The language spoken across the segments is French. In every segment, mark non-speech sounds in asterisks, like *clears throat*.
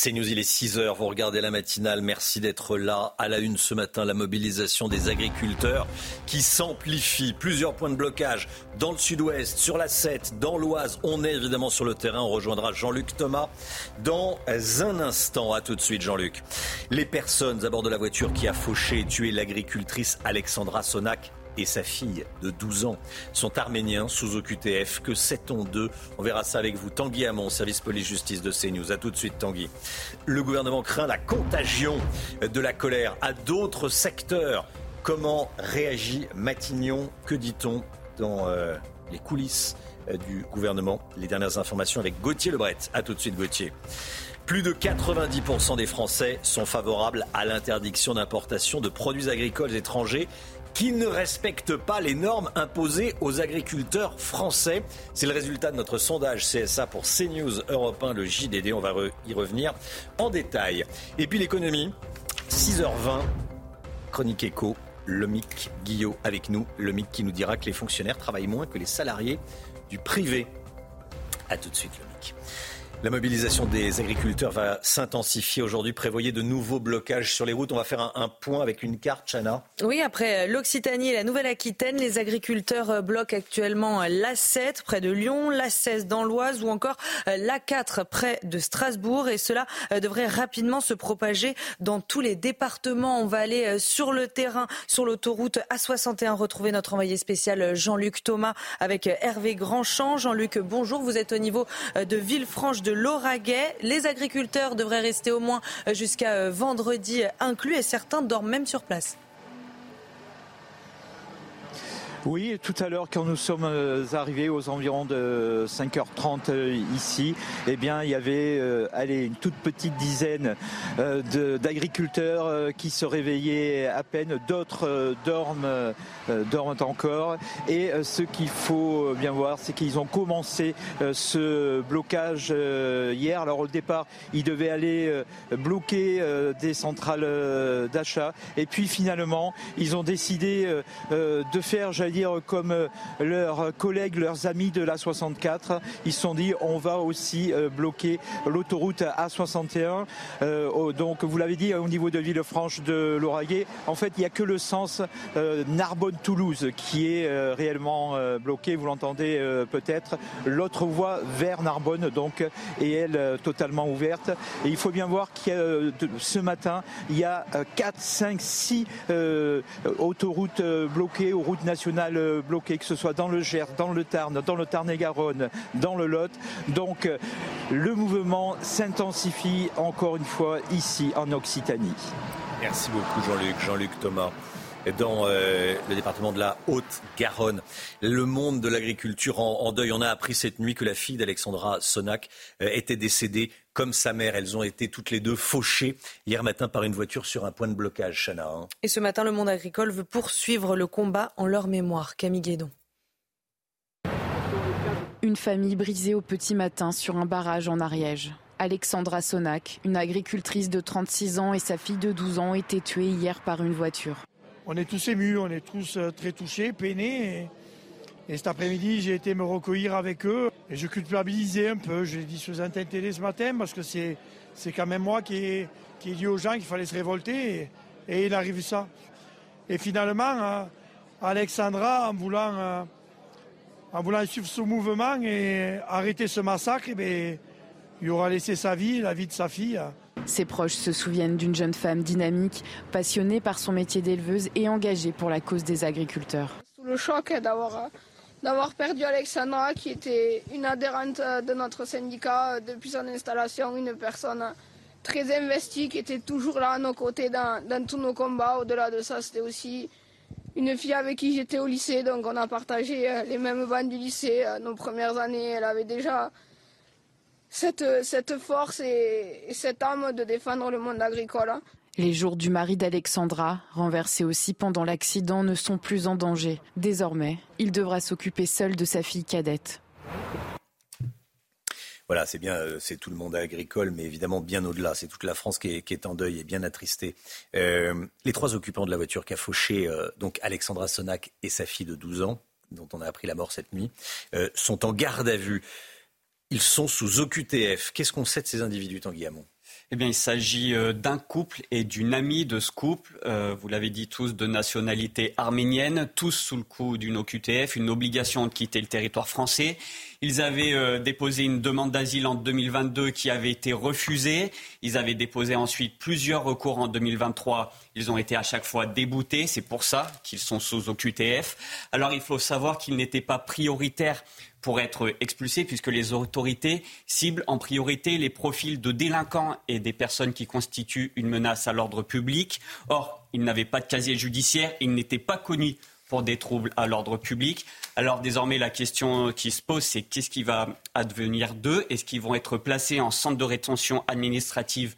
C'est News, il est 6h, vous regardez la matinale, merci d'être là. À la une ce matin, la mobilisation des agriculteurs qui s'amplifie. Plusieurs points de blocage dans le sud-ouest, sur la 7, dans l'Oise. On est évidemment sur le terrain, on rejoindra Jean-Luc Thomas dans un instant. À tout de suite Jean-Luc. Les personnes à bord de la voiture qui a fauché et tué l'agricultrice Alexandra Sonac et sa fille de 12 ans sont arméniens sous OQTF. Que sait-on d'eux On verra ça avec vous. Tanguy Hamon, service police-justice de CNews. A tout de suite, Tanguy. Le gouvernement craint la contagion de la colère à d'autres secteurs. Comment réagit Matignon? Que dit-on dans euh, les coulisses euh, du gouvernement? Les dernières informations avec Gauthier Lebret. A tout de suite, Gauthier. Plus de 90% des Français sont favorables à l'interdiction d'importation de produits agricoles étrangers qui ne respectent pas les normes imposées aux agriculteurs français. C'est le résultat de notre sondage CSA pour CNews Europe 1, le JDD. On va y revenir en détail. Et puis l'économie, 6h20, chronique éco. Lomic Guillot avec nous. Lomic qui nous dira que les fonctionnaires travaillent moins que les salariés du privé. A tout de suite, Lomic. La mobilisation des agriculteurs va s'intensifier aujourd'hui. Prévoyez de nouveaux blocages sur les routes. On va faire un, point avec une carte, Chana. Oui, après l'Occitanie et la Nouvelle-Aquitaine, les agriculteurs euh, bloquent actuellement euh, l'A7 près de Lyon, l'A16 dans l'Oise ou encore euh, l'A4 près de Strasbourg. Et cela devrait rapidement se propager dans tous les départements. On va aller sur le terrain, sur l'autoroute A61, retrouver notre envoyé spécial Jean-Luc Thomas avec Hervé Grandchamp. Jean-Luc, bonjour. Vous êtes au niveau de Villefranche de Lauragais. Les agriculteurs devraient rester au moins jusqu'à euh, vendredi inclus et certains dorment même sur place. Oui, tout à l'heure, quand nous sommes euh, arrivés aux environs de 5h30 euh, ici, eh bien, il y avait euh, allez, une toute petite dizaine d'agriculteurs qui se réveillaient à peine, d'autres dorment, dorment encore. Et ce qu'il faut bien voir, c'est qu'ils ont commencé ce blocage hier. Alors au départ, ils devaient aller bloquer des centrales d'achat. Et puis finalement, ils ont décidé de faire, j'allais dire, comme euh, leurs collègues, leurs amis de la 64, ils se sont dit on va aussi euh, bloquer l'autoroute A61. Euh, donc vous l'avez dit au niveau de Villefranche de Lauragais, en fait il n'y a que le sens Narbonne-Toulouse qui est réellement bloqué. Vous l'entendez peut-être. L'autre voie vers Narbonne donc est elle totalement ouverte. Et il faut bien voir que ce matin il y a 4, 5, 6 autoroutes bloquées aux routes nationales bloquées, que ce soit dans le Gers, dans le Tarn, dans le Tarn-et-Garonne, dans le Lot. Donc euh, le mouvement s'intensifie encore une fois ici en Occitanie. Merci beaucoup Jean-Luc, Jean-Luc Thomas dans euh, le département de la Haute-Garonne. Le monde de l'agriculture en, deuil. On a appris cette nuit que la fille d'Alexandra Sonac euh, était décédée comme sa mère. Elles ont été toutes les deux fauchées hier matin par une voiture sur un point de blocage, Chana. Hein. Et ce matin, le monde agricole veut poursuivre le combat en leur mémoire. Camille Guédon. Une famille brisée au petit matin sur un barrage en Ariège. Alexandra Sonac, une agricultrice de 36 ans et sa fille de 12 ans, ont été tuées hier par une voiture on est tous émus, on est tous euh, très touchés, peinés. Et, cet après-midi, j'ai été me recueillir avec eux. Et je culpabilisais un peu. J'ai dit sur un télé ce matin parce que c'est, quand même moi qui ai, dit aux gens qu'il fallait se révolter. Et, il arrive ça. Et finalement, euh, Alexandra, en voulant, euh, en voulant suivre ce mouvement et arrêter ce massacre, eh il aura laissé sa vie, la vie de sa fille. Ses proches se souviennent d'une jeune femme dynamique, passionnée par son métier d'éleveuse et engagée pour la cause des agriculteurs. Sous le choc d'avoir d'avoir perdu Alexandra, qui était une adhérente de notre syndicat depuis son installation, une personne très investie, qui était toujours là à nos côtés dans, dans tous nos combats. Au-delà de ça, c'était aussi une fille avec qui j'étais au lycée, donc on a partagé euh, les mêmes bancs du lycée. Euh, nos premières années, elle avait déjà cette, cette force et, cette âme de défendre le monde agricole. Hein. Les jours du mari d'Alexandra, renversé aussi pendant l'accident, ne sont plus en danger. Désormais, il devra s'occuper seul de sa fille cadette. Voilà, c'est bien, euh, c'est tout le monde agricole, mais évidemment bien au-delà. C'est toute la France qui est, en deuil et bien attristée. Euh, les trois occupants de la voiture qu'a fauché euh, donc Alexandra Sonac et sa fille de 12 ans, dont on a appris la mort cette nuit, sont en garde à vue. Ils sont sous OQTF. Qu'est-ce qu'on sait de ces individus, Tanguy Hamon? Eh bien, il s'agit euh, d'un couple et d'une amie de ce couple. Euh, vous l'avez dit tous, de nationalité arménienne, tous sous le coup d'une OQTF, une obligation de quitter le territoire français. Ils avaient euh, déposé une demande d'asile en 2022 qui avait été refusée. Ils avaient déposé ensuite plusieurs recours en 2023. Ils ont été à chaque fois déboutés. C'est pour ça qu'ils sont sous OQTF. Alors, il faut savoir qu'ils n'étaient pas prioritaires pour être expulsés, puisque les autorités ciblent en priorité les profils de délinquants et des personnes qui constituent une menace à l'ordre public. Or, ils n'avaient pas de casier judiciaire, ils n'étaient pas connus pour des troubles à l'ordre public. Alors désormais, la question qui se pose, c'est qu'est-ce qui va advenir d'eux? Est-ce qu'ils vont être placés en centre de rétention administrative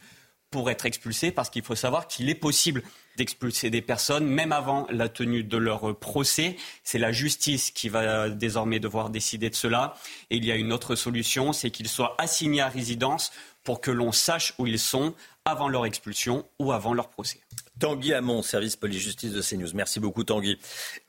pour être expulsés? Parce qu'il faut savoir qu'il est possible d'expulser des personnes, même avant la tenue de leur procès. C'est la justice qui va désormais devoir décider de cela. Et il y a une autre solution, c'est qu'ils soient assignés à résidence pour que l'on sache où ils sont avant leur expulsion ou avant leur procès. Tanguy Hamon, service police-justice de CNews. Merci beaucoup Tanguy.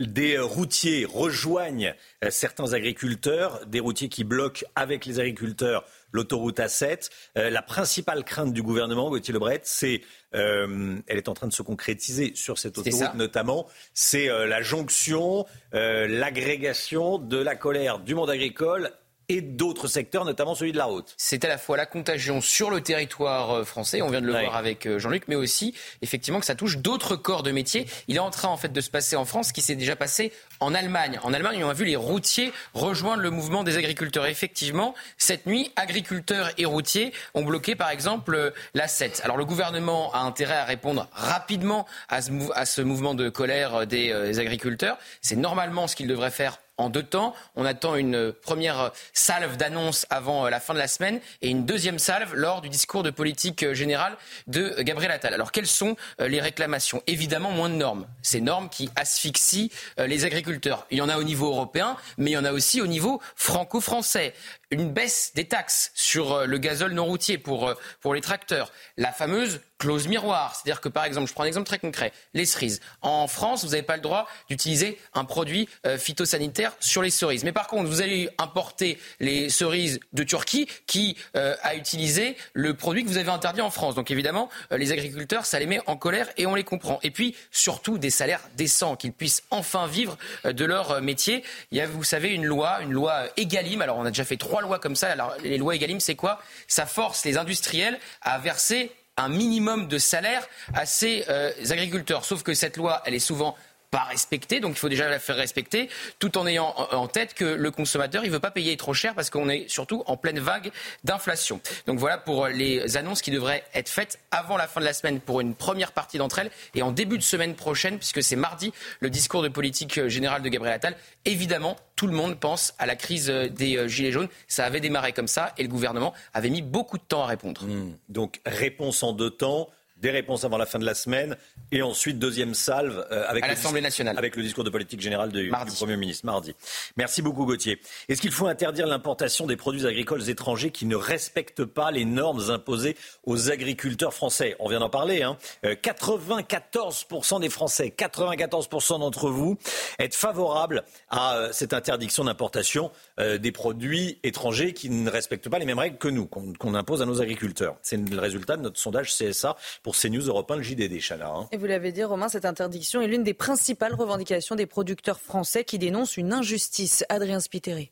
Des routiers rejoignent euh, certains agriculteurs, des routiers qui bloquent avec les agriculteurs l'autoroute A7. Euh, la principale crainte du gouvernement, Gauthier Lebret, c'est, euh, elle est en train de se concrétiser sur cette autoroute notamment, c'est la jonction, l'agrégation de la colère du monde agricole et d'autres secteurs, notamment celui de la route. C'est à la fois la contagion sur le territoire euh, français, on vient de le voir avec euh, Jean-Luc, mais aussi effectivement que ça touche d'autres corps de métier. Il est en train en fait de se passer en France, ce qui s'est déjà passé en Allemagne. En Allemagne, on a vu les routiers rejoindre le mouvement des agriculteurs. effectivement, cette nuit, agriculteurs et routiers ont bloqué par exemple euh, la 7. Alors le gouvernement a intérêt à répondre rapidement à ce, mouvement de colère des agriculteurs. C'est normalement ce qu'il devrait faire en deux temps. On attend une première salve d'annonces avant euh, la fin de la semaine et une deuxième salve lors du discours de politique euh, générale de Gabriel Attal. Alors quelles sont euh, les réclamations? Évidemment moins de normes. Ces normes qui asphyxient les agriculteurs. Il y en a au niveau européen, mais il y en a aussi au niveau franco-français une baisse des taxes sur euh, le gazole non routier pour, euh, pour les tracteurs, la fameuse clause miroir. C'est-à-dire que, par exemple, je prends un exemple très concret, les cerises. En France, vous n'avez pas le droit d'utiliser un produit euh, phytosanitaire sur les cerises. Mais par contre, vous allez importer les cerises de Turquie qui a utilisé le produit que vous avez interdit en France. Donc évidemment, les agriculteurs, ça les met en colère et on les comprend. Et puis, surtout, des salaires décents, qu'ils puissent enfin vivre de leur métier. Il y a, vous savez, une loi, une loi Egalim. Alors, on a déjà fait trois lois comme ça. Alors, les lois Egalim, c'est quoi? Ça force les industriels à verser un minimum de salaire à ces euh, agriculteurs. Sauf que cette loi, elle est souvent pas respectée, donc il faut déjà la faire respecter, tout en ayant en tête que le consommateur, il veut pas payer trop cher parce qu'on est surtout en pleine vague d'inflation. Donc voilà pour les annonces qui devraient être faites avant la fin de la semaine pour une première partie d'entre elles et en début de semaine prochaine, puisque c'est mardi, le discours de politique générale de Gabriel Attal. Évidemment, tout le monde pense à la crise des euh, Gilets jaunes. Ça avait démarré comme ça et le gouvernement avait mis beaucoup de temps à répondre. Mmh. Donc réponse en deux temps des réponses avant la fin de la semaine et ensuite deuxième salve euh, avec, l'Assemblée nationale. avec le discours de politique générale du Premier ministre mardi. Merci beaucoup Gauthier. Est-ce qu'il faut interdire l'importation des produits agricoles étrangers qui ne respectent pas les normes imposées aux agriculteurs français? On vient d'en parler. Hein. 94% euh, des Français, 94% d'entre vous êtes favorables à euh, cette interdiction d'importation des produits étrangers qui ne respectent pas les mêmes règles que nous, qu'on impose à nos agriculteurs. C'est le résultat de notre sondage CSA pour pour CNews Europe 1, le JDD, Chana. Hein. Et vous l'avez dit, Romain, cette interdiction est l'une des principales revendications des producteurs français qui dénoncent une injustice. Adrien Spiteri.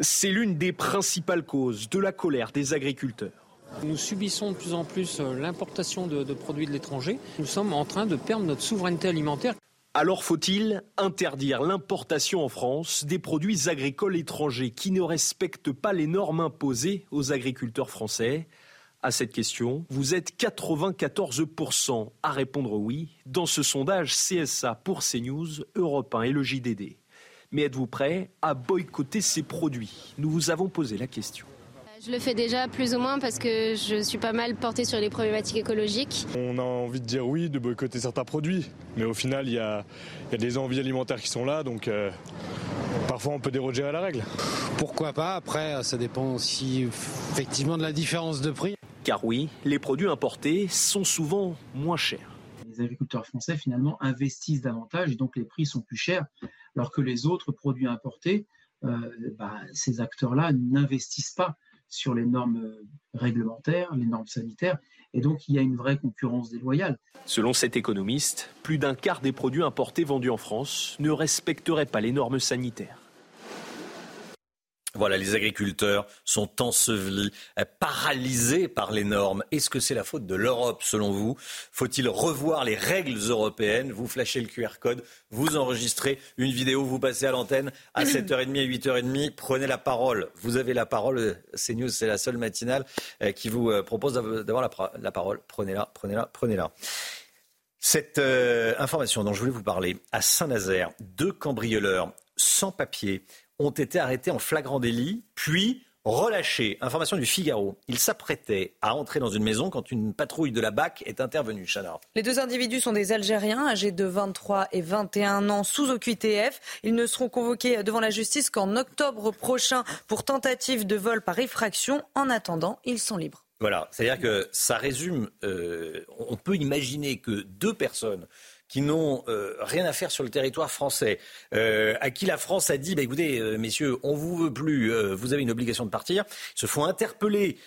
C'est l'une des principales causes de la colère des agriculteurs. Nous subissons de plus en plus euh, l'importation de, de produits de l'étranger. Nous sommes en train de perdre notre souveraineté alimentaire. Alors faut-il interdire l'importation en France des produits agricoles étrangers qui ne respectent pas les normes imposées aux agriculteurs français? À cette question. Vous êtes 94% à répondre oui dans ce sondage CSA pour CNews, Europe 1 et le JDD. Mais êtes-vous prêt à boycotter ces produits? Nous vous avons posé la question. Je le fais déjà plus ou moins parce que je suis pas mal portée sur les problématiques écologiques. On a envie de dire oui, de boycotter certains produits, mais au final, il y a, des envies alimentaires qui sont là, donc euh, parfois on peut déroger à la règle. Pourquoi pas? Après, ça dépend aussi effectivement de la différence de prix. Car oui, les produits importés sont souvent moins chers. Les agriculteurs français finalement investissent davantage et donc les prix sont plus chers, alors que les autres produits importés, euh, bah, ces acteurs-là n'investissent pas sur les normes réglementaires, les normes sanitaires, et donc il y a une vraie concurrence déloyale. Selon cet économiste, plus d'un quart des produits importés vendus en France ne respecteraient pas les normes sanitaires. Voilà, les agriculteurs sont ensevelis, euh, paralysés par les normes. Est-ce que c'est la faute de l'Europe, selon vous? Faut-il revoir les règles européennes? Vous flashez le QR code, vous enregistrez une vidéo, vous passez à l'antenne à *clears throat* 7h30, à 8h30, prenez la parole. Vous avez la parole, CNews, c'est la seule matinale euh, qui vous euh, propose d'avoir la, parole. Prenez-la, prenez-la, prenez-la. Cette information dont je voulais vous parler, à Saint-Nazaire, deux cambrioleurs sans papier ont été arrêtés en flagrant délit, puis relâchés. Information du Figaro. Ils s'apprêtaient à entrer dans une maison quand une patrouille de la BAC est intervenue. Chana. Les deux individus sont des Algériens âgés de 23 et 21 ans sous OQTF. Ils ne seront convoqués devant la justice qu'en octobre prochain pour tentative de vol par effraction. En attendant, ils sont libres. Voilà, c'est-à-dire que ça résume, euh, on peut imaginer que deux personnes qui n'ont euh, rien à faire sur le territoire français, euh, à qui la France a dit, bah, écoutez, euh, messieurs, on vous veut plus, vous avez une obligation de partir, se font interpeller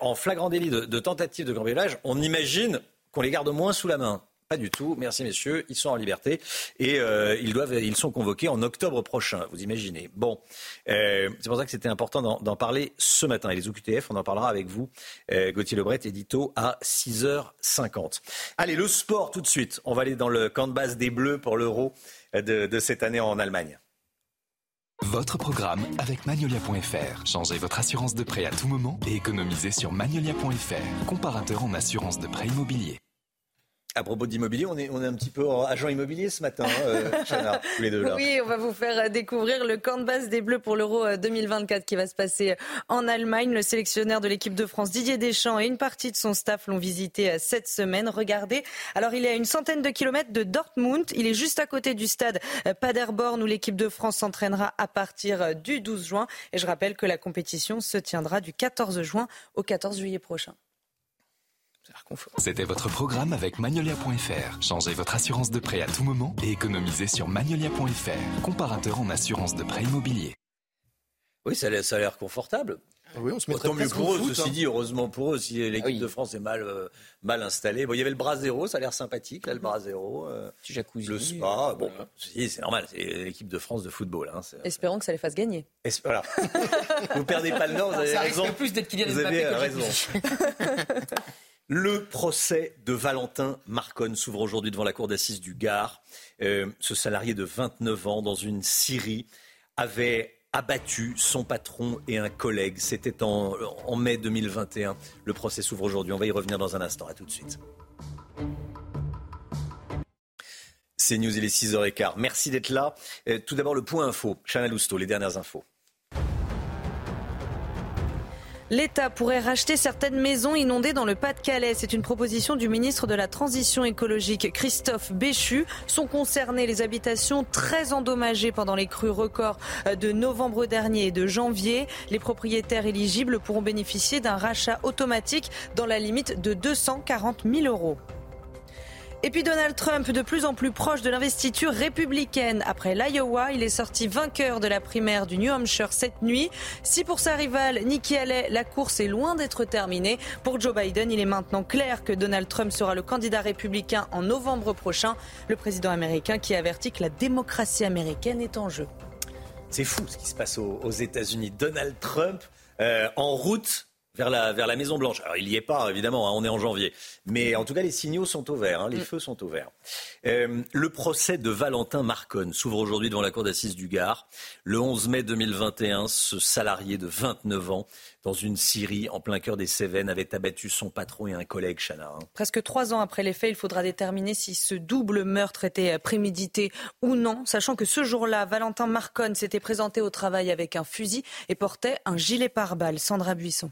en flagrant délit de, de tentative de cambriolage, on imagine qu'on les garde moins sous la main. Pas du tout. Merci messieurs. Ils sont en liberté et euh, ils doivent, ils sont convoqués en octobre prochain. Vous imaginez. Bon, euh, c'est pour ça que c'était important d'en parler ce matin. Et les OQTF, on en parlera avec vous, euh, Gauthier Lebret, édito à 6h50. Allez, le sport tout de suite. On va aller dans le camp de base des Bleus pour l'Euro de, de cette année en Allemagne. Votre programme avec Magnolia.fr. Changez votre assurance de prêt à tout moment et économisez sur Magnolia.fr, comparateur en assurance de prêt immobilier. À propos d'immobilier, on est, on est un petit peu agent immobilier ce matin, hein, euh, *laughs* Chana, tous les deux là. Oui, on va vous faire découvrir le camp de base des Bleus pour l'Euro 2024 euh, qui va se passer en Allemagne. Le sélectionneur de l'équipe de France, Didier Deschamps, et une partie de son staff l'ont visité euh, cette semaine. Regardez, alors il est à une centaine de kilomètres de Dortmund. Il est juste à côté du stade Paderborn où l'équipe de France s'entraînera à partir du 12 juin. Et je rappelle que la compétition se tiendra du 14 juin au 14 juillet prochain. C'était votre programme avec Magnolia.fr. Changez votre assurance de prêt à tout moment et économisez sur Magnolia.fr, comparateur en assurance de prêt immobilier. Oui, ça a l'air confortable. Ah oui, on se Tant mieux pour eux, ceci hein. dit, heureusement pour eux, si l'équipe ah de France est mal, euh, mal installée. Bon, il y avait le bras zéro, ça a l'air sympathique, là, le bras zéro. Euh, jacuzzi. Le spa, bon, c'est normal, c'est l'équipe de France de football. Hein, Espérons que ça les fasse gagner. voilà. *laughs* vous perdez pas le nord, vous avez ça raison. plus d'être Kylian Vous avez raison. *laughs* Le procès de Valentin Marconne s'ouvre aujourd'hui devant la cour d'assises du Gard. Euh, ce salarié de 29 ans dans une Syrie avait abattu son patron et un collègue. C'était en, mai 2021. Le procès s'ouvre aujourd'hui. On va y revenir dans un instant. À tout de suite. C'est News, il est 6h15. Merci d'être là. Euh, tout d'abord, le point info. Chana Lousteau, les dernières infos. L'État pourrait racheter certaines maisons inondées dans le Pas-de-Calais. C'est une proposition du ministre de la Transition écologique, Christophe Béchu. Sont concernées les habitations très endommagées pendant les crues records de novembre dernier et de janvier. Les propriétaires éligibles pourront bénéficier d'un rachat automatique dans la limite de 240 000 euros. Et puis Donald Trump, de plus en plus proche de l'investiture républicaine. Après l'Iowa, il est sorti vainqueur de la primaire du New Hampshire cette nuit. Si pour sa rivale Nikki Haley, la course est loin d'être terminée, pour Joe Biden, il est maintenant clair que Donald Trump sera le candidat républicain en novembre prochain. Le président américain qui avertit que la démocratie américaine est en jeu. C'est fou ce qui se passe aux, États-Unis. Donald Trump euh, en route vers la, vers la Maison Blanche. Alors il n'y est pas, évidemment, hein, on est en janvier. Mais en tout cas, les signaux sont au vert, hein, les mm. feux sont au vert. Euh, le procès de Valentin Marconne s'ouvre aujourd'hui devant la cour d'assises du Gard. Le 11 mai 2021, ce salarié de 29 ans, dans une Syrie en plein cœur des Cévennes, avait abattu son patron et un collègue, Chana. Hein. Presque trois ans après les faits, il faudra déterminer si ce double meurtre était prémédité ou non, sachant que ce jour-là, Valentin Marconne s'était présenté au travail avec un fusil et portait un gilet pare-balles. Sandra Buisson.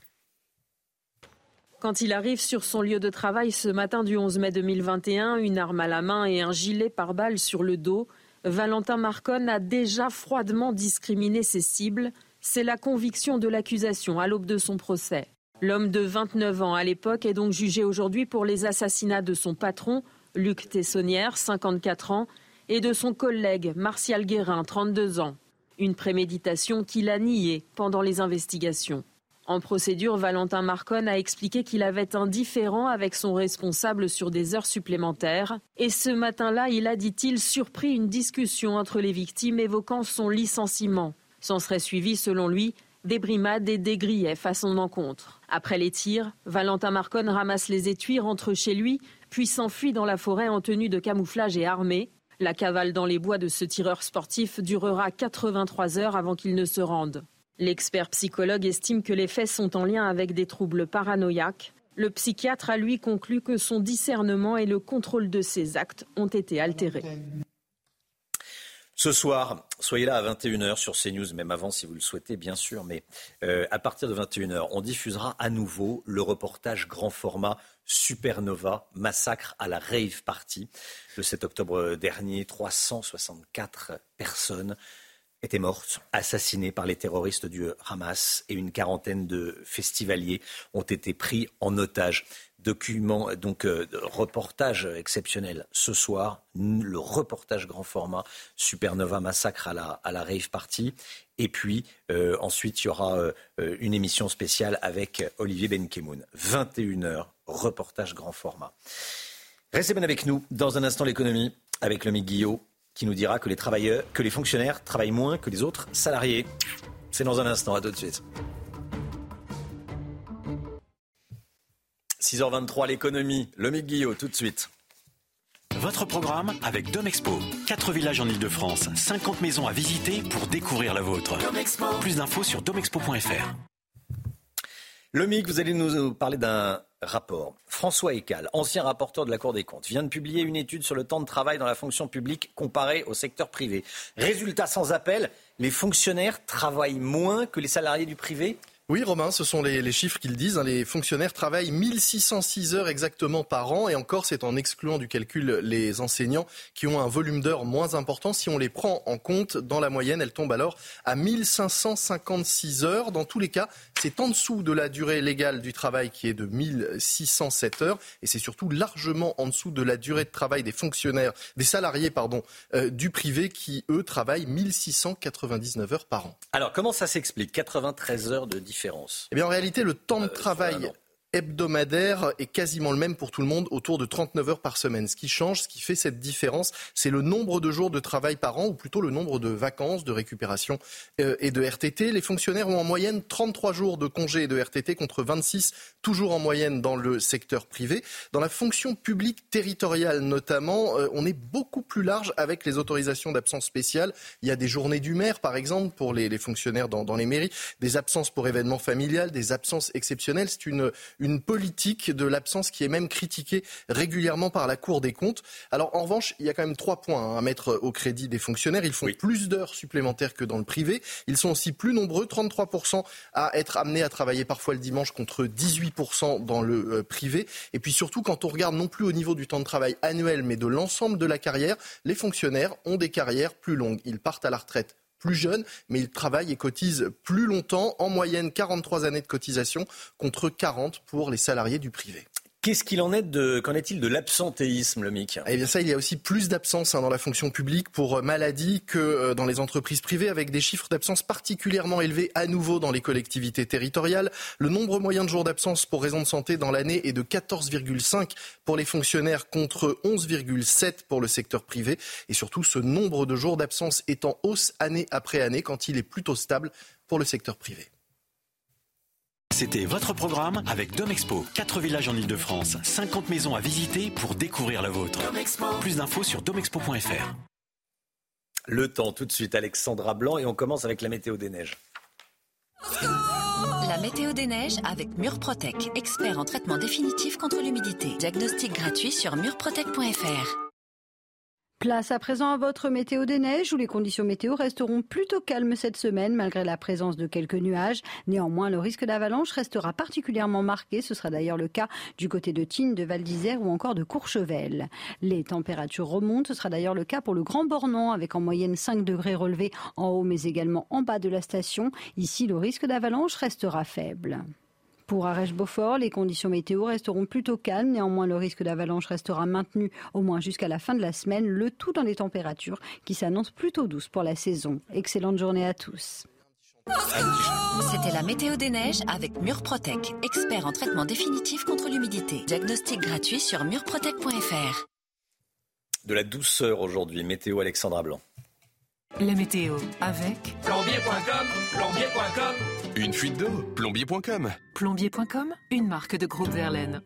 Quand il arrive sur son lieu de travail ce matin du 11 mai 2021, une arme à la main et un gilet pare-balles sur le dos, Valentin Marconne a déjà froidement discriminé ses cibles. C'est la conviction de l'accusation à l'aube de son procès. L'homme de 29 ans à l'époque est donc jugé aujourd'hui pour les assassinats de son patron, Luc Tessonnière, 54 ans, et de son collègue, Martial Guérin, 32 ans. Une préméditation qu'il a niée pendant les investigations. En procédure, Valentin Marconne a expliqué qu'il avait un différend avec son responsable sur des heures supplémentaires. Et ce matin-là, il a, dit-il, surpris une discussion entre les victimes évoquant son licenciement. S'en serait suivi, selon lui, des brimades et des griefs à son encontre. Après les tirs, Valentin Marconne ramasse les étuis, rentre chez lui, puis s'enfuit dans la forêt en tenue de camouflage et armé. La cavale dans les bois de ce tireur sportif durera 83 heures avant qu'il ne se rende. L'expert psychologue estime que les faits sont en lien avec des troubles paranoïaques. Le psychiatre a lui conclu que son discernement et le contrôle de ses actes ont été altérés. Ce soir, soyez là à 21h sur CNews, même avant si vous le souhaitez, bien sûr. Mais euh, à partir de 21h, on diffusera à nouveau le reportage grand format Supernova, massacre à la rave party. Le 7 octobre dernier, 364 personnes étaient mortes, assassinées par les terroristes du Hamas et une quarantaine de festivaliers ont été pris en otage. Document, donc euh, reportage exceptionnel ce soir, le reportage grand format Supernova Massacre à la, à la rave party. Et puis euh, ensuite, il y aura euh, une émission spéciale avec Olivier Benkemoun. 21h, reportage grand format. Restez bien avec nous. Dans un instant, l'économie avec le Guillot qui nous dira que les travailleurs, que les fonctionnaires travaillent moins que les autres salariés. C'est dans un instant, à tout de suite. 6h23, l'économie, le Guillot, tout de suite. Votre programme avec Domexpo. 4 villages en Ile-de-France, 50 maisons à visiter pour découvrir la vôtre. Plus d'infos sur domexpo.fr. Le vous allez nous parler d'un rapport. François Ecal, ancien rapporteur de la Cour des comptes, vient de publier une étude sur le temps de travail dans la fonction publique comparé au secteur privé. Résultat sans appel, les fonctionnaires travaillent moins que les salariés du privé oui, Romain, ce sont les, chiffres qu'ils disent. Hein. Les fonctionnaires travaillent 1606 heures exactement par an et encore, c'est en excluant du calcul les enseignants qui ont un volume d'heures moins important. Si on les prend en compte, dans la moyenne, elles tombent alors à 1556 heures. Dans tous les cas, c'est en dessous de la durée légale du travail qui est de 1607 heures et c'est surtout largement en dessous de la durée de travail des fonctionnaires, des salariés, pardon, euh, du privé qui, eux, travaillent 1699 heures par an. Alors, comment ça s'explique? 93 heures de eh bien, en réalité, le temps de euh, travail hebdomadaire est quasiment le même pour tout le monde, autour de 39 heures par semaine. Ce qui change, ce qui fait cette différence, c'est le nombre de jours de travail par an, ou plutôt le nombre de vacances, de récupération euh, et de RTT. Les fonctionnaires ont en moyenne 33 jours de congés et de RTT contre 26 toujours en moyenne dans le secteur privé. Dans la fonction publique territoriale notamment, euh, on est beaucoup plus large avec les autorisations d'absence spéciales. Il y a des journées du maire, par exemple, pour les, fonctionnaires dans, les mairies, des absences pour événements familiales, des absences exceptionnelles. C'est une politique de l'absence qui est même critiquée régulièrement par la Cour des comptes. Alors en revanche, il y a quand même trois points hein, à mettre au crédit des fonctionnaires. Ils font plus d'heures supplémentaires que dans le privé. Ils sont aussi plus nombreux, 33% à être amenés à travailler parfois le dimanche contre 18% dans le euh, privé. Et puis surtout, quand on regarde non plus au niveau du temps de travail annuel, mais de l'ensemble de la carrière, les fonctionnaires ont des carrières plus longues. Ils partent à la retraite plus jeunes, mais ils travaillent et cotisent plus longtemps, en moyenne 43 années de cotisation contre 40 pour les salariés du privé. Qu'est-ce qu'il en est de, qu'en est-il de l'absentéisme, le MIC Eh bien ça, il y a aussi plus d'absence hein, dans la fonction publique pour euh, maladie que euh, dans les entreprises privées, avec des chiffres d'absence particulièrement élevés à nouveau dans les collectivités territoriales. Le nombre moyen de jours d'absence pour raison de santé dans l'année est de 14,5 pour les fonctionnaires contre 11,7 pour le secteur privé. Et surtout, ce nombre de jours d'absence est en hausse année après année quand il est plutôt stable pour le secteur privé. C'était votre programme avec Domexpo. 4 villages en Ile-de-France, 50 maisons à visiter pour découvrir la vôtre. Plus d'infos sur domexpo.fr. Le temps tout de suite, Alexandra Blanc, et on commence avec la météo des neiges. La météo des neiges avec Murprotec, expert en traitement définitif contre l'humidité. Diagnostic gratuit sur murprotec.fr. Place à présent à votre météo des neiges où les conditions météo resteront plutôt calmes cette semaine malgré la présence de quelques nuages. Néanmoins, le risque d'avalanche restera particulièrement marqué. Ce sera d'ailleurs le cas du côté de Tignes, de Val d'Isère ou encore de Courchevel. Les températures remontent. Ce sera d'ailleurs le cas pour le Grand Bornand avec en moyenne 5 degrés relevés en haut mais également en bas de la station. Ici, le risque d'avalanche restera faible. Pour Arèche-Beaufort, les conditions météo resteront plutôt calmes. Néanmoins, le risque d'avalanche restera maintenu au moins jusqu'à la fin de la semaine, le tout dans des températures qui s'annoncent plutôt douces pour la saison. Excellente journée à tous. C'était la météo des neiges avec Murprotec, expert en traitement définitif contre l'humidité. Diagnostic gratuit sur murprotec.fr. De la douceur aujourd'hui, météo Alexandra Blanc. La météo avec plombier.com, plombier.com. Une fuite d'eau, plombier.com. Plombier.com, une marque de groupe Verlaine.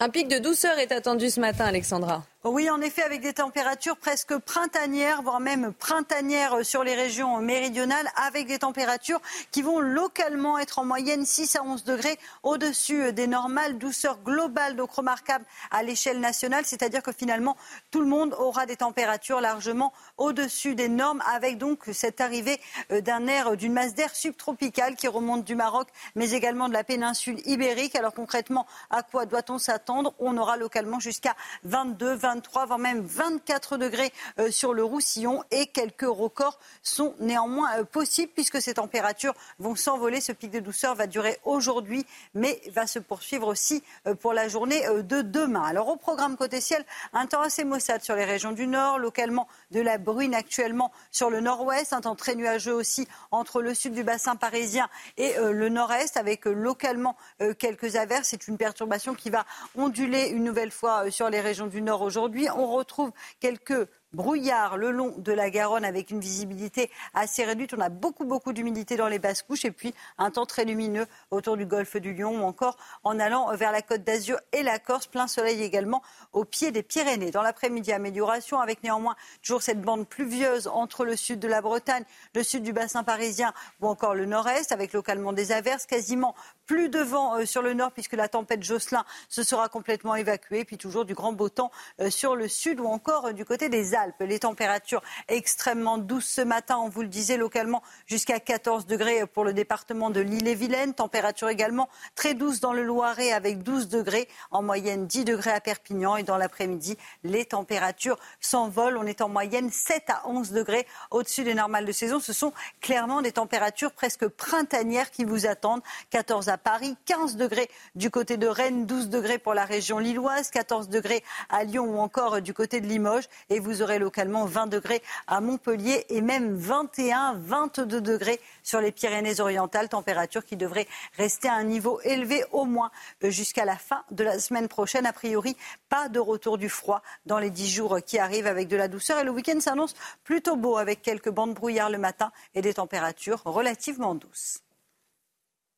Un pic de douceur est attendu ce matin, Alexandra. Oui, en effet, avec des températures presque printanières, voire même printanières sur les régions méridionales, avec des températures qui vont localement être en moyenne 6 à 11 degrés au-dessus des normales. Douceur globale, donc remarquable à l'échelle nationale, c'est-à-dire que finalement, tout le monde aura des températures largement au-dessus des normes, avec donc cette arrivée d'un air, d'une masse d'air subtropicale qui remonte du Maroc, mais également de la péninsule ibérique. Alors concrètement, à quoi doit-on s'attendre? On aura localement jusqu'à 22, 23 23, voire même 24 degrés euh, sur le Roussillon et quelques records sont néanmoins euh, possibles puisque ces températures vont s'envoler. Ce pic de douceur va durer aujourd'hui, mais va se poursuivre aussi euh, pour la journée de demain. Alors au programme côté ciel, un temps assez maussade sur les régions du nord, localement de la bruine actuellement sur le nord-ouest, un temps très nuageux aussi entre le sud du bassin parisien et le nord-est, avec localement quelques averses. C'est une perturbation qui va onduler une nouvelle fois sur les régions du nord aujourd'hui aujourd'hui, on retrouve quelques brouillard le long de la Garonne avec une visibilité assez réduite. On a beaucoup, beaucoup d'humidité dans les basses couches et puis un temps très lumineux autour du golfe du Lion ou encore en allant vers la côte d'Azur et la Corse. Plein soleil également au pied des Pyrénées. Dans l'après-midi, amélioration avec néanmoins toujours cette bande pluvieuse entre le sud de la Bretagne, le sud du bassin parisien ou encore le nord-est avec localement des averses. Quasiment plus de vent euh, sur le nord puisque la tempête Jocelyn se sera complètement évacuée. Puis toujours du grand beau temps euh, sur le sud ou encore euh, du côté des Alpes. Les températures extrêmement douces ce matin, on vous le disait localement, jusqu'à 14 degrés pour le département de l'île-et-Vilaine. Température également très douce dans le Loiret avec 12 degrés, en moyenne 10 degrés à Perpignan. Et dans l'après-midi, les températures s'envolent. On est en moyenne 7 à 11 degrés au-dessus des normales de saison. Ce sont clairement des températures presque printanières qui vous attendent. 14 à Paris, 15 degrés du côté de Rennes, 12 degrés pour la région lilloise, 14 degrés à Lyon ou encore du côté de Limoges. Et vous aurez localement 20 degrés à Montpellier et même 21, 22 degrés sur les Pyrénées-Orientales, température qui devrait rester à un niveau élevé au moins jusqu'à la fin de la semaine prochaine. A priori, pas de retour du froid dans les 10 jours qui arrivent avec de la douceur et le week-end s'annonce plutôt beau avec quelques bandes brouillard le matin et des températures relativement douces.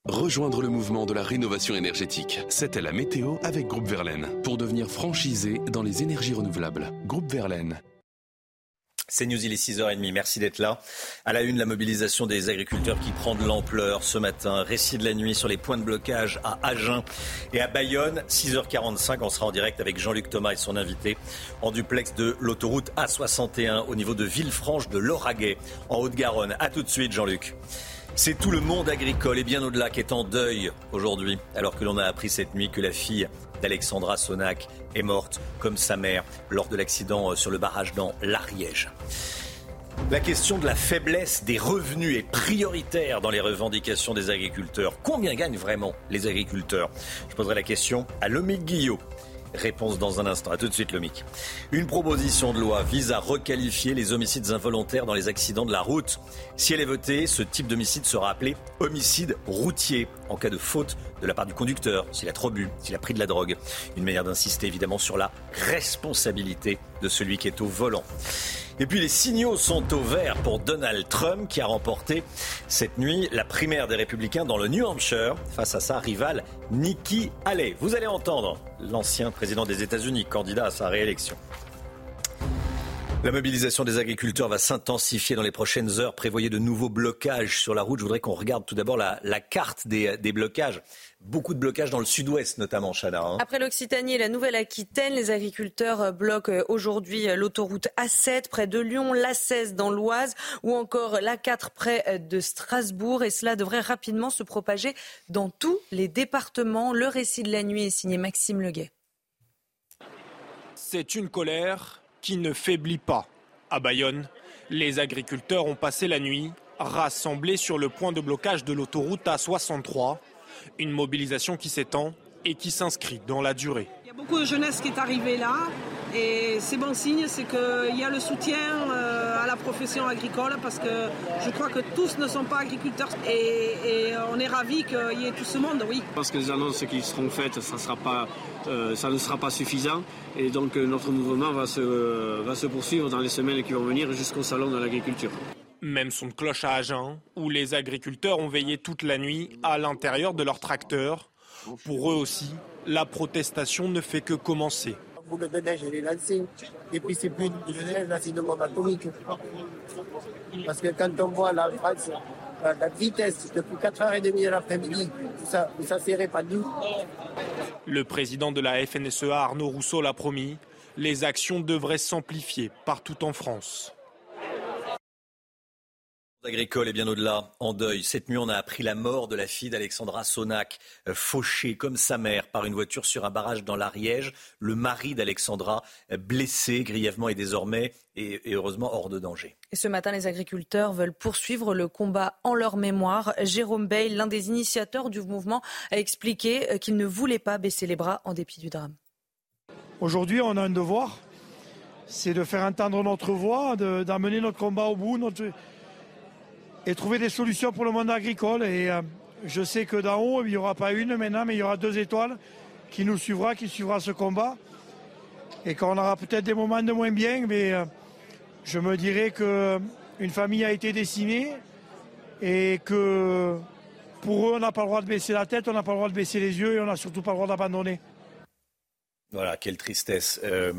Rejoindre le mouvement de la rénovation énergétique. C'était la météo avec Groupe Verlaine pour devenir franchisé dans les énergies renouvelables. Groupe Verlaine. C'est News, il est 6h30. Merci d'être là. À la une, la mobilisation des agriculteurs qui prend de l'ampleur ce matin. Récit de la nuit sur les points de blocage à Agen et à Bayonne. 6h45, on sera en direct avec Jean-Luc Thomas et son invité en duplex de l'autoroute A61 au niveau de Villefranche de Lauragais en Haute-Garonne. A tout de suite, Jean-Luc. C'est tout le monde agricole et bien au-delà qui est en deuil aujourd'hui, alors que l'on a appris cette nuit que la fille d'Alexandra Sonac est morte, comme sa mère, lors de l'accident sur le barrage dans l'Ariège. La question de la faiblesse des revenus est prioritaire dans les revendications des agriculteurs. Combien gagnent vraiment les agriculteurs? Je poserai la question à Lomique Guillot, Réponse dans un instant. A tout de suite, Lomic. Une proposition de loi vise à requalifier les homicides involontaires dans les accidents de la route. Si elle est votée, ce type d'homicide sera appelé homicide routier. en cas de faute de la part du conducteur, s'il a trop bu, s'il a pris de la drogue. Une manière d'insister évidemment sur la responsabilité de celui qui est au volant. Et puis les signaux sont au vert pour Donald Trump qui a remporté cette nuit la primaire des républicains dans le New Hampshire face à sa rivale Nikki Haley. Vous allez entendre l'ancien président des États-Unis, candidat à sa réélection. La mobilisation des agriculteurs va s'intensifier dans les prochaines heures. Prévoyez de nouveaux blocages sur la route. Je voudrais qu'on regarde tout d'abord la, carte des, blocages. Beaucoup de blocages dans le sud-ouest, notamment, Chana. Hein. Après l'Occitanie et la Nouvelle-Aquitaine, les agriculteurs bloquent aujourd'hui l'autoroute A7 près de Lyon, l'A16 dans l'Oise ou encore l'A4 près de Strasbourg. Et cela devrait rapidement se propager dans tous les départements. Le récit de la nuit est signé Maxime Leguet. C'est une colère qui ne faiblit pas. À Bayonne, les agriculteurs ont passé la nuit rassemblés sur le point de blocage de l'autoroute A63, une mobilisation qui s'étend et qui s'inscrit dans la durée. Il y a beaucoup de jeunesse qui est arrivée là et c'est bon signe, c'est qu'il y a le soutien euh, à la profession agricole parce que je crois que tous ne sont pas agriculteurs et, on est ravis qu'il y ait tout ce monde, oui. Parce que les annonces qui seront faites, ça, sera pas, euh, ça ne sera pas suffisant et donc euh, notre mouvement va se, va se poursuivre dans les semaines qui vont venir jusqu'au salon de l'agriculture. Même son de cloche à Agen, où les agriculteurs ont veillé toute la nuit à l'intérieur de leurs tracteurs. Pour eux aussi, la protestation ne fait que commencer boule de neige, elle est lancée. Et puis c'est plus de neige, là c'est une bombe atomique. Parce que quand on voit la France, la vitesse depuis 4h30 de l'après-midi, ça, ça s'est répandu. Le président de la FNSEA, Arnaud Rousseau, l'a promis, les actions devraient s'amplifier partout en France agricole et bien au-delà, en deuil. Cette nuit, on a appris la mort de la fille d'Alexandra Sonac, fauchée comme sa mère par une voiture sur un barrage dans l'Ariège. Le mari d'Alexandra, blessé grièvement et désormais, et, heureusement hors de danger. Et ce matin, les agriculteurs veulent poursuivre le combat en leur mémoire. Jérôme Bay, l'un des initiateurs du mouvement, a expliqué qu'il ne voulait pas baisser les bras en dépit du drame. Aujourd'hui, on a un devoir, c'est de faire entendre notre voix, d'amener notre combat au bout, notre, et trouver des solutions pour le monde agricole. Et euh, je sais que d'en haut, il n'y aura pas une maintenant, mais il y aura deux étoiles qui nous suivra, qui suivra ce combat. Et qu'on aura peut-être des moments de moins bien, mais euh, je me dirais qu'une famille a été décimée et que pour eux, on n'a pas le droit de baisser la tête, on n'a pas le droit de baisser les yeux et on n'a surtout pas le droit d'abandonner. Voilà, quelle tristesse. Euh,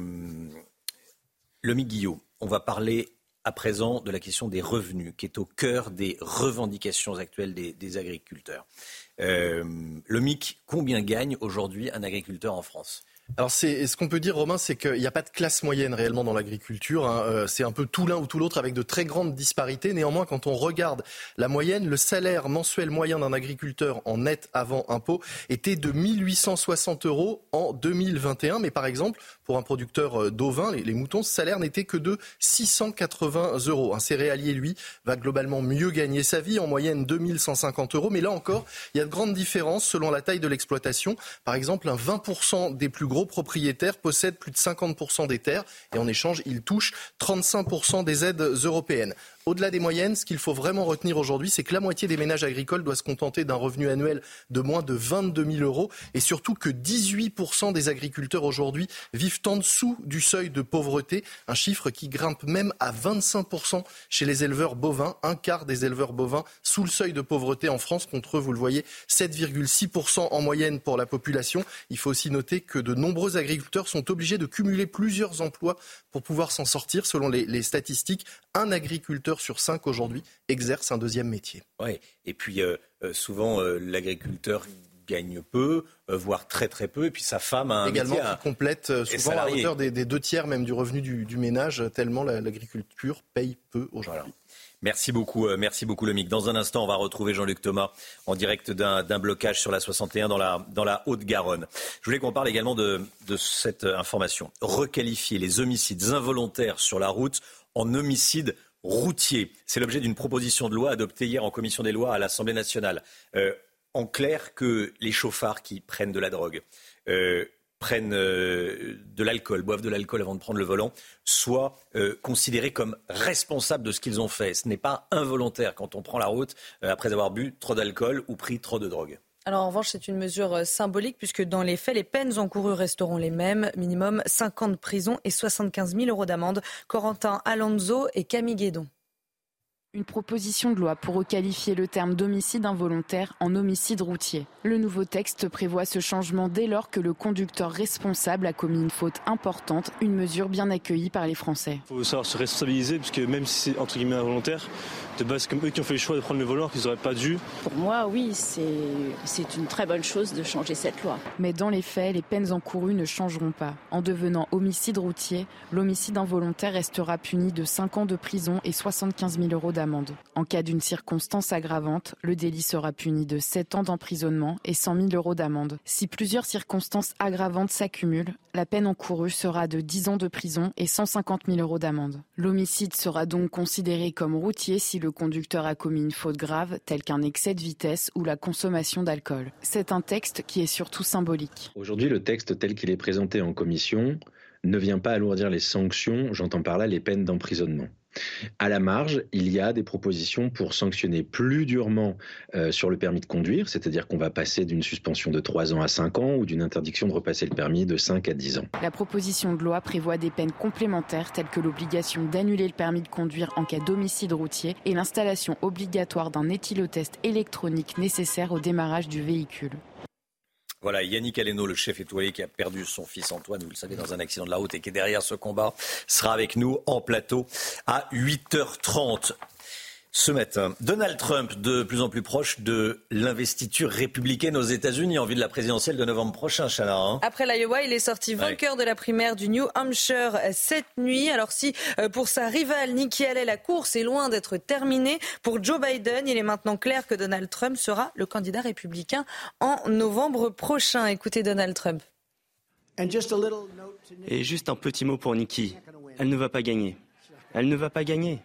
le Guillot, on va parler à présent de la question des revenus, qui est au cœur des revendications actuelles des, agriculteurs. Euh, le MIC, combien gagne aujourd'hui un agriculteur en France? Alors c'est ce qu'on peut dire, Romain, c'est qu'il n'y a pas de classe moyenne réellement dans l'agriculture. Hein. Euh, c'est un peu tout l'un ou tout l'autre avec de très grandes disparités. Néanmoins, quand on regarde la moyenne, le salaire mensuel moyen d'un agriculteur en net avant impôt était de 1860 euros en 2021. Mais par exemple, pour un producteur euh, d'ovins, les, moutons, ce salaire n'était que de 680 euros. Un céréalier, lui, va globalement mieux gagner sa vie, en moyenne 2150 euros. Mais là encore, il y a de grandes différences selon la taille de l'exploitation. Par exemple, un 20% des plus gros propriétaires possèdent plus de 50% des terres et en échange, ils touchent 35% des aides européennes. Au-delà des moyennes, ce qu'il faut vraiment retenir aujourd'hui, c'est que la moitié des ménages agricoles doit se contenter d'un revenu annuel de moins de 22 000 euros et surtout que 18% des agriculteurs aujourd'hui vivent en dessous du seuil de pauvreté, un chiffre qui grimpe même à 25% chez les éleveurs bovins, un quart des éleveurs bovins sous le seuil de pauvreté en France contre, vous le voyez, 7,6% en moyenne pour la population. Il faut aussi noter que de nombreux agriculteurs sont obligés de cumuler plusieurs emplois pour pouvoir s'en sortir. Selon les statistiques, un agriculteur sur cinq aujourd'hui exerce un deuxième métier. Oui, et puis euh, euh, souvent euh, l'agriculteur gagne peu, voire très très peu, et puis sa femme a un Également métier qui complète souvent à hauteur des, deux tiers même du revenu du, ménage, tellement l'agriculture paye peu aujourd'hui. Merci beaucoup, merci beaucoup Lomic. Dans un instant, on va retrouver Jean-Luc Thomas en direct d'un blocage sur la 61 dans la, dans la Haute-Garonne. Je voulais qu'on parle également de, de cette information. Requalifier les homicides involontaires sur la route en homicides routier. C'est l'objet d'une proposition de loi adoptée hier en commission des lois à l'Assemblée nationale. Euh, en clair, que les chauffards qui prennent de la drogue, euh, prennent euh, de l'alcool, boivent de l'alcool avant de prendre le volant, soient considérés comme responsables de ce qu'ils ont fait. Ce n'est pas involontaire quand on prend la route après avoir bu trop d'alcool ou pris trop de drogue. Alors en revanche, c'est une mesure euh, symbolique puisque dans les faits, les peines encourues resteront les mêmes, minimum 50 ans de prison et 75 000 euros d'amende. Corentin Alonso et Camille Guédon. Une proposition de loi pour requalifier le terme d'homicide involontaire en homicide routier. Le nouveau texte prévoit ce changement dès lors que le conducteur responsable a commis une faute importante, une mesure bien accueillie par les Français. Il faut savoir se responsabiliser, puisque même si c'est entre guillemets involontaire, de base, comme eux qui ont fait le choix de prendre le volant qu'ils n'auraient pas dû. Pour moi, oui, c'est une très bonne chose de changer cette loi. Mais dans les faits, les peines encourues ne changeront pas. En devenant homicide routier, l'homicide involontaire restera puni de 5 ans de prison et 75 000 euros d'amende. En cas d'une circonstance aggravante, le délit sera puni de 7 ans d'emprisonnement et 100 000 euros d'amende. Si plusieurs circonstances aggravantes s'accumulent, la peine encourue sera de 10 ans de prison et 150 000 euros d'amende. L'homicide sera donc considéré comme routier si le conducteur a commis une faute grave, telle qu'un excès de vitesse ou la consommation d'alcool. C'est un texte qui est surtout symbolique. Aujourd'hui, le texte tel qu'il est présenté en commission ne vient pas alourdir les sanctions, j'entends par là les peines d'emprisonnement. À la marge, il y a des propositions pour sanctionner plus durement euh, sur le permis de conduire, c'est-à-dire qu'on va passer d'une suspension de 3 ans à 5 ans ou d'une interdiction de repasser le permis de 5 à 10 ans. La proposition de loi prévoit des peines complémentaires telles que l'obligation d'annuler le permis de conduire en cas d'homicide routier et l'installation obligatoire d'un éthylotest électronique nécessaire au démarrage du véhicule. Voilà, Yannick Aleno, le chef étoilé qui a perdu son fils Antoine, vous le savez, dans un accident de la route et qui est derrière ce combat, sera avec nous en plateau à 8h30 ce matin. Donald Trump, de plus en plus proche de l'investiture républicaine aux États-Unis en vue de la présidentielle de novembre prochain, Chana. Hein. Après l'Iowa, il est sorti vainqueur de la primaire du New Hampshire cette nuit. Alors si euh, pour sa rivale Nikki Haley, la course est loin d'être terminée, pour Joe Biden, il est maintenant clair que Donald Trump sera le candidat républicain en novembre prochain. Écoutez Donald Trump. Et juste un petit mot pour Nikki. Elle ne va pas gagner. Elle ne va pas gagner.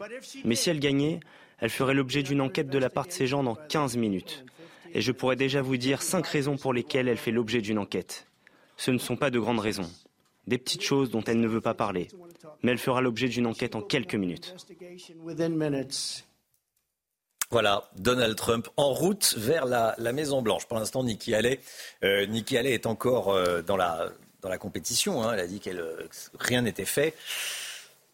Mais si elle gagnait, elle ferait l'objet d'une enquête de la part de ces gens dans 15 minutes. Et je pourrais déjà vous dire cinq raisons pour lesquelles elle fait l'objet d'une enquête. Ce ne sont pas de grandes raisons. Des petites choses dont elle ne veut pas parler. Mais elle fera l'objet d'une enquête en quelques minutes. Voilà, Donald Trump en route vers la, Maison Blanche. Pour l'instant, Nikki Haley, euh, est encore euh, dans, la, dans la compétition. Hein. Elle a dit que euh, rien n'était fait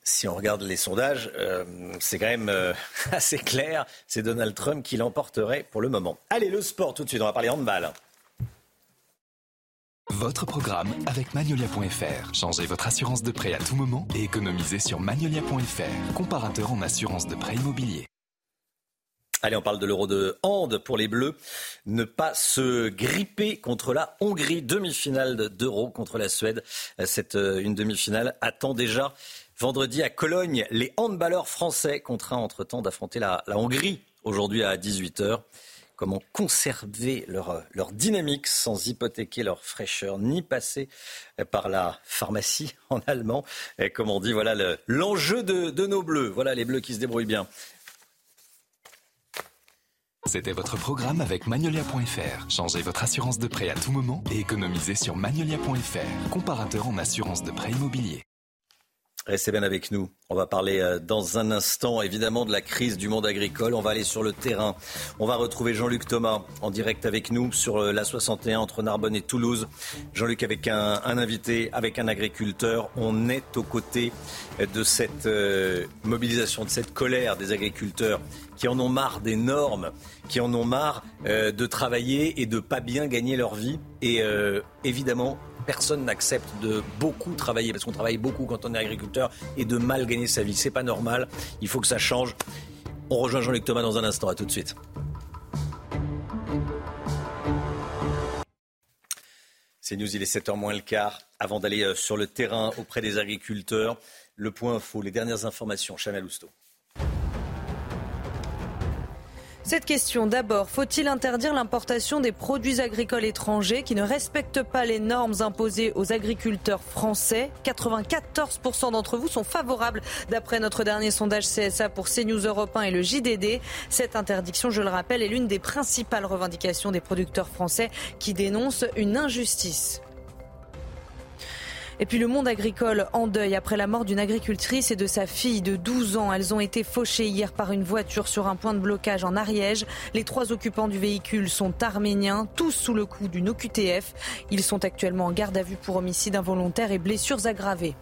si on regarde les sondages, euh, c'est quand même euh, *laughs* assez clair. C'est Donald Trump qui l'emporterait pour le moment. Allez, le sport tout de suite. On va parler handball. Votre programme avec Magnolia.fr. Changez votre assurance de prêt à tout moment et économisez sur Magnolia.fr, comparateur en assurance de prêt immobilier. Allez, on parle de l'euro de hand pour les Bleus. Ne pas se gripper contre la Hongrie. Demi-finale d'euro contre la Suède. Cette euh, une demi-finale attend déjà Vendredi à Cologne, les handballeurs français contraints entre-temps d'affronter la, Hongrie aujourd'hui à 18h. Comment conserver leur, dynamique sans hypothéquer leur fraîcheur ni passer par la pharmacie *laughs* en allemand? Et comme on dit, voilà l'enjeu de, de nos bleus. Voilà les bleus qui se débrouillent bien. C'était votre programme avec Magnolia.fr. Changez votre assurance de prêt à tout moment et économisez sur Magnolia.fr, comparateur en assurance de prêt immobilier. Restez bien avec nous. On va parler euh, dans un instant évidemment de la crise du monde agricole. On va aller sur le terrain. On va retrouver Jean-Luc Thomas en direct avec nous sur euh, la 61 entre Narbonne et Toulouse. Jean-Luc avec un, invité, avec un agriculteur. On est aux côtés de cette euh, mobilisation, de cette colère des agriculteurs qui en ont marre des normes, qui en ont marre de travailler et de pas bien gagner leur vie. Et évidemment, personne n'accepte de beaucoup travailler, parce qu'on travaille beaucoup quand on est agriculteur, et de mal gagner sa vie. C'est pas normal. Il faut que ça change. On rejoint Jean-Luc Thomas dans un instant. À tout de suite. C'est News, il est 7h moins le quart. Avant d'aller euh, sur le terrain auprès des agriculteurs, le point info, les dernières informations. Chanel Housteau. Cette question d'abord, faut-il interdire l'importation des produits agricoles étrangers qui ne respectent pas les normes imposées aux agriculteurs français? 94% d'entre vous sont favorables d'après notre dernier sondage CSA pour CNews Europe 1 et le JDD. Cette interdiction, je le rappelle, est l'une des principales revendications des producteurs français qui dénoncent une injustice. Et puis le monde agricole en deuil après la mort d'une agricultrice et de sa fille de 12 ans. Elles ont été fauchées hier par une voiture sur un point de blocage en Ariège. Les trois occupants du véhicule sont arméniens, tous sous le coup d'une OQTF. Ils sont actuellement en garde à vue pour homicide involontaire et blessures aggravées.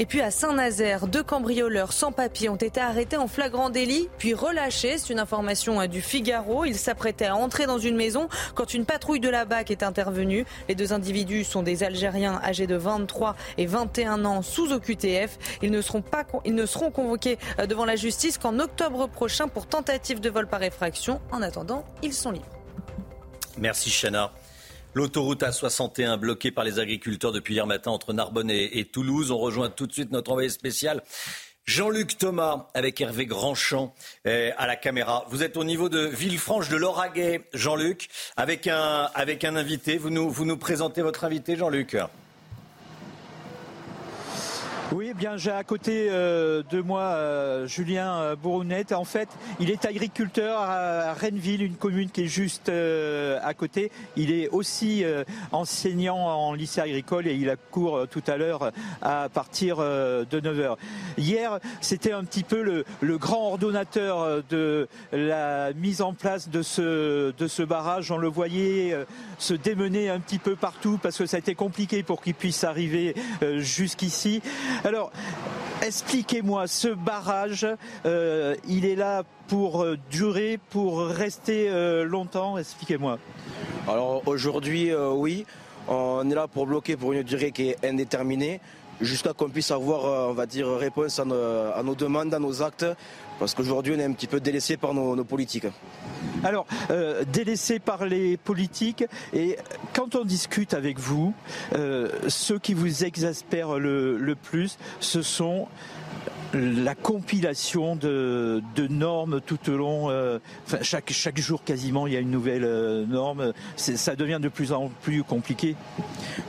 Et puis à Saint-Nazaire, deux cambrioleurs sans papier ont été arrêtés en flagrant délit, puis relâchés. C'est une information du Figaro. Ils s'apprêtaient à entrer dans une maison quand une patrouille de la BAC est intervenue. Les deux individus sont des Algériens âgés de 23 et 21 ans sous OQTF. Ils ne seront, ils ne seront convoqués euh, devant la justice qu'en octobre prochain pour tentative de vol par effraction. En attendant, ils sont libres. Merci Chana. L'autoroute A61 bloquée par les agriculteurs depuis hier matin entre Narbonne et, Toulouse. On rejoint tout de suite notre envoyé spécial. Jean-Luc Thomas avec Hervé Grandchamp eh, à la caméra. Vous êtes au niveau de Villefranche de Lauragais, Jean-Luc, avec un, avec un invité. Vous nous, vous nous présentez votre invité, Jean-Luc oui, eh bien j'ai à côté euh, de moi euh, Julien euh, Bourrounet. En fait, il est agriculteur à, Renneville, une commune qui est juste à côté. Il est aussi enseignant en lycée agricole et il a cours tout à l'heure à partir de 9h. Hier, c'était un petit peu le, le, grand ordonnateur de la mise en place de ce, de ce barrage. On le voyait se démener un petit peu partout parce que ça a été compliqué pour qu'il puisse arriver jusqu'ici. Alors, expliquez-moi, ce barrage, euh, il est là pour euh, durer, pour rester euh, longtemps Expliquez-moi. Alors aujourd'hui, oui, on est là pour bloquer pour une durée qui est indéterminée jusqu'à qu'on puisse avoir, on va dire, réponse à nos, demandes, à nos actes, parce qu'aujourd'hui on est un petit peu délaissé par nos, politiques. Alors, euh, délaissé par les politiques, et quand on discute avec vous, euh, ceux qui vous exaspèrent le plus, ce sont la compilation de, normes tout au long, euh, chaque, chaque jour quasiment il y a une nouvelle euh, norme, ça devient de plus en plus compliqué.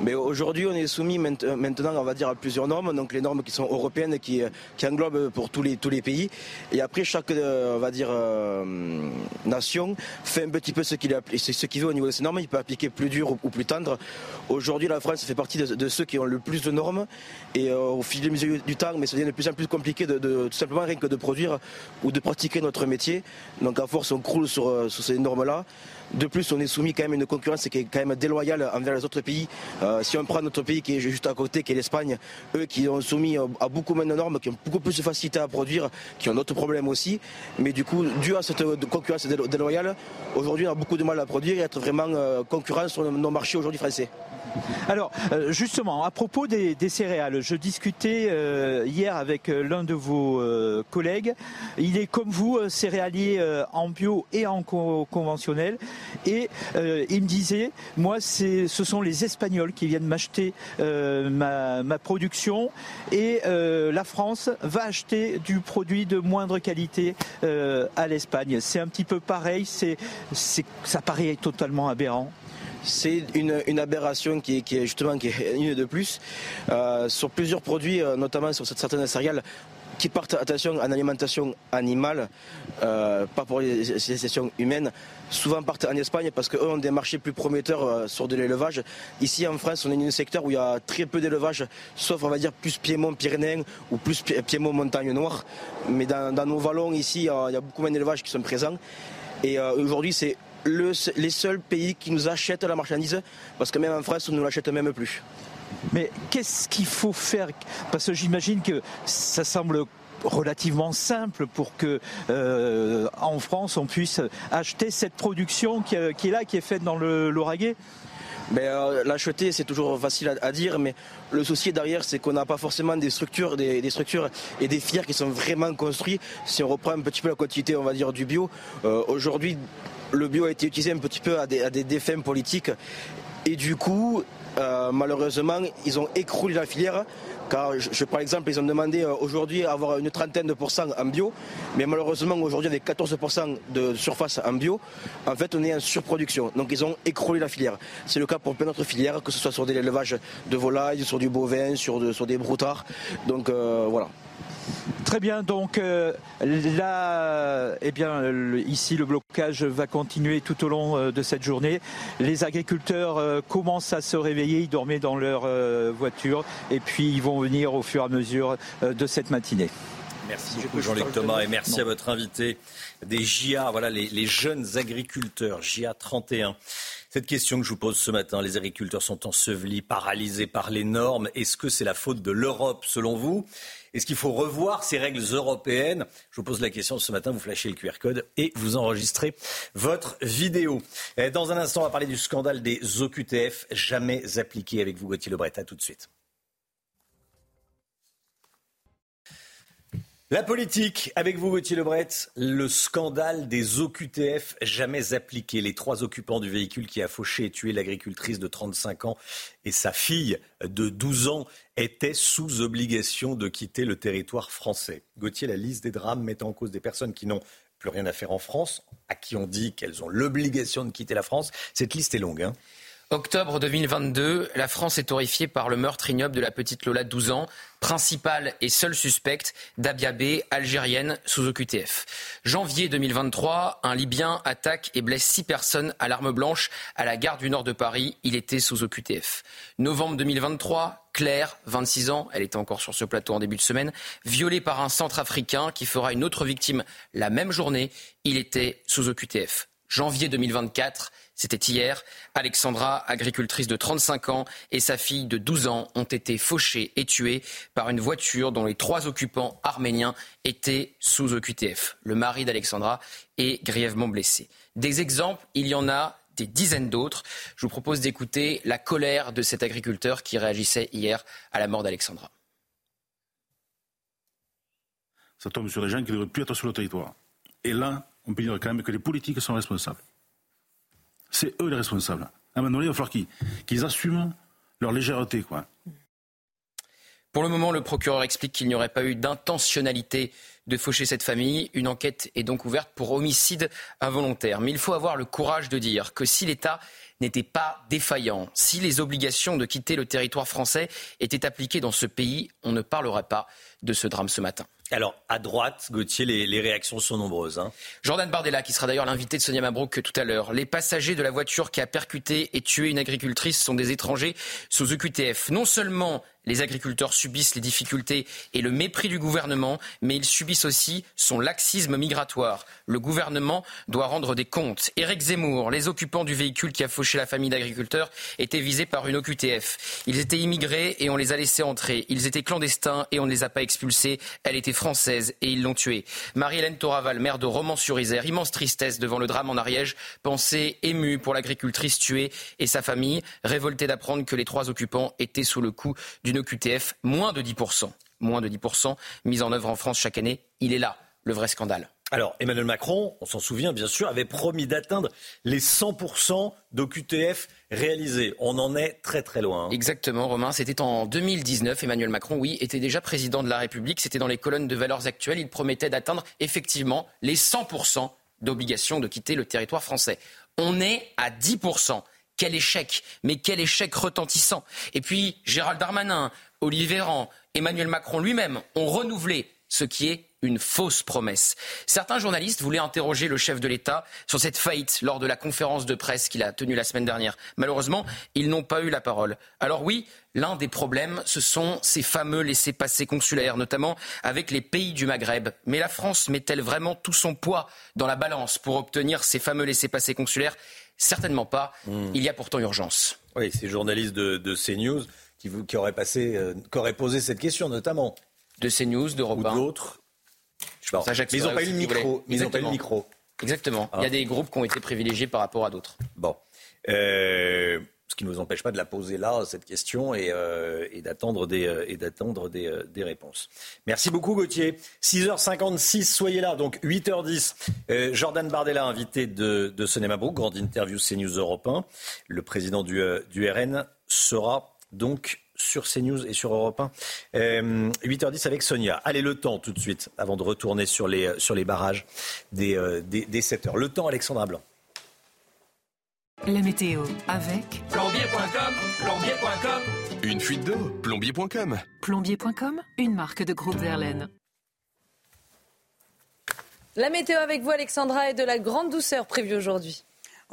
Mais aujourd'hui on est soumis maintenant on va dire à plusieurs normes, donc les normes qui sont européennes qui, qui englobent pour tous les, tous les pays. Et après chaque euh, on va dire nation fait un petit peu ce qu'il veut au niveau de ces normes, il peut appliquer plus dur ou, plus tendre. Aujourd'hui la France fait partie de, ceux qui ont le plus de normes. Et au fil du temps mais ça devient de plus en plus compliqué de, tout simplement rien que de produire ou de pratiquer notre métier. Donc à force, on croule sur, euh, ces normes-là. De plus, on est soumis quand même à une concurrence qui est quand même déloyale envers les autres pays. Euh, si on prend notre pays qui est juste à côté, qui est l'Espagne, eux qui ont soumis à beaucoup moins de normes, qui ont beaucoup plus de facilité à produire, qui ont d'autres problèmes aussi. Mais du coup, dû à cette concurrence déloyale, aujourd'hui on a beaucoup de mal à produire et à être vraiment euh, concurrent sur nos marchés aujourd'hui français. Alors, euh, justement, à propos des, céréales, je discutais euh, hier avec euh, l'un de vos collègues. Il est comme vous, céréalier en bio et en conventionnel. Et il me disait, moi, ce sont les Espagnols qui viennent m'acheter ma, production et la France va acheter du produit de moindre qualité à l'Espagne. C'est un petit peu pareil, c'est, ça paraît totalement aberrant c'est une, aberration qui est, justement qui est une de plus. Euh, sur plusieurs produits, euh, notamment sur certaines céréales, qui partent, attention, en alimentation animale, euh, pas pour les sessions humaines, souvent partent en Espagne parce qu'eux ont des marchés plus prometteurs sur de l'élevage. Ici en France, on est dans un secteur où il y a très peu d'élevage, sauf on va dire plus Piémont-Pyrénées ou plus Piémont-Montagne Noire. Mais dans, nos vallons ici, il y a beaucoup moins d'élevages qui sont présents. Et aujourd'hui, c'est les seuls pays qui nous achètent la marchandise, parce que même en France, on ne l'achète même plus. Mais qu'est-ce qu'il faut faire? Parce que j'imagine que ça semble relativement simple pour que euh, en France on puisse acheter cette production qui, est là, qui est faite dans le euh, l'acheter, c'est toujours facile à, dire, mais le souci derrière, c'est qu'on n'a pas forcément des structures, des, structures et des filières qui sont vraiment construites. Si on reprend un petit peu la quantité, on va dire, du bio, euh, aujourd'hui, le bio a été utilisé un petit peu à des, à politiques. Et du coup, euh, malheureusement, ils ont écroulé la filière. Car, je, par exemple, ils ont demandé euh, aujourd'hui avoir une trentaine de pourcents en bio. Mais malheureusement, aujourd'hui, avec 14% de surface en bio, en fait, on est en surproduction. Donc, ils ont écroulé la filière. C'est le cas pour plein d'autres filières, que ce soit sur des élevages de volailles, sur du bovin, sur, des broutards. Donc, euh, voilà. Très bien, donc euh, là, eh bien, ici le blocage va continuer tout au long de cette journée. Les agriculteurs commencent à se réveiller. ils dormaient dans leur voiture et puis ils vont venir au fur et à mesure de cette matinée. Merci beaucoup Jean-Luc Thomas et merci à votre invité des JA, voilà les, les jeunes agriculteurs, JA 31. Cette question que je vous pose ce matin, les agriculteurs sont ensevelis, paralysés par les normes. Est-ce que c'est la faute de l'Europe selon vous? Est-ce qu'il faut revoir ces règles européennes? Je vous pose la question ce matin, vous flashez le QR code et vous enregistrez votre vidéo. Dans un instant, on va parler du scandale des OQTF jamais appliqués avec vous, Gauthier Lebret. À tout de suite. La politique, avec vous Gauthier Lebret, le scandale des OQTF jamais appliqués. Les trois occupants du véhicule qui a fauché et tué l'agricultrice de 35 ans et sa fille de 12 ans étaient sous obligation de quitter le territoire français. Gauthier, la liste des drames met en cause des personnes qui n'ont plus rien à faire en France, à qui on dit qu'elles ont l'obligation de quitter la France. Cette liste est longue. Hein Octobre 2022, la France est horrifiée par le meurtre ignoble de la petite Lola, 12 ans, principale et seule suspecte d'Abiabé, algérienne, sous OQTF. Janvier 2023, un Libyen attaque et blesse six personnes à l'arme blanche à la gare du nord de Paris. Il était sous OQTF. Novembre 2023, Claire, 26 ans, elle était encore sur ce plateau en début de semaine, violée par un centrafricain qui fera une autre victime la même journée. Il était sous OQTF. Janvier 2024, c'était hier. Alexandra, agricultrice de 35 ans, et sa fille de 12 ans ont été fauchées et tuées par une voiture dont les trois occupants arméniens étaient sous OQTF. Le mari d'Alexandra est grièvement blessé. Des exemples, il y en a des dizaines d'autres. Je vous propose d'écouter la colère de cet agriculteur qui réagissait hier à la mort d'Alexandra. Ça tombe sur des gens qui ne devraient plus être sur le territoire. Et là, on peut dire quand même que les politiques sont responsables. C'est eux les responsables. À il va falloir qu'ils assument leur légèreté. Quoi. Pour le moment, le procureur explique qu'il n'y aurait pas eu d'intentionnalité de faucher cette famille. Une enquête est donc ouverte pour homicide involontaire. Mais il faut avoir le courage de dire que si l'État n'était pas défaillant, si les obligations de quitter le territoire français étaient appliquées dans ce pays, on ne parlerait pas de ce drame ce matin. Alors, à droite, Gauthier, les, réactions sont nombreuses. Hein. Jordan Bardella, qui sera d'ailleurs l'invité de Sonia Mabrouk tout à l'heure. Les passagers de la voiture qui a percuté et tué une agricultrice sont des étrangers sous EQTF. Non seulement les agriculteurs subissent les difficultés et le mépris du gouvernement, mais ils subissent aussi son laxisme migratoire. Le gouvernement doit rendre des comptes. Éric Zemmour, les occupants du véhicule qui a fauché la famille d'agriculteurs, étaient visés par une OQTF. Ils étaient immigrés et on les a laissés entrer. Ils étaient clandestins et on ne les a pas expulsés. Elle était française et ils l'ont tuée. Marie-Hélène Toraval, maire de Romans-sur-Isère, immense tristesse devant le drame en Ariège, pensée émue pour l'agricultrice tuée et sa famille, révoltée d'apprendre que les trois occupants étaient sous le coup du d'une OQTF, moins de 10%. Moins de 10% mise en œuvre en France chaque année. Il est là, le vrai scandale. Alors, Emmanuel Macron, on s'en souvient bien sûr, avait promis d'atteindre les 100% d'OQTF réalisés. On en est très très loin. Hein. Exactement, Romain. C'était en 2019. Emmanuel Macron, oui, était déjà président de la République. C'était dans les colonnes de valeurs actuelles. Il promettait d'atteindre effectivement les 100% d'obligation de quitter le territoire français. On est à 10%. Quel échec, mais quel échec retentissant. Et puis Gérald Darmanin, Olivier Véran, Emmanuel Macron lui-même ont renouvelé ce qui est une fausse promesse. Certains journalistes voulaient interroger le chef de l'État sur cette faillite lors de la conférence de presse qu'il a tenue la semaine dernière. Malheureusement, ils n'ont pas eu la parole. Alors oui, l'un des problèmes, ce sont ces fameux laissés-passer consulaires, notamment avec les pays du Maghreb. Mais la France met-elle vraiment tout son poids dans la balance pour obtenir ces fameux laissés-passer consulaires Certainement pas. Hmm. Il y a pourtant urgence. Oui, ces journalistes de, CNews qui, qui, auraient passé, euh, qui auraient posé cette question notamment. De CNews, d'Europe Ou d'autres. Mais ils n'ont pas eu le micro. ils n'ont pas eu le micro. Exactement. Il y a ah. des groupes qui ont été privilégiés par rapport à d'autres. Bon. Euh, ce qui ne nous empêche pas de la poser là, cette question, et, euh, d'attendre des, euh, et d'attendre des, euh, des, réponses. Merci beaucoup, Gauthier. 6h56, soyez là. Donc, 8h10, Jordan Bardella, invité de, de Sonemabrook, grande interview CNews Europe 1. Le président du, du RN sera donc sur CNews et sur Europe 1. 8h10 avec Sonia. Allez, le temps tout de suite, avant de retourner sur les, sur les barrages des, des, des 7h. Le temps, Alexandra Blanc. La météo avec plombier.com, plombier.com. Une fuite d'eau, plombier.com. Plombier.com, une marque de groupe Verlaine. La météo avec vous, Alexandra, est de la grande douceur prévue aujourd'hui.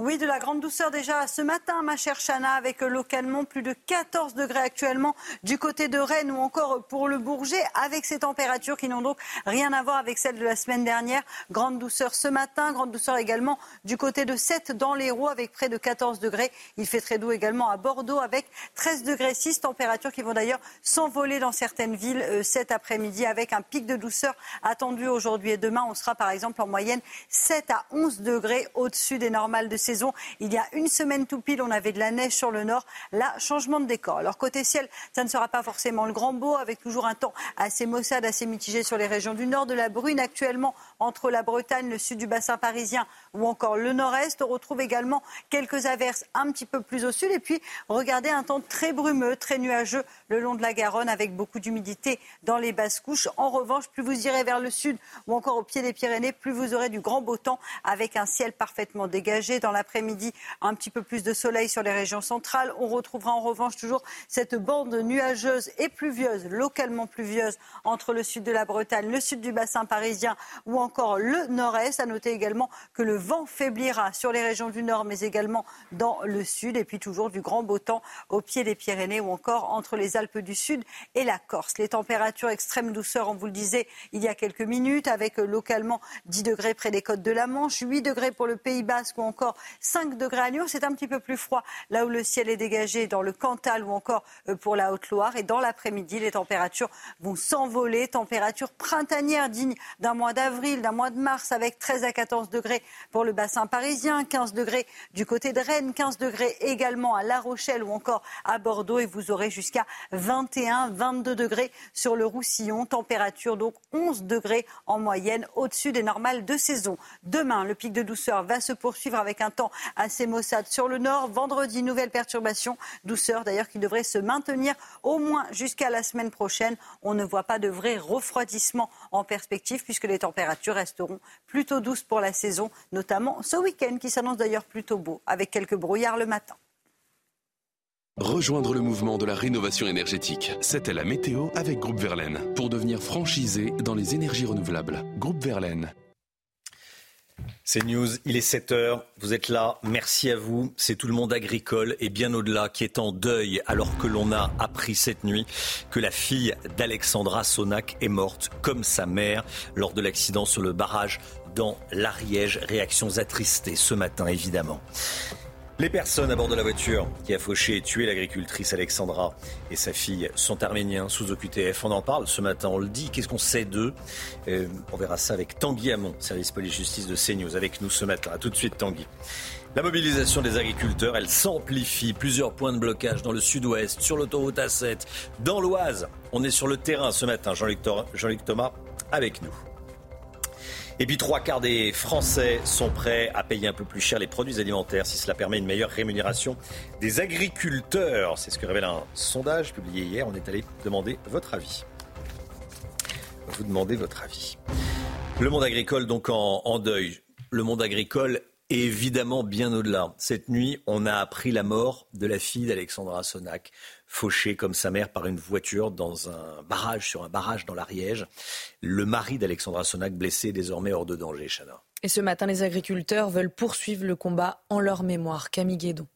Oui, de la grande douceur déjà ce matin, ma chère Chana, avec localement plus de 14 degrés actuellement du côté de Rennes ou encore pour le Bourget, avec ces températures qui n'ont donc rien à voir avec celles de la semaine dernière. Grande douceur ce matin, grande douceur également du côté de 7 dans l'Hérault avec près de 14 degrés. Il fait très doux également à Bordeaux avec 13 degrés 6, températures qui vont d'ailleurs s'envoler dans certaines villes euh, cet après-midi avec un pic de douceur attendu aujourd'hui et demain. On sera par exemple en moyenne 7 à 11 degrés au-dessus des normales de Il y a une semaine tout pile, on avait de la neige sur le nord. Là, changement de décor. Alors côté ciel, ça ne sera pas forcément le grand beau, avec toujours un temps assez maussade, assez mitigé sur les régions du nord, de la brune actuellement entre la Bretagne, le sud du bassin parisien ou encore le nord-est. On retrouve également quelques averses un petit peu plus au sud. Et puis, regardez un temps très brumeux, très nuageux le long de la Garonne, avec beaucoup d'humidité dans les basses couches. En revanche, plus vous irez vers le sud ou encore au pied des Pyrénées, plus vous aurez du grand beau temps avec un ciel parfaitement dégagé. Dans l'après-midi, un petit peu plus de soleil sur les régions centrales. On retrouvera en revanche toujours cette bande nuageuse et pluvieuse, localement pluvieuse, entre le sud de la Bretagne, le sud du bassin parisien ou encore le nord-est. À noter également que le vent faiblira sur les régions du nord, mais également dans le sud. Et puis toujours du grand beau temps au pied des Pyrénées ou encore entre les Alpes du Sud et la Corse. Les températures extrême douceur, on vous le disait il y a quelques minutes, avec localement 10 degrés près des côtes de la Manche, 8 degrés pour le Pays Basque ou encore 5 degrés à Lyon. C'est un petit peu plus froid là où le ciel est dégagé dans le Cantal ou encore euh, pour la Haute-Loire. Et dans l'après-midi, les températures vont s'envoler. Températures printanières dignes d'un mois d'avril, d'un mois de mars, avec 13 à 14 degrés pour le bassin parisien, 15 degrés du côté de Rennes, 15 degrés également à La Rochelle ou encore à Bordeaux. Et vous aurez jusqu'à 21, 22 degrés sur le Roussillon. Température donc 11 degrés en moyenne au-dessus des normales de saison. Demain, le pic de douceur va se poursuivre avec un temps assez maussade sur le nord. Vendredi, nouvelle perturbation. Douceur d'ailleurs qui devrait se maintenir au moins jusqu'à la semaine prochaine. On ne voit pas de vrai refroidissement en perspective puisque les températures resteront plutôt douces pour la saison, notamment ce week-end qui s'annonce d'ailleurs plutôt beau avec quelques brouillards le matin. Rejoindre le mouvement de la rénovation énergétique. C'était la météo avec Groupe Verlaine pour devenir franchisé dans les énergies renouvelables. Groupe Verlaine. C'est News, il est 7 heures, vous êtes là, merci à vous. C'est tout le monde agricole et bien au-delà qui est en deuil alors que l'on a appris cette nuit que la fille d'Alexandra Sonac est morte comme sa mère lors de l'accident sur le barrage dans l'Ariège. Réactions attristées ce matin évidemment. Les personnes à bord de la voiture qui a fauché et tué l'agricultrice Alexandra et sa fille sont arméniens sous OQTF. On en parle ce matin, on le dit. Qu'est-ce qu'on sait d'eux? Euh, On verra ça avec Tanguy Hamon, service police-justice de CNews, avec nous ce matin. A tout de suite, Tanguy. La mobilisation des agriculteurs, elle s'amplifie. Plusieurs points de blocage dans le sud-ouest, sur l'autoroute A7, dans l'Oise. On est sur le terrain ce matin. Jean-Luc Thomas avec nous. Et puis trois quarts des Français sont prêts à payer un peu plus cher les produits alimentaires si cela permet une meilleure rémunération des agriculteurs. C'est ce que révèle un sondage publié hier. On est allé demander votre avis. Vous demandez votre avis. Le monde agricole donc en, en deuil. Le monde agricole évidemment bien au-delà. Cette nuit, on a appris la mort de la fille d'Alexandra Sonac fauché comme sa mère par une voiture dans un barrage, sur un barrage dans l'Ariège. Le mari d'Alexandra Sonac blessé désormais hors de danger, Chana. Et ce matin, les agriculteurs veulent poursuivre le combat en leur mémoire. Camille Guédon.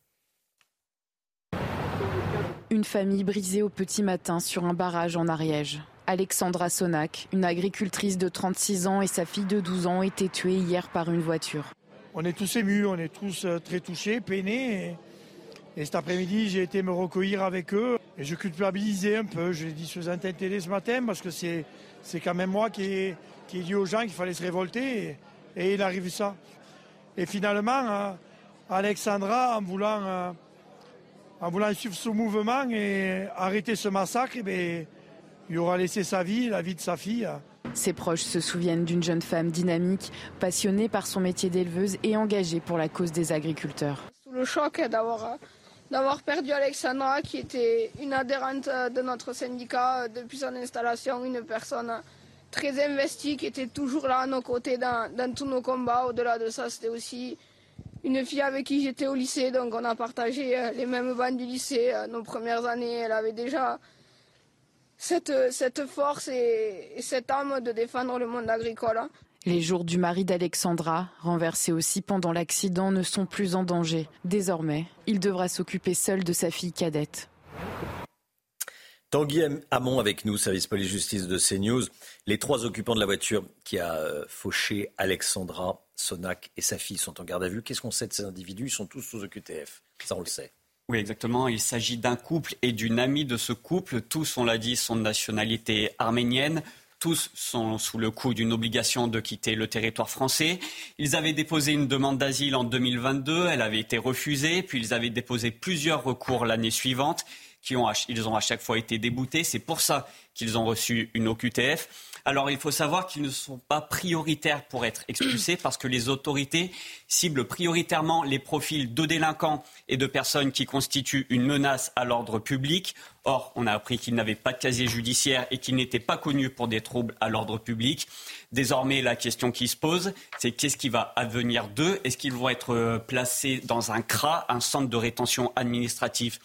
Une famille brisée au petit matin sur un barrage en Ariège. Alexandra Sonac, une agricultrice de 36 ans et sa fille de 12 ans été tuées hier par une voiture. On est tous émus, on est tous euh, très touchés, peinés. Et cet après-midi, j'ai été me recueillir avec eux et je culpabilisais un peu. Je l'ai dit sur un télé ce matin parce que c'est, quand même moi qui ai, dit aux gens qu'il fallait se révolter et, il arrive ça. Et finalement, hein, Alexandra, en voulant, euh, en voulant suivre ce mouvement et arrêter ce massacre, eh il aura laissé sa vie, la vie de sa fille. Ses proches se souviennent d'une jeune femme dynamique, passionnée par son métier d'éleveuse et engagée pour la cause des agriculteurs. Sous le choc d'avoir perdu Alexandra, qui était une adhérente de notre syndicat depuis son installation, une personne très investie, qui était toujours là à nos côtés dans, tous nos combats. Au-delà de ça, c'était aussi une fille avec qui j'étais au lycée, donc on a partagé euh, les mêmes bancs du lycée. Euh, nos premières années, elle avait déjà cette, cette force et, et cette âme de défendre le monde agricole. Les jours du mari d'Alexandra, renversé aussi pendant l'accident, ne sont plus en danger. Désormais, il devra s'occuper seul de sa fille cadette. Tanguy Hamon avec nous, service police-justice de CNews. Les trois occupants de la voiture qui a euh, fauché Alexandra Sonac et sa fille sont en garde à vue. Qu'est-ce qu'on sait de ces individus? Ils sont tous sous OQTF. Ça, on le sait. Oui, exactement. Il s'agit d'un couple et d'une amie de ce couple. Tous, on l'a dit, sont de nationalité arménienne. Tous sont sous le coup d'une obligation de quitter le territoire français. Ils avaient déposé une demande d'asile en 2022. Elle avait été refusée. Puis ils avaient déposé plusieurs recours l'année suivante. Qui ont, ils ont à chaque fois été déboutés. C'est pour ça qu'ils ont reçu une OQTF. Alors il faut savoir qu'ils ne sont pas prioritaires pour être expulsés parce que les autorités ciblent prioritairement les profils de délinquants et de personnes qui constituent une menace à l'ordre public. Or, on a appris qu'ils n'avaient pas de casier judiciaire et qu'ils n'étaient pas connus pour des troubles à l'ordre public. Désormais, la question qui se pose, c'est qu'est-ce qui va advenir d'eux? Est-ce qu'ils vont être euh, placés dans un CRA, un centre de rétention administrative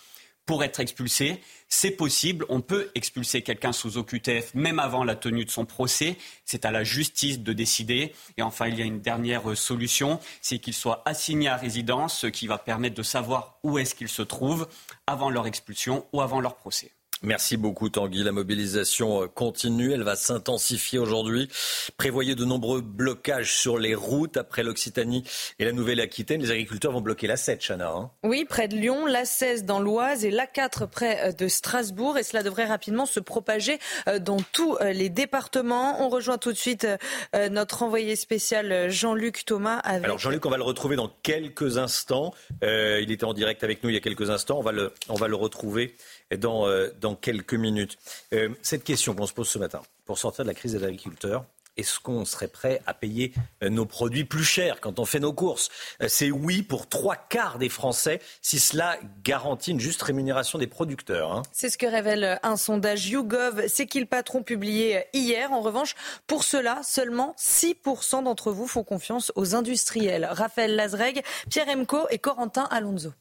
pour être expulsés c'est possible, on peut expulser quelqu'un sous OQTF même avant la tenue de son procès. C'est à la justice de décider. Et enfin, il y a une dernière solution, c'est qu'il soit assigné à résidence, ce qui va permettre de savoir où est-ce qu'il se trouve avant leur expulsion ou avant leur procès. Merci beaucoup Tanguy. La mobilisation euh, continue, elle va s'intensifier aujourd'hui. Prévoyez de nombreux blocages sur les routes après l'Occitanie et la Nouvelle-Aquitaine. Les agriculteurs vont bloquer la 7, Chana. Hein. oui, près de Lyon, la 16 dans l'Oise et la 4 près euh, de Strasbourg. Et cela devrait rapidement se propager euh, dans tous les départements. On rejoint tout de suite notre envoyé spécial Jean-Luc Thomas. Alors Jean-Luc, on va le retrouver dans quelques instants. il était en direct avec nous il y a quelques instants. On va le, on va le retrouver dans, euh, dans quelques minutes. Euh, cette question qu'on se pose ce matin, pour sortir de la crise des agriculteurs, est-ce qu'on serait prêt à payer euh, nos produits plus chers quand on fait nos courses? C'est oui pour trois quarts des Français si cela garantit une juste rémunération des producteurs. Hein. C'est ce que révèle un sondage YouGov, c'est qu'il patron publié hier. En revanche, pour cela, seulement 6% d'entre vous font confiance aux industriels. Raphaël Lazreg, Pierre Emco et Corentin Alonso.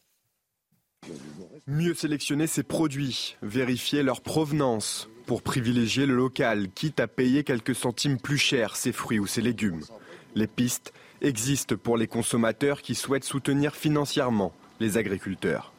Mieux sélectionner ses produits, vérifier leur provenance pour privilégier le local, quitte à payer quelques centimes plus cher ses fruits ou ses légumes. Les pistes existent pour les consommateurs qui souhaitent soutenir financièrement les agriculteurs.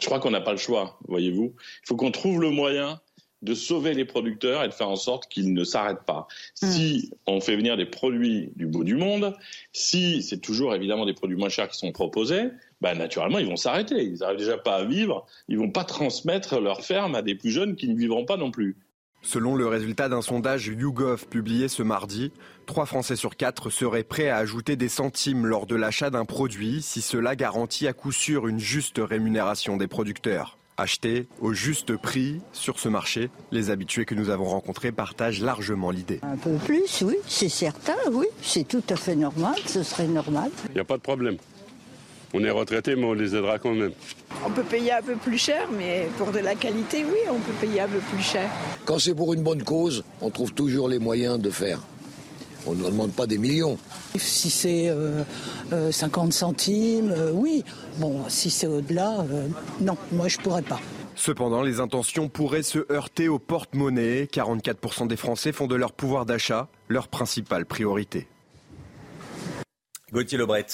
Je crois qu'on n'a pas le choix, voyez-vous. Il faut qu'on trouve le moyen de sauver les producteurs et de faire en sorte qu'ils ne s'arrêtent pas. Hmm. Si on fait venir des produits du bout du monde, si c'est toujours évidemment des produits moins chers qui sont proposés, bah, naturellement, ils vont s'arrêter. Ils n'arrivent déjà pas à vivre. Ils vont pas transmettre leur ferme à des plus jeunes qui ne vivront pas non plus. Selon le résultat d'un sondage YouGov publié ce mardi, 3 Français sur 4 seraient prêts à ajouter des centimes lors de l'achat d'un produit si cela garantit à coup sûr une juste rémunération des producteurs. Acheter au juste prix sur ce marché, les habitués que nous avons rencontrés partagent largement l'idée. Un peu plus, oui, c'est certain, oui, c'est tout à fait normal, ce serait normal. Il n'y a pas de problème. On est retraités, mais on les aidera quand même. On peut payer un peu plus cher, mais pour de la qualité, oui, on peut payer un peu plus cher. Quand c'est pour une bonne cause, on trouve toujours les moyens de faire. On ne demande pas des millions. Si c'est 50 euh, euh, centimes, euh, oui. Bon, si c'est au-delà, non, moi je pourrais pas. Cependant, les intentions pourraient se heurter au porte-monnaie. 44% des Français font de leur pouvoir d'achat leur principale priorité. Gauthier Lebret,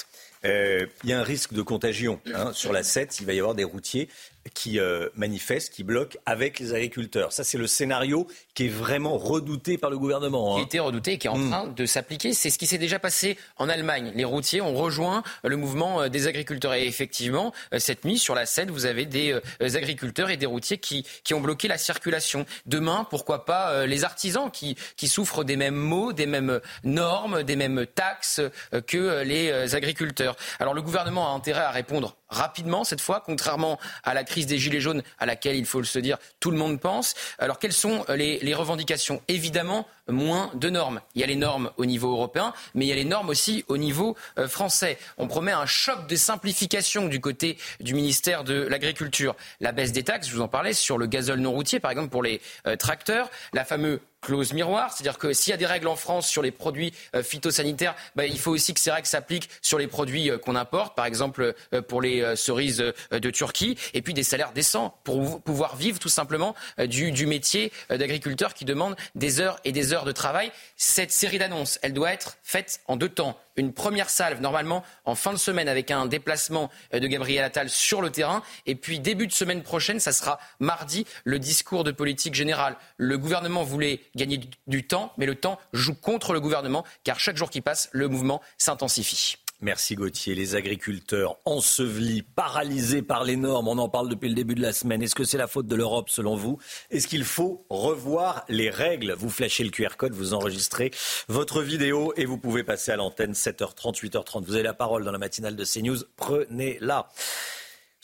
il y a un risque de contagion hein. sur la 7. Il va y avoir des routiers qui euh, manifestent, qui bloquent avec les agriculteurs. Ça, c'est le scénario qui est vraiment redouté par le gouvernement. Hein. Qui était redouté et qui est en hmm. train de s'appliquer. C'est ce qui s'est déjà passé en Allemagne. Les routiers ont rejoint le mouvement euh, des agriculteurs. Et effectivement, euh, cette nuit, sur la 7, vous avez des agriculteurs et des routiers qui, qui ont bloqué la circulation. Demain, pourquoi pas les artisans qui, qui souffrent des mêmes maux, des mêmes normes, des mêmes taxes que les agriculteurs. Alors le gouvernement a intérêt à répondre rapidement cette fois, contrairement à la crise des Gilets jaunes à laquelle, il faut se dire, tout le monde pense. Alors quelles sont euh, les, revendications? Évidemment, moins de normes. Il y a les normes au niveau européen, mais il y a les normes aussi au niveau euh, français. On promet un choc de simplification du côté du ministère de l'Agriculture. La baisse des taxes, je vous en parlais, sur le gazole non routier, par exemple pour les euh, tracteurs, la fameuse clause miroir, c'est-à-dire que s'il y a des règles en France sur les produits euh, phytosanitaires, bah, il faut aussi que ces règles s'appliquent sur les produits euh, qu'on importe, par exemple euh, pour les cerises de Turquie, et puis des salaires décents pour pouvoir vivre tout simplement du, métier d'agriculteur qui demande des heures et des heures de travail. Cette série d'annonces, doit être faite en deux temps une première salve normalement en fin de semaine avec un déplacement euh, de Gabriel Attal sur le terrain. Et puis début de semaine prochaine, ça sera mardi, le discours de politique générale. Le gouvernement voulait gagner du temps, mais le temps joue contre le gouvernement car chaque jour qui passe, le mouvement s'intensifie. Merci Gauthier. Les agriculteurs ensevelis, paralysés par les normes, on en parle depuis le début de la semaine. Est-ce que c'est la faute de l'Europe selon vous? Est-ce qu'il faut revoir les règles? Vous flashez le QR code, vous enregistrez votre vidéo et vous pouvez passer à l'antenne 7h30, 8h30. Vous avez la parole dans la matinale de CNews. Prenez-la.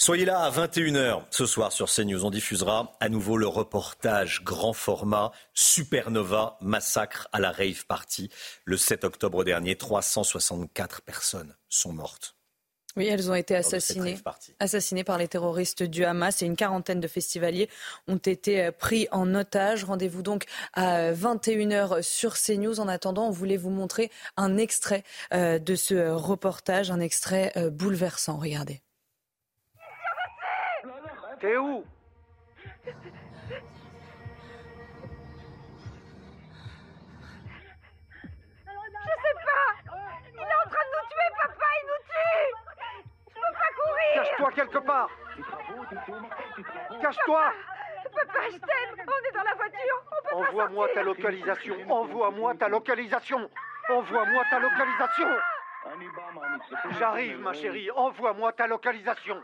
Soyez là à 21h ce soir sur CNews. On diffusera à nouveau le reportage grand format Supernova massacre à la rave party. Le 7 octobre dernier, 364 personnes sont mortes. Oui, elles ont été assassinées, assassinées par les terroristes du Hamas et une quarantaine de festivaliers ont été euh, pris en otage. Rendez-vous donc à 21h sur CNews. En attendant, on voulait vous montrer un extrait euh, de ce reportage, un extrait euh, bouleversant. Regardez. T'es où? Je sais pas! Il est en train de nous tuer, papa! Il nous tue! Je peux pas courir! Cache-toi quelque part! Cache-toi! Papa, je t'aime! On est dans la voiture! Envoie-moi ta localisation! Envoie-moi ta localisation! Envoie-moi ta localisation! J'arrive, ma chérie. Envoie-moi ta localisation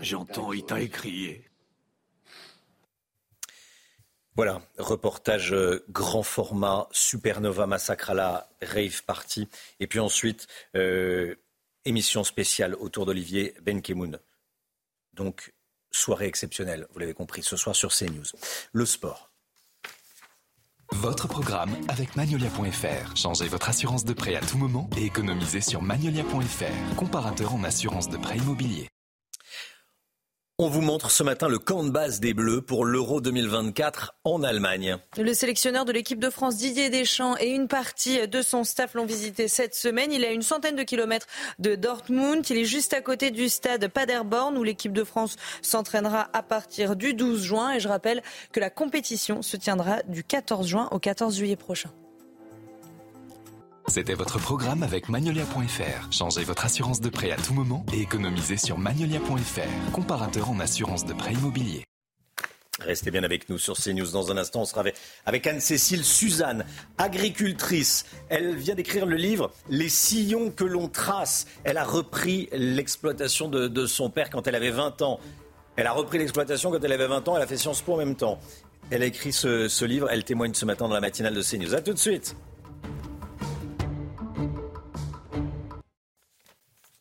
J'entends Itaï crier. Voilà, reportage euh, grand format, Supernova Massacre à la Rave Party. Et puis ensuite, euh, émission spéciale autour d'Olivier Benkemoun. Donc, soirée exceptionnelle, vous l'avez compris, ce soir sur CNews. Le sport. Votre programme avec Magnolia.fr. Changez votre assurance de prêt à tout moment et économisez sur Magnolia.fr, comparateur en assurance de prêt immobilier. On vous montre ce matin le camp de base des Bleus pour l'Euro 2024 en Allemagne. Le sélectionneur de l'équipe de France Didier Deschamps et une partie de son staff l'ont visité cette semaine. Il est à une centaine de kilomètres de Dortmund. Il est juste à côté du stade Paderborn où l'équipe de France s'entraînera à partir du 12 juin. Et je rappelle que la compétition se tiendra du 14 juin au 14 juillet prochain. C'était votre programme avec Magnolia.fr. Changez votre assurance de prêt à tout moment et économisez sur Magnolia.fr, comparateur en assurance de prêt immobilier. Restez bien avec nous sur CNews. Dans un instant, on sera avec, Anne-Cécile Suzanne, agricultrice. Elle vient d'écrire le livre Les sillons que l'on trace. Elle a repris l'exploitation de, son père quand elle avait 20 ans. Elle a repris l'exploitation quand elle avait 20 ans. Elle a fait Sciences Po en même temps. Elle a écrit ce, ce livre. Elle témoigne ce matin dans la matinale de CNews. A tout de suite.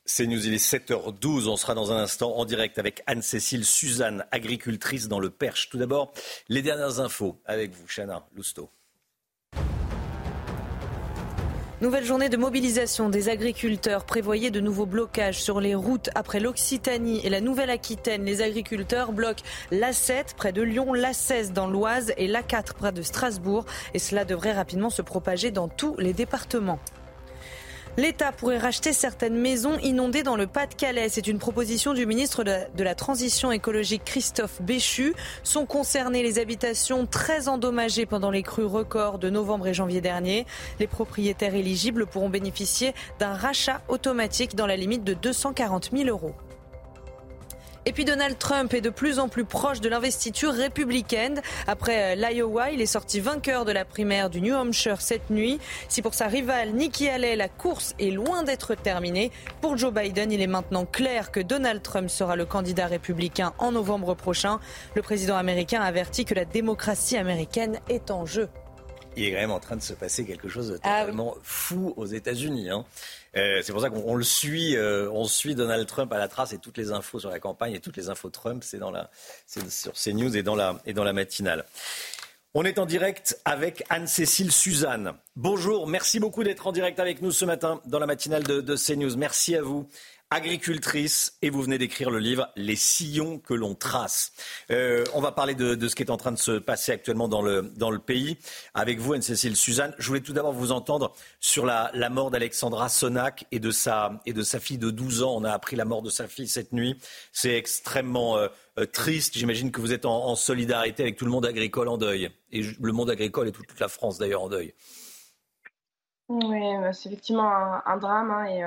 C'est News, il est 7h12. On sera dans un instant en direct avec Anne-Cécile Suzanne, agricultrice dans le Perche. Tout d'abord, les dernières infos avec vous, Chana Lousteau. Nouvelle journée de mobilisation des agriculteurs. Prévoyez de nouveaux blocages sur les routes après l'Occitanie et la Nouvelle-Aquitaine. Les agriculteurs bloquent l'A7 près de Lyon, l'A16 dans l'Oise et l'A4 près de Strasbourg. Et cela devrait rapidement se propager dans tous les départements. L'État pourrait racheter certaines maisons inondées dans le Pas-de-Calais. C'est une proposition du ministre de la Transition écologique Christophe Béchu. Sont concernées les habitations très endommagées pendant les crues records de novembre et janvier dernier. Les propriétaires éligibles pourront bénéficier d'un rachat automatique dans la limite de 240 000 euros. Et puis Donald Trump est de plus en plus proche de l'investiture républicaine. Après euh, l'Iowa, il est sorti vainqueur de la primaire du New Hampshire cette nuit. Si pour sa rivale Nikki Haley, la course est loin d'être terminée, pour Joe Biden, il est maintenant clair que Donald Trump sera le candidat républicain en novembre prochain. Le président américain a averti que la démocratie américaine est en jeu. Il est quand même en train de se passer quelque chose de ah totalement fou aux États-Unis. Hein. Euh, c'est pour ça qu'on le suit, euh, on suit Donald Trump à la trace et toutes les infos sur la campagne et toutes les infos Trump, c'est dans la, sur CNews et dans la et dans la matinale. On est en direct avec Anne-Cécile Suzanne. Bonjour, merci beaucoup d'être en direct avec nous ce matin dans la matinale de, de CNews. Merci à vous. Agricultrice et vous venez d'écrire le livre Les sillons que l'on trace. Euh, on va parler de, ce qui est en train de se passer actuellement dans le, dans le pays. Avec vous, Anne-Cécile Suzanne, je voulais tout d'abord vous entendre sur la, mort d'Alexandra Sonac et de, sa, et de sa fille de 12 ans. On a appris la mort de sa fille cette nuit. C'est extrêmement euh, euh, triste. J'imagine que vous êtes en, solidarité avec tout le monde agricole en deuil. Et le monde agricole et toute, la France d'ailleurs en deuil. Oui, c'est effectivement un, drame. Hein, et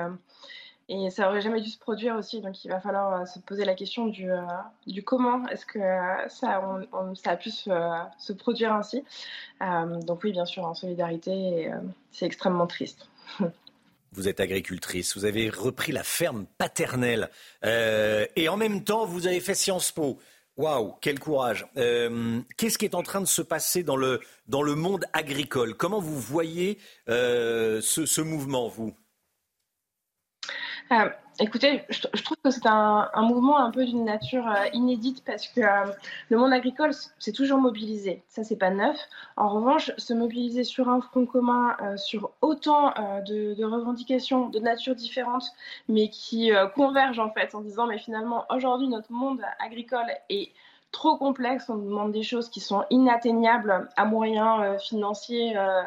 et ça aurait jamais dû se produire aussi, donc il va falloir euh, se poser la question du, euh, du comment est-ce que euh, ça, ça a pu se, se produire ainsi. donc oui, bien sûr, en solidarité, c'est extrêmement triste. *laughs* Vous êtes agricultrice, vous avez repris la ferme paternelle et en même temps, vous avez fait Sciences Po. Waouh, quel courage. Qu'est-ce qui est en train de se passer dans le, dans le monde agricole? Comment vous voyez ce, ce mouvement, vous? Euh, écoutez, je, trouve que c'est un, mouvement un peu d'une nature euh, inédite parce que euh, le monde agricole s'est toujours mobilisé. Ça, c'est pas neuf. En revanche, se mobiliser sur un front commun, sur autant de, de, revendications de nature différente, mais qui convergent en fait en disant, mais finalement, aujourd'hui, notre monde agricole est trop complexe, on demande des choses qui sont inatteignables à moyens euh, financiers euh,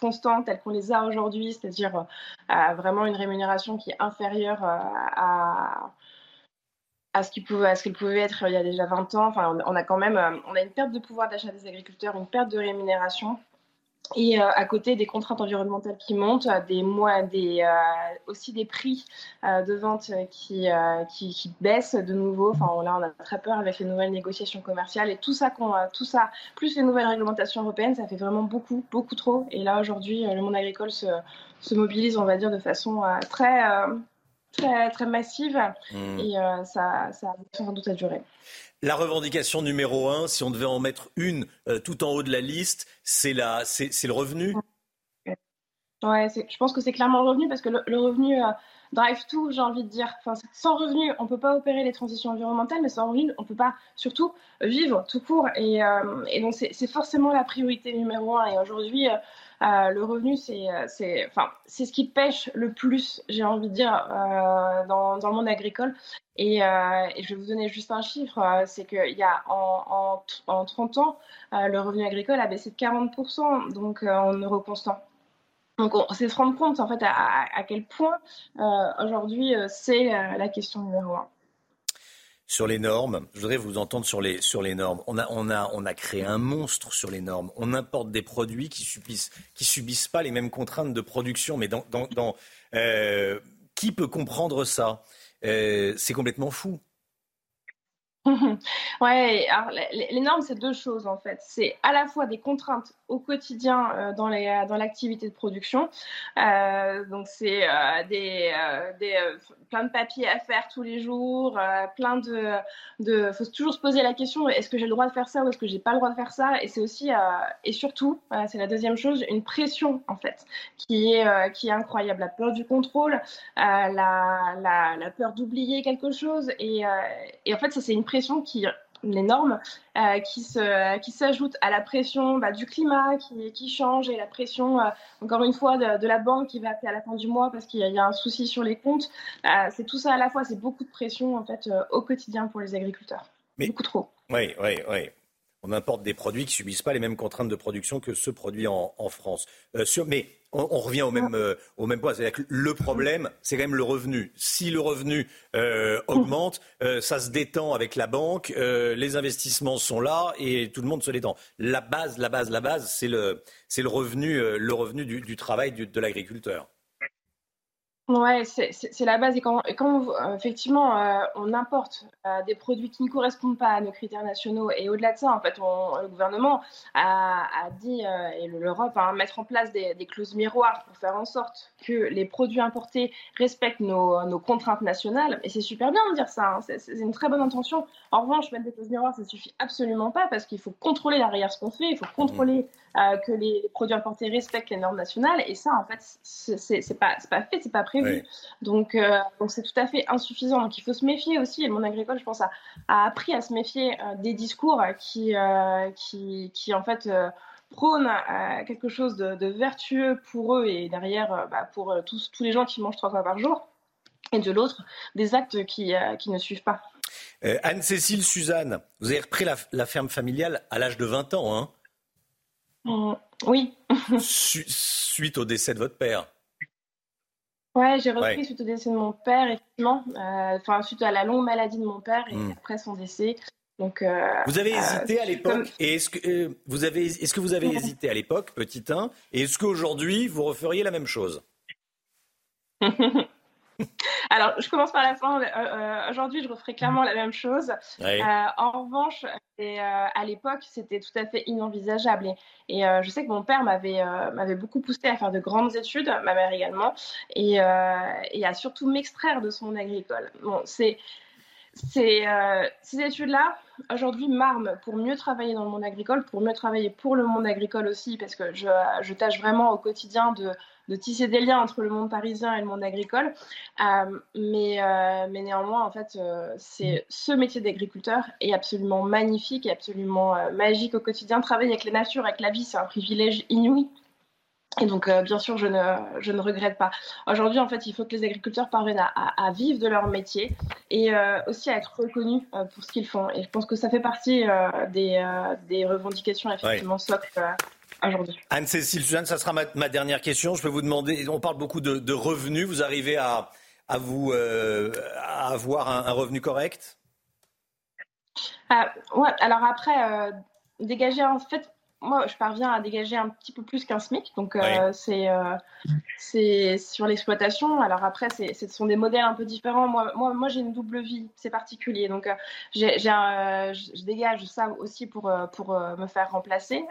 constants tels qu'on les a aujourd'hui, c'est-à-dire euh, vraiment une rémunération qui est inférieure à, à ce qu'il pouvait, pouvait être il y a déjà 20 ans. Enfin, on a quand même on a une perte de pouvoir d'achat des agriculteurs, une perte de rémunération et euh, à côté des contraintes environnementales qui montent, des, des euh, aussi des prix euh, de vente qui, qui, baissent de nouveau. Enfin, là, on a très peur avec les nouvelles négociations commerciales et tout ça, tout ça, plus les nouvelles réglementations européennes, ça fait vraiment beaucoup, beaucoup trop. Et là, aujourd'hui, le monde agricole se, se, mobilise, on va dire, de façon très, très, très massive mmh. et ça, ça a sans doute à durer. La revendication numéro un, si on devait en mettre une euh, tout en haut de la liste, c'est le revenu? Ouais, je pense que c'est clairement le revenu parce que le, revenu euh, drive tout, j'ai envie de dire. Enfin, sans revenu, on ne peut pas opérer les transitions environnementales, mais sans revenu, on ne peut pas surtout vivre tout court. Et, euh, et donc, c'est forcément la priorité numéro un. Et aujourd'hui, euh, le revenu, euh, c'est enfin, ce qui pêche le plus, j'ai envie de dire, euh, dans, le monde agricole. Et, je vais vous donner juste un chiffre, c'est qu'il y a en, en, 30 ans, le revenu agricole a baissé de 40%, donc en euros constants. Donc, c'est se rendre compte en fait à, à quel point aujourd'hui c'est la question numéro un. Sur les normes, je voudrais vous entendre sur les, sur les normes. On a, on, a, on a créé un monstre sur les normes. On importe des produits qui subissent, qui subissent pas les mêmes contraintes de production. Mais dans, dans, euh, qui peut comprendre ça? Euh, C'est complètement fou. *laughs* ouais, les, normes, c'est deux choses en fait. C'est à la fois des contraintes au quotidien euh, dans, les, dans l'activité de production. Euh, donc, c'est euh, des, des plein de papiers à faire tous les jours, plein de. Il faut toujours se poser la question est-ce que j'ai le droit de faire ça ou est-ce que j'ai pas le droit de faire ça? Et c'est aussi, et surtout, c'est la deuxième chose, une pression en fait qui est, qui est incroyable. La peur du contrôle, la, la, la, peur d'oublier quelque chose. Et, et en fait, ça, c'est une pression qui les normes euh, qui se qui s'ajoutent à la pression bah, du climat qui, qui, change et la pression euh, encore une fois de, la banque qui va appeler à la fin du mois parce qu'il y, a un souci sur les comptes. Euh, c'est tout ça à la fois c'est beaucoup de pression en fait au quotidien pour les agriculteurs. Beaucoup trop. Oui oui oui. On importe des produits qui subissent pas les mêmes contraintes de production que ceux produits en, France. Euh, mais on, revient au même, euh, au même point. C'est-à-dire que le problème, c'est quand même le revenu. Si le revenu euh, augmente, ça se détend avec la banque, les investissements sont là et tout le monde se détend. La base, la base, la base, c'est le, c'est le revenu, le revenu du, travail de l'agriculteur. Ouais, c'est la base. Et quand, euh, effectivement euh, on importe euh, des produits qui ne correspondent pas à nos critères nationaux, et au-delà de ça, en fait, le gouvernement a, dit, et l'Europe, hein, mettre en place des, clauses miroirs pour faire en sorte que les produits importés respectent nos, contraintes nationales. Et c'est super bien de dire ça, hein, c'est une très bonne intention. En revanche, mettre des clauses miroirs, ça suffit absolument pas parce qu'il faut contrôler derrière ce qu'on fait, il faut contrôler que les produits importés respectent les normes nationales. Et ça, en fait, c'est pas, pas fait, c'est pas prévu. Donc, euh, donc c'est tout à fait insuffisant. Donc, il faut se méfier aussi. Et le monde agricole, je pense, a, a appris à se méfier euh, des discours qui, qui, qui, en fait, prônent quelque chose de, vertueux pour eux et derrière, bah, pour tous, tous les gens qui mangent trois fois par jour. et de l'autre, des actes qui, qui ne suivent pas. Anne-Cécile Suzanne, vous avez repris la, ferme familiale à l'âge de 20 ans, hein? Oui. suite au décès de votre père. Ouais, j'ai repris suite au décès de mon père, effectivement. Enfin, suite à la longue maladie de mon père et mmh. après son décès. Donc, euh, vous avez hésité à l'époque et est-ce que euh, vous avez est-ce que vous avez hésité à l'époque, petit 1, et est-ce qu'aujourd'hui vous referiez la même chose? *laughs* *laughs* Alors, je commence par la fin. Euh, aujourd'hui, je referai clairement la même chose. en revanche, à l'époque, c'était tout à fait inenvisageable. Et, je sais que mon père m'avait m'avait beaucoup poussé à faire de grandes études, ma mère également, et, et à surtout m'extraire de son agricole. Bon, c'est ces, euh, ces études-là, aujourd'hui, m'arment pour mieux travailler dans le monde agricole, pour mieux travailler pour le monde agricole aussi, parce que je, je tâche vraiment au quotidien de, de, tisser des liens entre le monde parisien et le monde agricole. Euh, mais, euh, mais, néanmoins, en fait, c'est ce métier d'agriculteur est absolument magnifique et absolument magique au quotidien. Travailler avec la nature, avec la vie, c'est un privilège inouï. Et donc, euh, bien sûr, je ne, je ne regrette pas. Aujourd'hui, en fait, il faut que les agriculteurs parviennent à, à, vivre de leur métier et euh, aussi à être reconnus euh, pour ce qu'ils font. Et je pense que ça fait partie des, des, revendications, effectivement, ouais. Aujourd'hui. Anne-Cécile Suzanne, ça sera ma, ma, dernière question. Je peux vous demander, on parle beaucoup de, de revenus. Vous arrivez à, à vous, à avoir un, un, revenu correct? Ouais, alors après, dégager, en fait, moi, je parviens à dégager un petit peu plus qu'un SMIC. Donc, euh, euh, c'est sur l'exploitation. Alors après, ce sont des modèles un peu différents. Moi, moi, moi j'ai une double vie. C'est particulier. Donc, euh, j'ai je dégage ça aussi pour, pour me faire remplacer.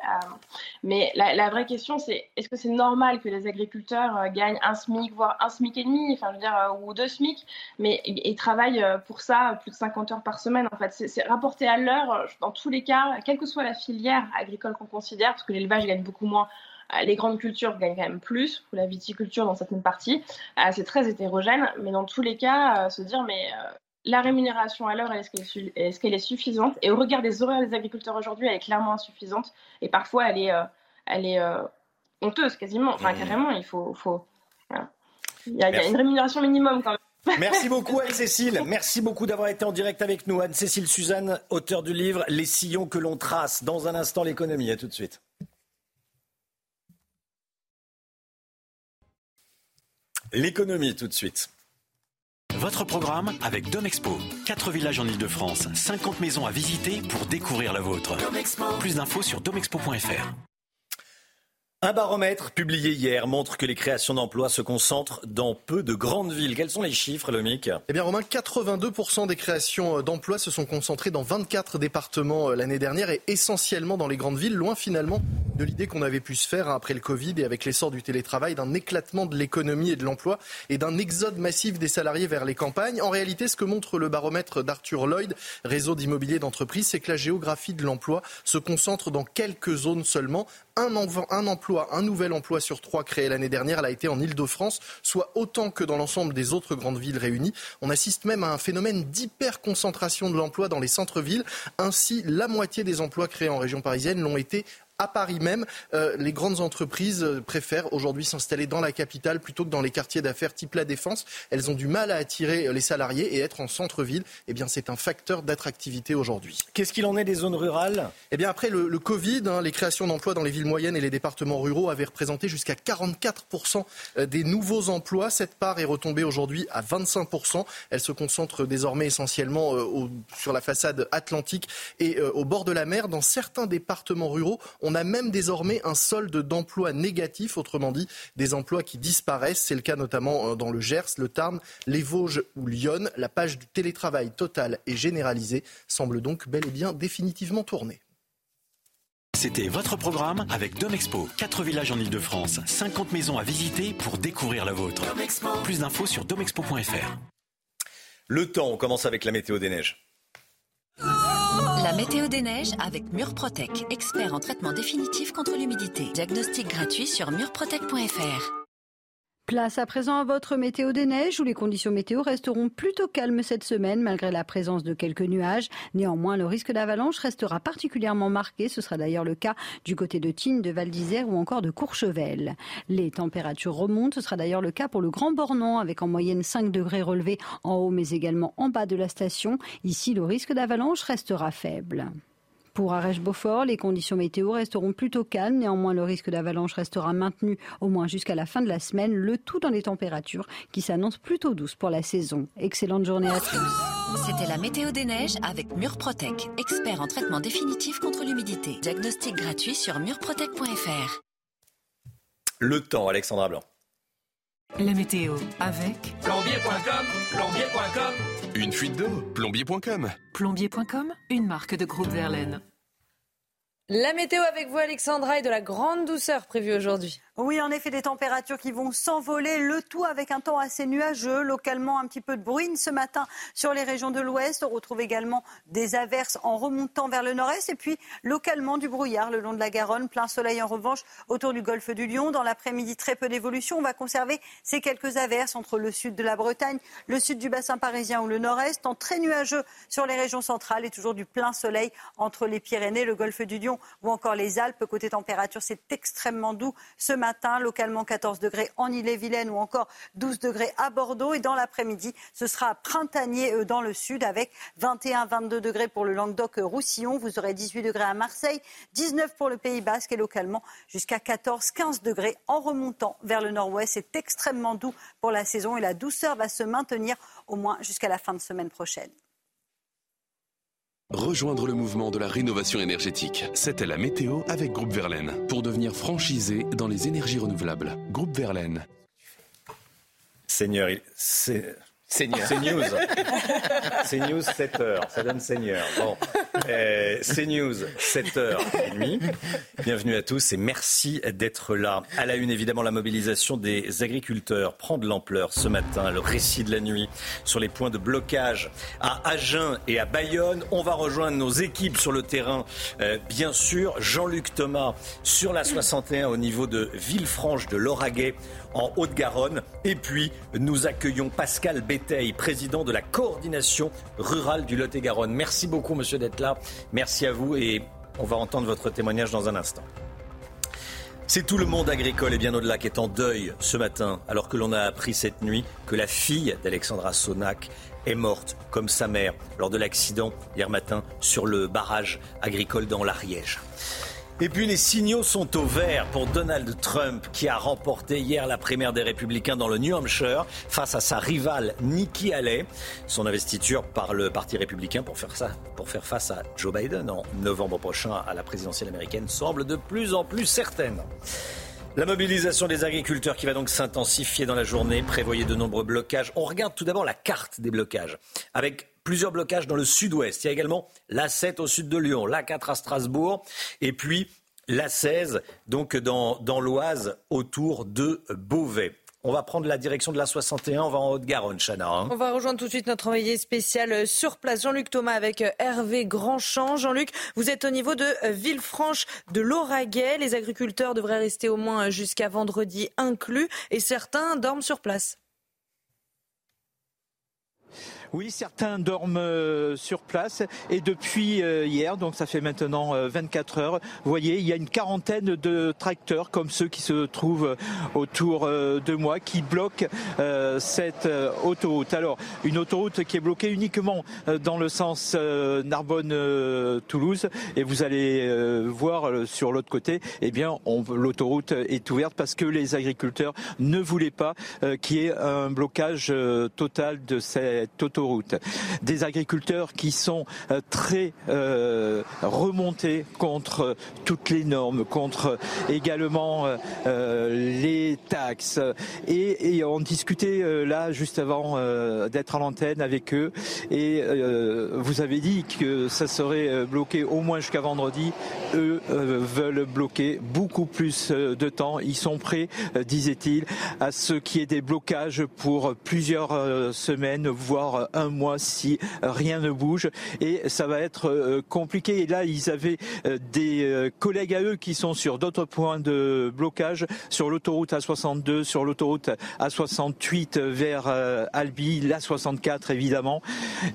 mais la, la, vraie question, c'est est-ce que c'est normal que les agriculteurs gagnent un SMIC, voire un SMIC et demi, enfin, je veux dire, ou deux SMIC, mais ils travaillent pour ça plus de 50 heures par semaine. En fait, c'est rapporté à l'heure, dans tous les cas, quelle que soit la filière agricole qu'on parce que l'élevage gagne beaucoup moins. Euh, les grandes cultures gagnent quand même plus, ou la viticulture dans certaines parties. Euh, c'est très hétérogène, mais dans tous les cas, euh, se dire, mais la rémunération à l'heure, est-ce qu'elle est, est, suffisante? Et au regard des horaires des agriculteurs aujourd'hui, elle est clairement insuffisante. Et parfois, elle est, elle est honteuse quasiment. Enfin, mmh. carrément, il faut. faut il, y a, il y a une rémunération minimum quand même. Merci beaucoup Anne-Cécile. Merci beaucoup d'avoir été en direct avec nous. Anne-Cécile Suzanne, auteur du livre Les sillons que l'on trace. Dans un instant, l'économie. À tout de suite. L'économie tout de suite. Votre programme avec Domexpo. 4 villages en Ile-de-France, 50 maisons à visiter pour découvrir la vôtre. Plus d'infos sur domexpo.fr. Un baromètre publié hier montre que les créations d'emplois se concentrent dans peu de grandes villes. Quels sont les chiffres, Lomic Eh bien, Romain, 82% des créations d'emplois se sont concentrées dans 24 départements euh, l'année dernière et essentiellement dans les grandes villes, loin finalement de l'idée qu'on avait pu se faire après le Covid et avec l'essor du télétravail, d'un éclatement de l'économie et de l'emploi et d'un exode massif des salariés vers les campagnes. En réalité, ce que montre le baromètre d'Arthur Lloyd, réseau d'immobilier d'entreprise, c'est que la géographie de l'emploi se concentre dans quelques zones seulement. Un, emploi un nouvel emploi sur trois créé l'année dernière l'a été en Ile-de-France, soit autant que dans l'ensemble des autres grandes villes réunies. On assiste même à un phénomène d'hyperconcentration de l'emploi dans les centres-villes. Ainsi, la moitié des emplois créés en région parisienne l'ont été à Paris même, euh, les grandes entreprises euh, préfèrent aujourd'hui s'installer dans la capitale plutôt que dans les quartiers d'affaires type la Défense. Elles ont du mal à attirer euh, les salariés et être en centre-ville, eh bien, c'est un facteur d'attractivité aujourd'hui. Qu'est-ce qu'il en est des zones rurales? Eh bien, après le, Covid, hein, les créations d'emplois dans les villes moyennes et les départements ruraux avaient représenté jusqu'à 44% des nouveaux emplois. Cette part est retombée aujourd'hui à 25%. Elle se concentre désormais essentiellement sur la façade atlantique et au bord de la mer. Dans certains départements ruraux, on a même désormais un solde d'emplois négatif, autrement dit des emplois qui disparaissent. C'est le cas notamment euh, dans le Gers, le Tarn, les Vosges ou Lyon. La page du télétravail total et généralisé semble donc bel et bien définitivement tournée. C'était votre programme avec Domexpo. 4 villages en Ile-de-France, 50 maisons à visiter pour découvrir la vôtre. Plus d'infos sur domexpo.fr. Le temps, on commence avec la météo des neiges. La météo des neiges avec Murprotec, expert en traitement définitif contre l'humidité. Diagnostic gratuit sur murprotec.fr. Place à présent à votre météo des neiges où les conditions météo resteront plutôt calmes cette semaine malgré la présence de quelques nuages. Néanmoins, le risque d'avalanche restera particulièrement marqué. Ce sera d'ailleurs le cas du côté de Tignes, de Val d'Isère ou encore de Courchevel. Les températures remontent. Ce sera d'ailleurs le cas pour le Grand Bornand avec en moyenne 5 degrés relevés en haut mais également en bas de la station. Ici, le risque d'avalanche restera faible. Pour Arèche-Beaufort, les conditions météo resteront plutôt calmes. Néanmoins, le risque d'avalanche restera maintenu au moins jusqu'à la fin de la semaine. Le tout dans les températures qui s'annoncent plutôt douces pour la saison. Excellente journée à tous. C'était la météo des neiges avec Murprotec, expert en traitement définitif contre l'humidité. Diagnostic gratuit sur murprotec.fr. Le temps, Alexandra Blanc. La météo avec Plombier.com, plombier.com. Une fuite d'eau, plombier.com. Plombier.com, une marque de groupe Verlaine. La météo avec vous, Alexandra, et de la grande douceur prévue aujourd'hui. Oui, en effet, des températures qui vont s'envoler, le tout avec un temps assez nuageux, localement un petit peu de bruine ce matin sur les régions de l'ouest. On retrouve également des averses en remontant vers le nord-est et puis localement du brouillard le long de la Garonne. Plein soleil en revanche autour du golfe du Lion. Dans l'après-midi, très peu d'évolution. On va conserver ces quelques averses entre le sud de la Bretagne, le sud du bassin parisien ou le nord-est. Temps très nuageux sur les régions centrales et toujours du plein soleil entre les Pyrénées, le golfe du Lion ou encore les Alpes. Côté température, c'est extrêmement doux ce matin, localement 14 degrés en Ille-et-Vilaine ou encore 12 degrés à Bordeaux. Et dans l'après-midi, ce sera printanier euh, dans le sud avec 21-22 degrés pour le Languedoc-Roussillon. Vous aurez 18 degrés à Marseille, 19 pour le Pays Basque et localement jusqu'à 14-15 degrés en remontant vers le nord-ouest. C'est extrêmement doux pour la saison et la douceur va se maintenir au moins jusqu'à la fin de semaine prochaine. Rejoindre le mouvement de la rénovation énergétique. C'était la météo avec Groupe Verlaine. Pour devenir franchisé dans les énergies renouvelables. Groupe Verlaine. Seigneur, il- c'est. Seigneur. C'est news. C'est news 7h. Ça donne Seigneur. Bon. Euh, c'est news 7h30. Bienvenue à tous et merci d'être là. À la une, évidemment, la mobilisation des agriculteurs prend de l'ampleur ce matin. Le récit de la nuit sur les points de blocage à Agen et à Bayonne. On va rejoindre nos équipes sur le terrain, euh, bien sûr. Jean-Luc Thomas sur la 61 au niveau de Villefranche de Lauragais en Haute-Garonne. Et puis, nous accueillons Pascal Président de la coordination rurale du Lot-et-Garonne. Merci beaucoup, monsieur, d'être là. Merci à vous et on va entendre votre témoignage dans un instant. C'est tout le monde agricole et bien au-delà qui est en deuil ce matin, alors que l'on a appris cette nuit que la fille d'Alexandra Sonac est morte, comme sa mère, lors de l'accident hier matin sur le barrage agricole dans l'Ariège. Et puis les signaux sont au vert pour Donald Trump qui a remporté hier la primaire des Républicains dans le New Hampshire face à sa rivale Nikki Haley. Son investiture par le Parti républicain pour faire, face à Joe Biden en novembre prochain à la présidentielle américaine semble de plus en plus certaine. La mobilisation des agriculteurs qui va donc s'intensifier dans la journée, prévoyait de nombreux blocages. On regarde tout d'abord la carte des blocages, avec plusieurs blocages dans le sud-ouest. Il y a également l'A7 au sud de Lyon, l'A4 à Strasbourg, et puis l'A16, donc dans, l'Oise, autour de Beauvais. On va prendre la direction de la 61, on va en Haute-Garonne, Chana. hein. On va rejoindre tout de suite notre envoyé spécial euh, sur place, Jean-Luc Thomas avec euh, Hervé Grandchamp. Jean-Luc, vous êtes au niveau de euh, Villefranche de Lauragais. Les agriculteurs devraient rester au moins jusqu'à vendredi inclus et certains dorment sur place. Oui, certains dorment euh, sur place et depuis euh, hier, donc ça fait maintenant euh, 24 heures, vous voyez, il y a une quarantaine de tracteurs comme ceux qui se trouvent autour euh, de moi qui bloquent euh, cette euh, autoroute. Alors, une autoroute qui est bloquée uniquement euh, dans le sens euh, Narbonne-Toulouse et vous allez euh, voir euh, sur l'autre côté, eh bien, l'autoroute est ouverte parce que les agriculteurs ne voulaient pas euh, qu'il y ait un blocage euh, total de cette autoroute. Des agriculteurs qui sont euh, très euh, remontés contre toutes les normes, contre également euh, euh, les taxes. Et, on discutait là juste avant d'être à l'antenne avec eux. Et vous avez dit que ça serait bloqué au moins jusqu'à vendredi. Eux veulent bloquer beaucoup plus de temps. Ils sont prêts, disait-il, à ce qui est des blocages pour plusieurs semaines, voire un mois si rien ne bouge. Et ça va être compliqué. Et là, ils avaient des collègues à eux qui sont sur d'autres points de blocage, sur l'autoroute A62, sur l'autoroute A68 vers Albi, l'A64 évidemment.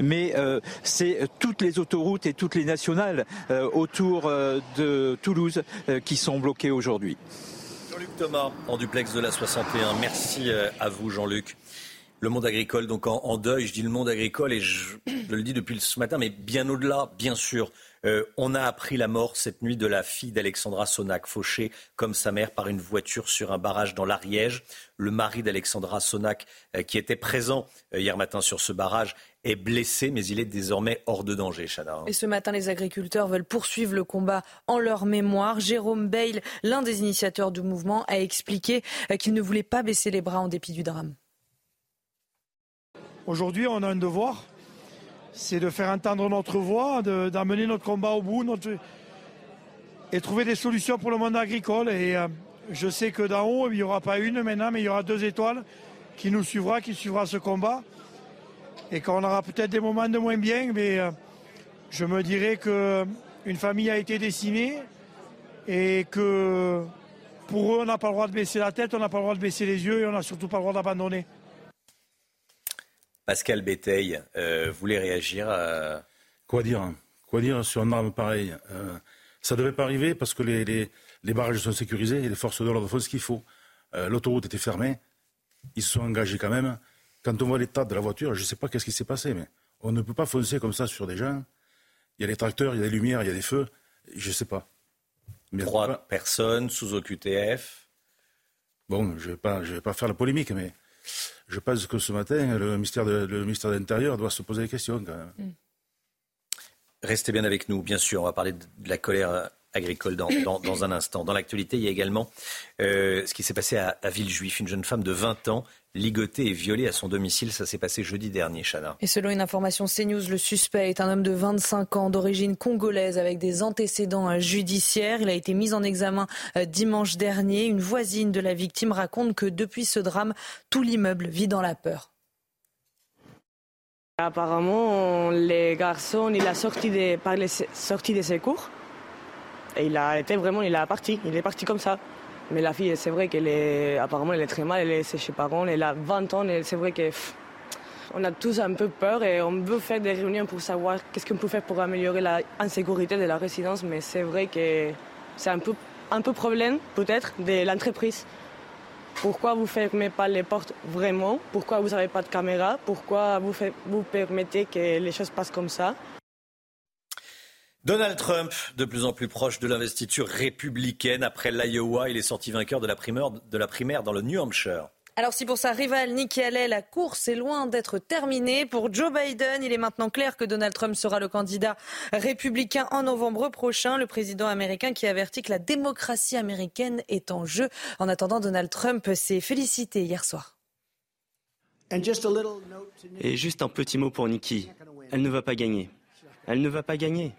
Mais c'est toutes les autoroutes et toutes les nationales autour de Toulouse qui sont bloquées aujourd'hui. Jean-Luc Thomas, en duplex de la 61. Merci euh, à vous, Jean-Luc. Le monde agricole, donc en, deuil, je dis le monde agricole et je, le dis depuis ce matin, mais bien au-delà, bien sûr. Euh, on a appris la mort cette nuit de la fille d'Alexandra Sonac, fauchée comme sa mère par une voiture sur un barrage dans l'Ariège. Le mari d'Alexandra Sonac, euh, qui était présent hier matin sur ce barrage, est blessé, mais il est désormais hors de danger, Chana. Et ce matin, les agriculteurs veulent poursuivre le combat en leur mémoire. Jérôme Bail, l'un des initiateurs du mouvement, a expliqué euh, qu'il ne voulait pas baisser les bras en dépit du drame. Aujourd'hui, on a un devoir, c'est de faire entendre notre voix, d'amener notre combat au bout et trouver des solutions pour le monde agricole. Et euh, je sais que d'en haut, il n'y aura pas une maintenant, mais il y aura deux étoiles qui nous suivra, qui suivra ce combat et qu'on aura peut-être des moments de moins bien, mais euh, je me dirais qu'une famille a été décimée et que pour eux, on n'a pas le droit de baisser la tête, on n'a pas le droit de baisser les yeux et on n'a surtout pas le droit d'abandonner. Pascal Béteil euh, voulait réagir à... Quoi dire hein Quoi dire sur un arme pareil euh, Ça ne devait pas arriver parce que les, les, barrages sont sécurisés et les forces de l'ordre font ce qu'il faut. L'autoroute était fermée, ils se sont engagés quand même. Quand on voit l'état de la voiture, je ne sais pas qu'est-ce qui s'est passé, mais on ne peut pas foncer comme ça sur des gens. Il y a des tracteurs, il y a des lumières, il y a des feux. Je ne sais pas. Mais Trois personnes sous OQTF. Bon, je ne vais, vais pas faire la polémique, mais je pense que ce matin, le ministère de, l'Intérieur doit se poser des questions quand même. Mm. Restez bien avec nous, bien sûr. On va parler de la colère agricole dans, un instant. Dans l'actualité, il y a également euh, ce qui s'est passé à, à Villejuif. Une jeune femme de 20 ans ligoté et violé à son domicile. Ça s'est passé jeudi dernier, Chana. Et selon une information CNews, le suspect est un homme de 25 ans d'origine congolaise avec des antécédents euh, judiciaires. Il a été mis en examen euh, dimanche dernier. Une voisine de la victime raconte que depuis ce drame, tout l'immeuble vit dans la peur. Apparemment, les garçons, il a sorti de, par les sorties de ses cours. Et il a été vraiment, il a parti. Il est parti comme ça. Mais la fille, c'est vrai qu'elle est, apparemment, elle est très mal, elle est chez parents, elle a 20 ans, et c'est vrai qu'on on a tous un peu peur et on veut faire des réunions pour savoir qu'est-ce qu'on peut faire pour améliorer la insécurité de la résidence, mais c'est vrai que c'est un peu, un peu problème, peut-être, de l'entreprise. Pourquoi vous ne fermez pas les portes vraiment? Pourquoi vous n'avez pas de caméra? Pourquoi vous, vous permettez que les choses passent comme ça? Donald Trump, de plus en plus proche de l'investiture républicaine. Après l'Iowa, il est sorti vainqueur de la, primaire, dans le New Hampshire. Alors si pour sa rivale Nikki Haley, la course est loin d'être terminée, pour Joe Biden, il est maintenant clair que Donald Trump sera le candidat républicain en novembre prochain. Le président américain qui avertit que la démocratie américaine est en jeu. En attendant, Donald Trump s'est félicité hier soir. Et juste un petit mot pour Nikki. Elle ne va pas gagner. Elle ne va pas gagner.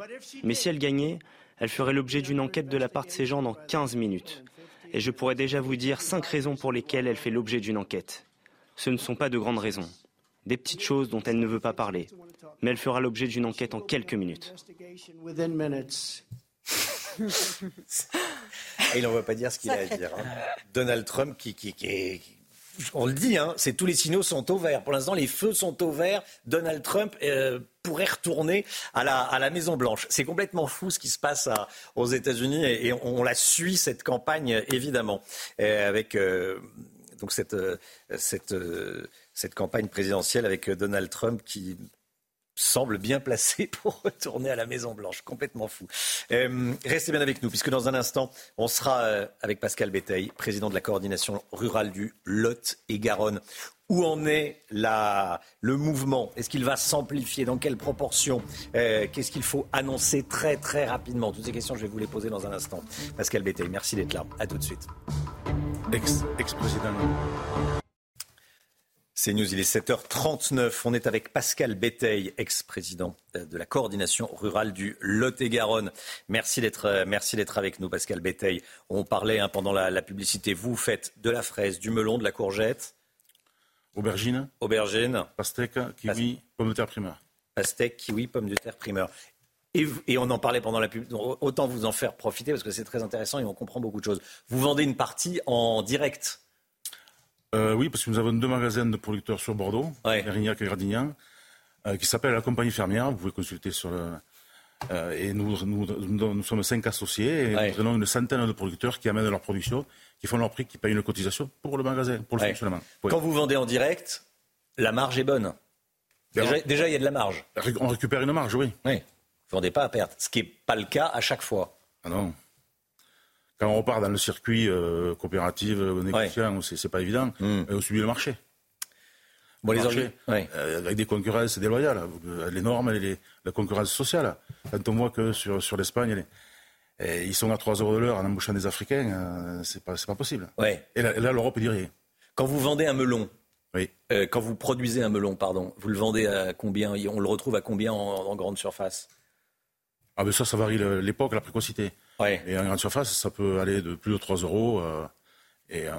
Mais si elle gagnait, elle ferait l'objet d'une enquête de la part de ces gens dans 15 minutes. Et je pourrais déjà vous dire cinq raisons pour lesquelles elle fait l'objet d'une enquête. Ce ne sont pas de grandes raisons. Des petites choses dont elle ne veut pas parler. Mais elle fera l'objet d'une enquête en quelques minutes. Et il n'en veut pas dire ce qu'il a à dire. Hein. Donald Trump qui, qui, qui, on le dit, hein, c'est tous les signaux sont au vert. Pour l'instant, les feux sont au vert. Donald Trump euh, pourrait retourner à la, Maison Blanche. C'est complètement fou ce qui se passe aux États-Unis et, on, la suit cette campagne évidemment avec euh, donc cette cette campagne présidentielle avec Donald Trump qui semble bien placé *laughs* pour retourner à la Maison Blanche. Complètement fou. Euh, restez bien avec nous, puisque dans un instant, on sera euh, avec Pascal Béteil, président de la coordination rurale du Lot et Garonne. Où en est la, le mouvement? Est-ce qu'il va s'amplifier? Dans quelle proportion? Euh, Qu'est-ce qu'il faut annoncer très très rapidement? Toutes ces questions, je vais vous les poser dans un instant. Pascal Béteil, merci d'être là. À tout de suite. Ex-président. C'est News, il est 7h39. On est avec Pascal Béteil, ex-président de la coordination rurale du Lot-et-Garonne. Merci d'être, euh, merci d'être avec nous, Pascal Béteil. On parlait hein, pendant la, publicité. Vous faites de la fraise, du melon, de la courgette Aubergine. Aubergine. Pastèque, kiwi, pomme de terre primeur. Pastèque, kiwi, pomme de terre primeur. Et, et, on en parlait pendant la pub. Autant vous en faire profiter parce que c'est très intéressant et on comprend beaucoup de choses. Vous vendez une partie en direct euh, Oui, parce que nous avons deux magasins de producteurs sur Bordeaux, ouais. Erignac et Gradignan, euh, qui s'appellent la compagnie fermière. Vous pouvez consulter sur le. Euh, et nous, nous, nous, nous, sommes cinq associés et ouais. nous avons une centaine de producteurs qui amènent leur production, qui font leur prix, qui payent une cotisation pour le magasin, pour le ouais. fonctionnement. Oui. Quand vous vendez en direct, la marge est bonne. Déjà, déjà, il y a de la marge. On récupère une marge, oui. Oui. Vous ne vendez pas à perte, ce qui n'est pas le cas à chaque fois. Ah non. Quand on repart dans le circuit euh, coopératif, euh, négociant, ouais. c'est pas évident, mm. on subit le marché. Bon, le les marché, ouais. euh, avec des concurrences déloyales, les normes, les, la concurrence sociale. Quand on voit que sur, sur l'Espagne, ils sont à 3 euros de l'heure en embauchant des Africains, euh, c'est pas, pas possible. Ouais. Et là, là l'Europe dit rien. Quand vous vendez un melon, oui. Euh, quand vous produisez un melon, pardon, vous le vendez à combien? On le retrouve à combien en, en grande surface? Ah ben ça, ça varie l'époque, la précocité. Ouais. Et en grande surface, ça peut aller de plus de 3 euros. Euh, et euh,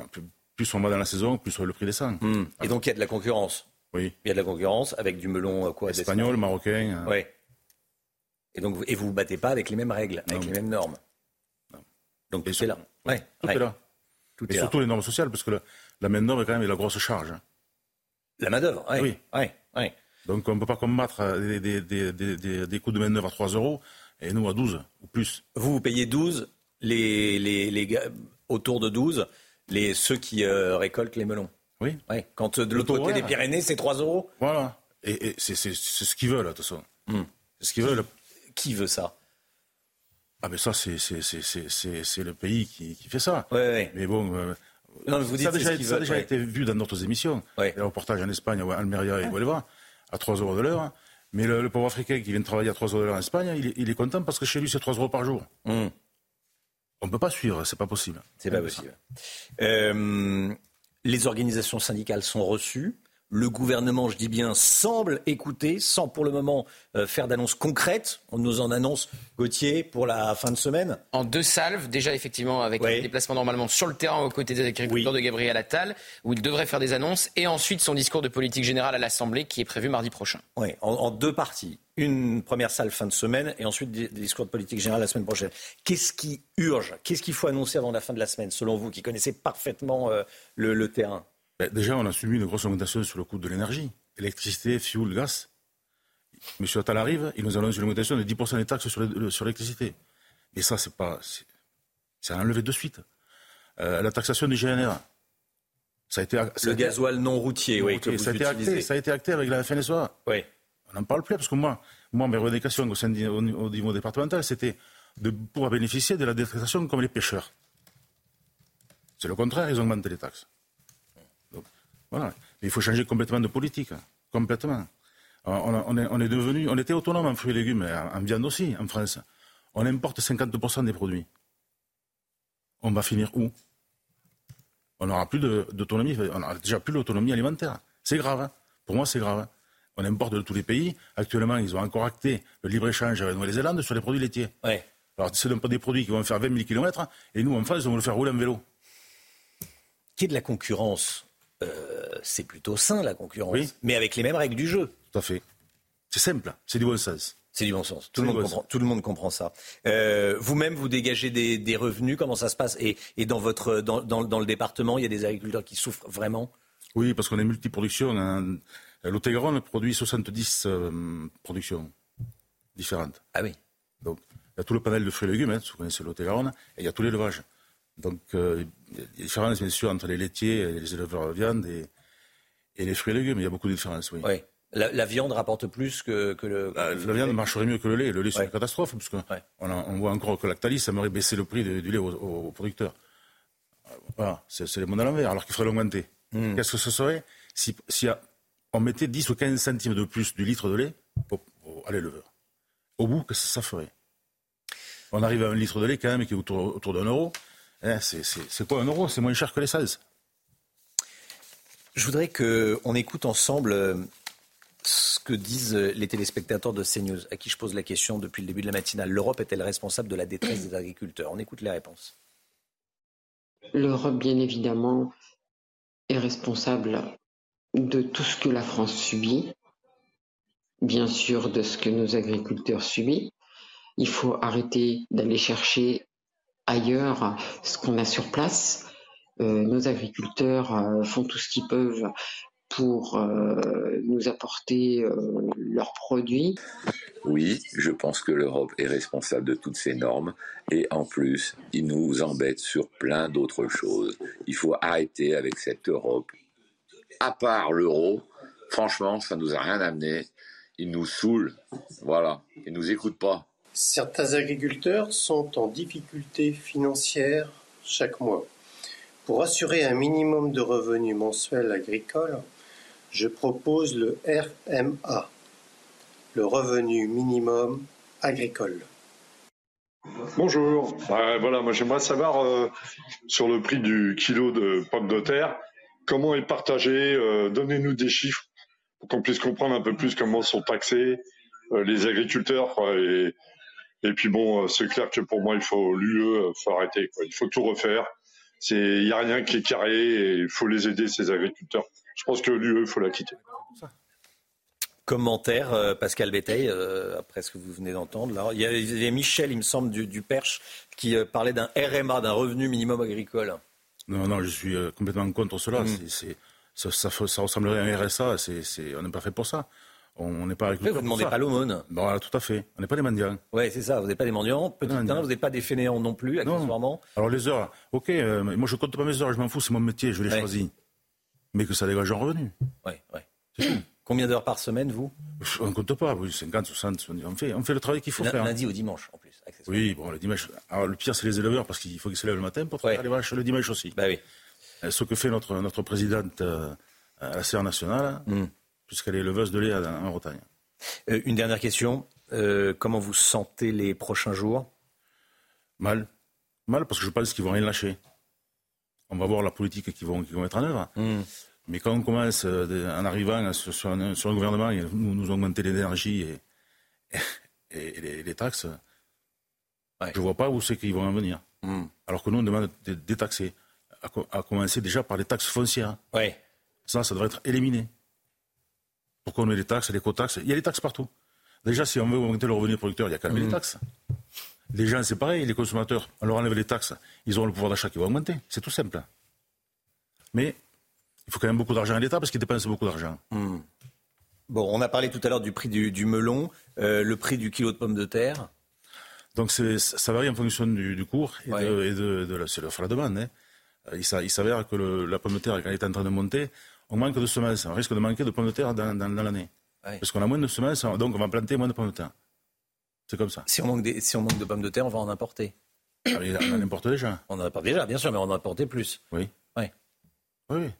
plus on va dans la saison, plus le prix descend. Mmh. Et donc il y a de la concurrence. Oui. Il y a de la concurrence avec du melon euh, quoi Espagnol, marocain. Oui. Et donc et vous vous battez pas avec les mêmes règles, avec non. les mêmes normes. Non. Donc tout est là. Ouais. Tout ouais. est là. Tout et est surtout là. les normes sociales, parce que la, la main d'œuvre est quand même la grosse charge. La main d'œuvre. Ouais. Oui. Donc on ne peut pas combattre des, des, des, des, des coûts de main d'œuvre à 3 euros et nous à 12 ou plus. Vous, vous payez 12, les, les, les gars, autour de 12, les, ceux qui euh, récoltent les melons. Oui. Ouais. Quand euh, de l'autre côté des Pyrénées, c'est 3 euros. Voilà. Et, et c'est ce qu'ils veulent, de toute façon. Mm. C'est ce qu'ils veulent. Qui veut ça? Ah, ben ça, c'est le pays qui, qui, fait ça. Ouais, ouais. Mais bon. Euh, non, mais vous dites ça a déjà, ça a déjà été vu dans d'autres émissions. Ouais. Les reportages en Espagne, à Almeria et Huelva, à 3 euros de l'heure. Mais le, le, pauvre Africain qui vient de travailler à 3 euros de l'heure en Espagne, il est, il est, content parce que chez lui, c'est 3 euros par jour. Mm. On ne peut pas suivre, c'est pas possible. C'est pas possible. Euh, les organisations syndicales sont reçues. Le gouvernement, je dis bien, semble écouter, sans pour le moment euh, faire d'annonces concrètes. On nous en annonce, Gauthier, pour la fin de semaine. En deux salves, déjà effectivement avec Oui. un déplacement normalement sur le terrain aux côtés des agriculteurs de Gabriel Attal, où il devrait faire des annonces, et ensuite son discours de politique générale à l'Assemblée qui est prévu mardi prochain. Oui, en, en deux parties. Une première salle fin de semaine et ensuite des, des discours de politique générale la semaine prochaine. Qu'est-ce qui urge? Qu'est-ce qu'il faut annoncer avant la fin de la semaine, selon vous, qui connaissez parfaitement euh, le, le terrain? Ben, Déjà, on a subi une grosse augmentation sur le coût de l'énergie. Électricité, fioul, gaz. Monsieur Attal arrive, il nous annonce une augmentation de 10% des taxes sur l'électricité. Mais ça, c'est pas. c'est- enlever de suite. Euh, la taxation du GNR. Ça a été, ça a Le été- gasoil non routier, oui, Ok, que vous ça, a été acté, ça a été acté avec la FNSEA. Oui. On n'en parle plus parce que moi, moi mes revendications au, sein du- au, au niveau départemental, c'était de pouvoir bénéficier de la détaxation comme les pêcheurs. C'est le contraire, ils ont augmenté les taxes. Voilà. Mais il faut changer complètement de politique. Complètement. On, est, on est devenu, on était autonome en fruits et légumes, en, en viande aussi, en France. On importe 50% des produits. On va finir où? On n'aura plus d'autonomie, on n'aura déjà plus l'autonomie alimentaire. C'est grave. hein. Pour moi, c'est grave. On importe de tous les pays. Actuellement, ils ont encore acté le libre-échange avec la Nouvelle-Zélande sur les produits laitiers. Ouais. Alors, c'est pas des produits qui vont faire 20 000 km, et nous, en France, on va le faire rouler en vélo. Qui est de la concurrence? C'est plutôt sain, la concurrence. Oui. Mais avec les mêmes règles du jeu. Tout à fait. C'est simple, c'est du bon sens. C'est du bon sens. Tout le, monde comprend, tout le monde comprend ça. Euh, Vous-même, vous dégagez des, des revenus. Comment ça se passe? Et, et dans, votre, dans, dans, dans le département, il y a des agriculteurs qui souffrent vraiment? Oui, parce qu'on est multiproduction. Hein. Produit 70 euh, productions différentes. Ah oui. Donc, il y a tout le panel de fruits et légumes, hein, vous connaissez l'Otégaronne, et il y a tout l'élevage. Donc, euh, il y a des différences, bien sûr, entre les laitiers, et les éleveurs de viande et, et les fruits et légumes. Il y a beaucoup de différences, oui. Oui. La, la viande rapporte plus que, que le. La, la viande marcherait mieux que le lait. Le lait, c'est Ouais. une catastrophe, parce qu'on Ouais. on voit encore que Lactalis aimerait baisser le prix du lait aux, aux- producteurs. Euh, Voilà, c'est c'est le monde à l'envers, alors qu'il faudrait l'augmenter. Hmm. Qu'est-ce que ce serait si, si à- on mettait 10 ou 15 centimes de plus du litre de lait à l'éleveur? Au bout, qu'est-ce que ça ferait? On arrive à un litre de lait quand même qui est autour, autour d'un euro. Hein, c'est- quoi un euro C'est moins cher que l'essence. Je voudrais qu'on écoute ensemble euh, ce que disent euh, les téléspectateurs de CNews, à qui je pose la question depuis le début de la matinale. L'Europe est-elle responsable de la détresse des agriculteurs? On écoute les réponses. L'Europe, bien évidemment, est responsable de tout ce que la France subit, bien sûr de ce que nos agriculteurs subissent. Il faut arrêter d'aller chercher ailleurs ce qu'on a sur place. Euh, nos agriculteurs euh, font tout ce qu'ils peuvent pour euh, nous apporter leurs produits. Oui, je pense que l'Europe est responsable de toutes ces normes et en plus, ils nous embêtent sur plein d'autres choses. Il faut arrêter avec cette Europe. À part l'euro, franchement, ça nous a rien amené. Ils nous saoulent. Voilà. Ils nous écoutent pas. Certains agriculteurs sont en difficulté financière chaque mois. Pour assurer un minimum de revenus mensuels agricoles, je propose le RMA, le revenu minimum agricole. Bonjour. voilà, moi j'aimerais savoir euh, sur le prix du kilo de pommes de terre, comment est partagé. Euh, donnez-nous des chiffres pour qu'on puisse comprendre un peu plus comment sont taxés euh, les agriculteurs. et, et, puis bon, c'est clair que pour moi il faut l'UE, faut arrêter. Il faut tout refaire. Il n'y a rien qui est carré et il faut les aider ces agriculteurs. Je pense que l'UE, il faut la quitter. Commentaire, euh, Pascal Béteil, euh, après ce que vous venez d'entendre. Il, y a Michel, il me semble, du, Perche, qui euh, parlait d'un RMA, d'un revenu minimum agricole. Non, non, je suis complètement contre cela. Mm. ça, ça, ressemblerait à un RSA. on n'est pas fait pour ça. On n'est pas agriculteur. Vous ne demandez pas l'aumône. Bon, tout à fait. On n'est pas des mendiants. Oui, c'est ça. Vous n'êtes pas des mendiants. Petit vous n'êtes pas des fainéants non plus, accessoirement. Alors les heures, ok. moi, je compte pas mes heures. Je m'en fous. C'est mon métier. Je l'ai choisi. Mais que ça dégage un revenu. Oui, oui. *clears throat* Combien d'heures par semaine, vous? On ne compte pas, oui, 50, 60, on fait, on fait le travail qu'il faut faire. Lundi au dimanche, en plus. Oui, bon, le dimanche. Alors, le pire, c'est les éleveurs, parce qu'il faut qu'ils se lèvent le matin pour faire les vaches le dimanche aussi. Bah oui. Euh, ce que fait notre, notre présidente euh, à la CR nationale, hmm. Puisqu'elle est éleveuse de lait en Bretagne. Euh, une dernière question. comment vous sentez les prochains jours? Mal. Mal, parce que je pense qu'ils vont rien lâcher. On va voir la politique qu'ils vont, vont mettre en œuvre. Hmm. Mais quand on commence, euh, en arrivant sur, un, gouvernement, nous, nous augmenter l'énergie *laughs* et, les, taxes, je ne vois pas où c'est qu'ils vont en venir. Hmm. Alors que nous, on demande de détaxer, à, commencer déjà par les taxes foncières. Ça, ça devrait être éliminé. Pourquoi on met les taxes, les co-taxes? Il y a les taxes partout. Déjà, si on veut augmenter le revenu producteur, il y a quand même les hmm. taxes. Les gens, c'est pareil, les consommateurs, on leur enlève les taxes, ils auront le pouvoir d'achat qui va augmenter. C'est tout simple. Mais il faut quand même beaucoup d'argent à l'État parce qu'il dépense beaucoup d'argent. Hmm. Bon, on a parlé tout à l'heure du prix du, melon, euh, le prix du kilo de pommes de terre? Donc ça varie en fonction du, cours et, de, de, la, la demande. Hein. Euh, il, s'avère que la pomme de terre, quand elle est en train de monter, on manque de semences. On risque de manquer de pommes de terre dans, l'année. Parce qu'on a moins de semences, donc on va planter moins de pommes de terre. C'est comme ça. Si on, manque si on manque de pommes de terre, on va en importer. Ah, on en importe déjà. On en importe déjà, bien sûr, mais on en importe plus. Oui. Oui. Oui.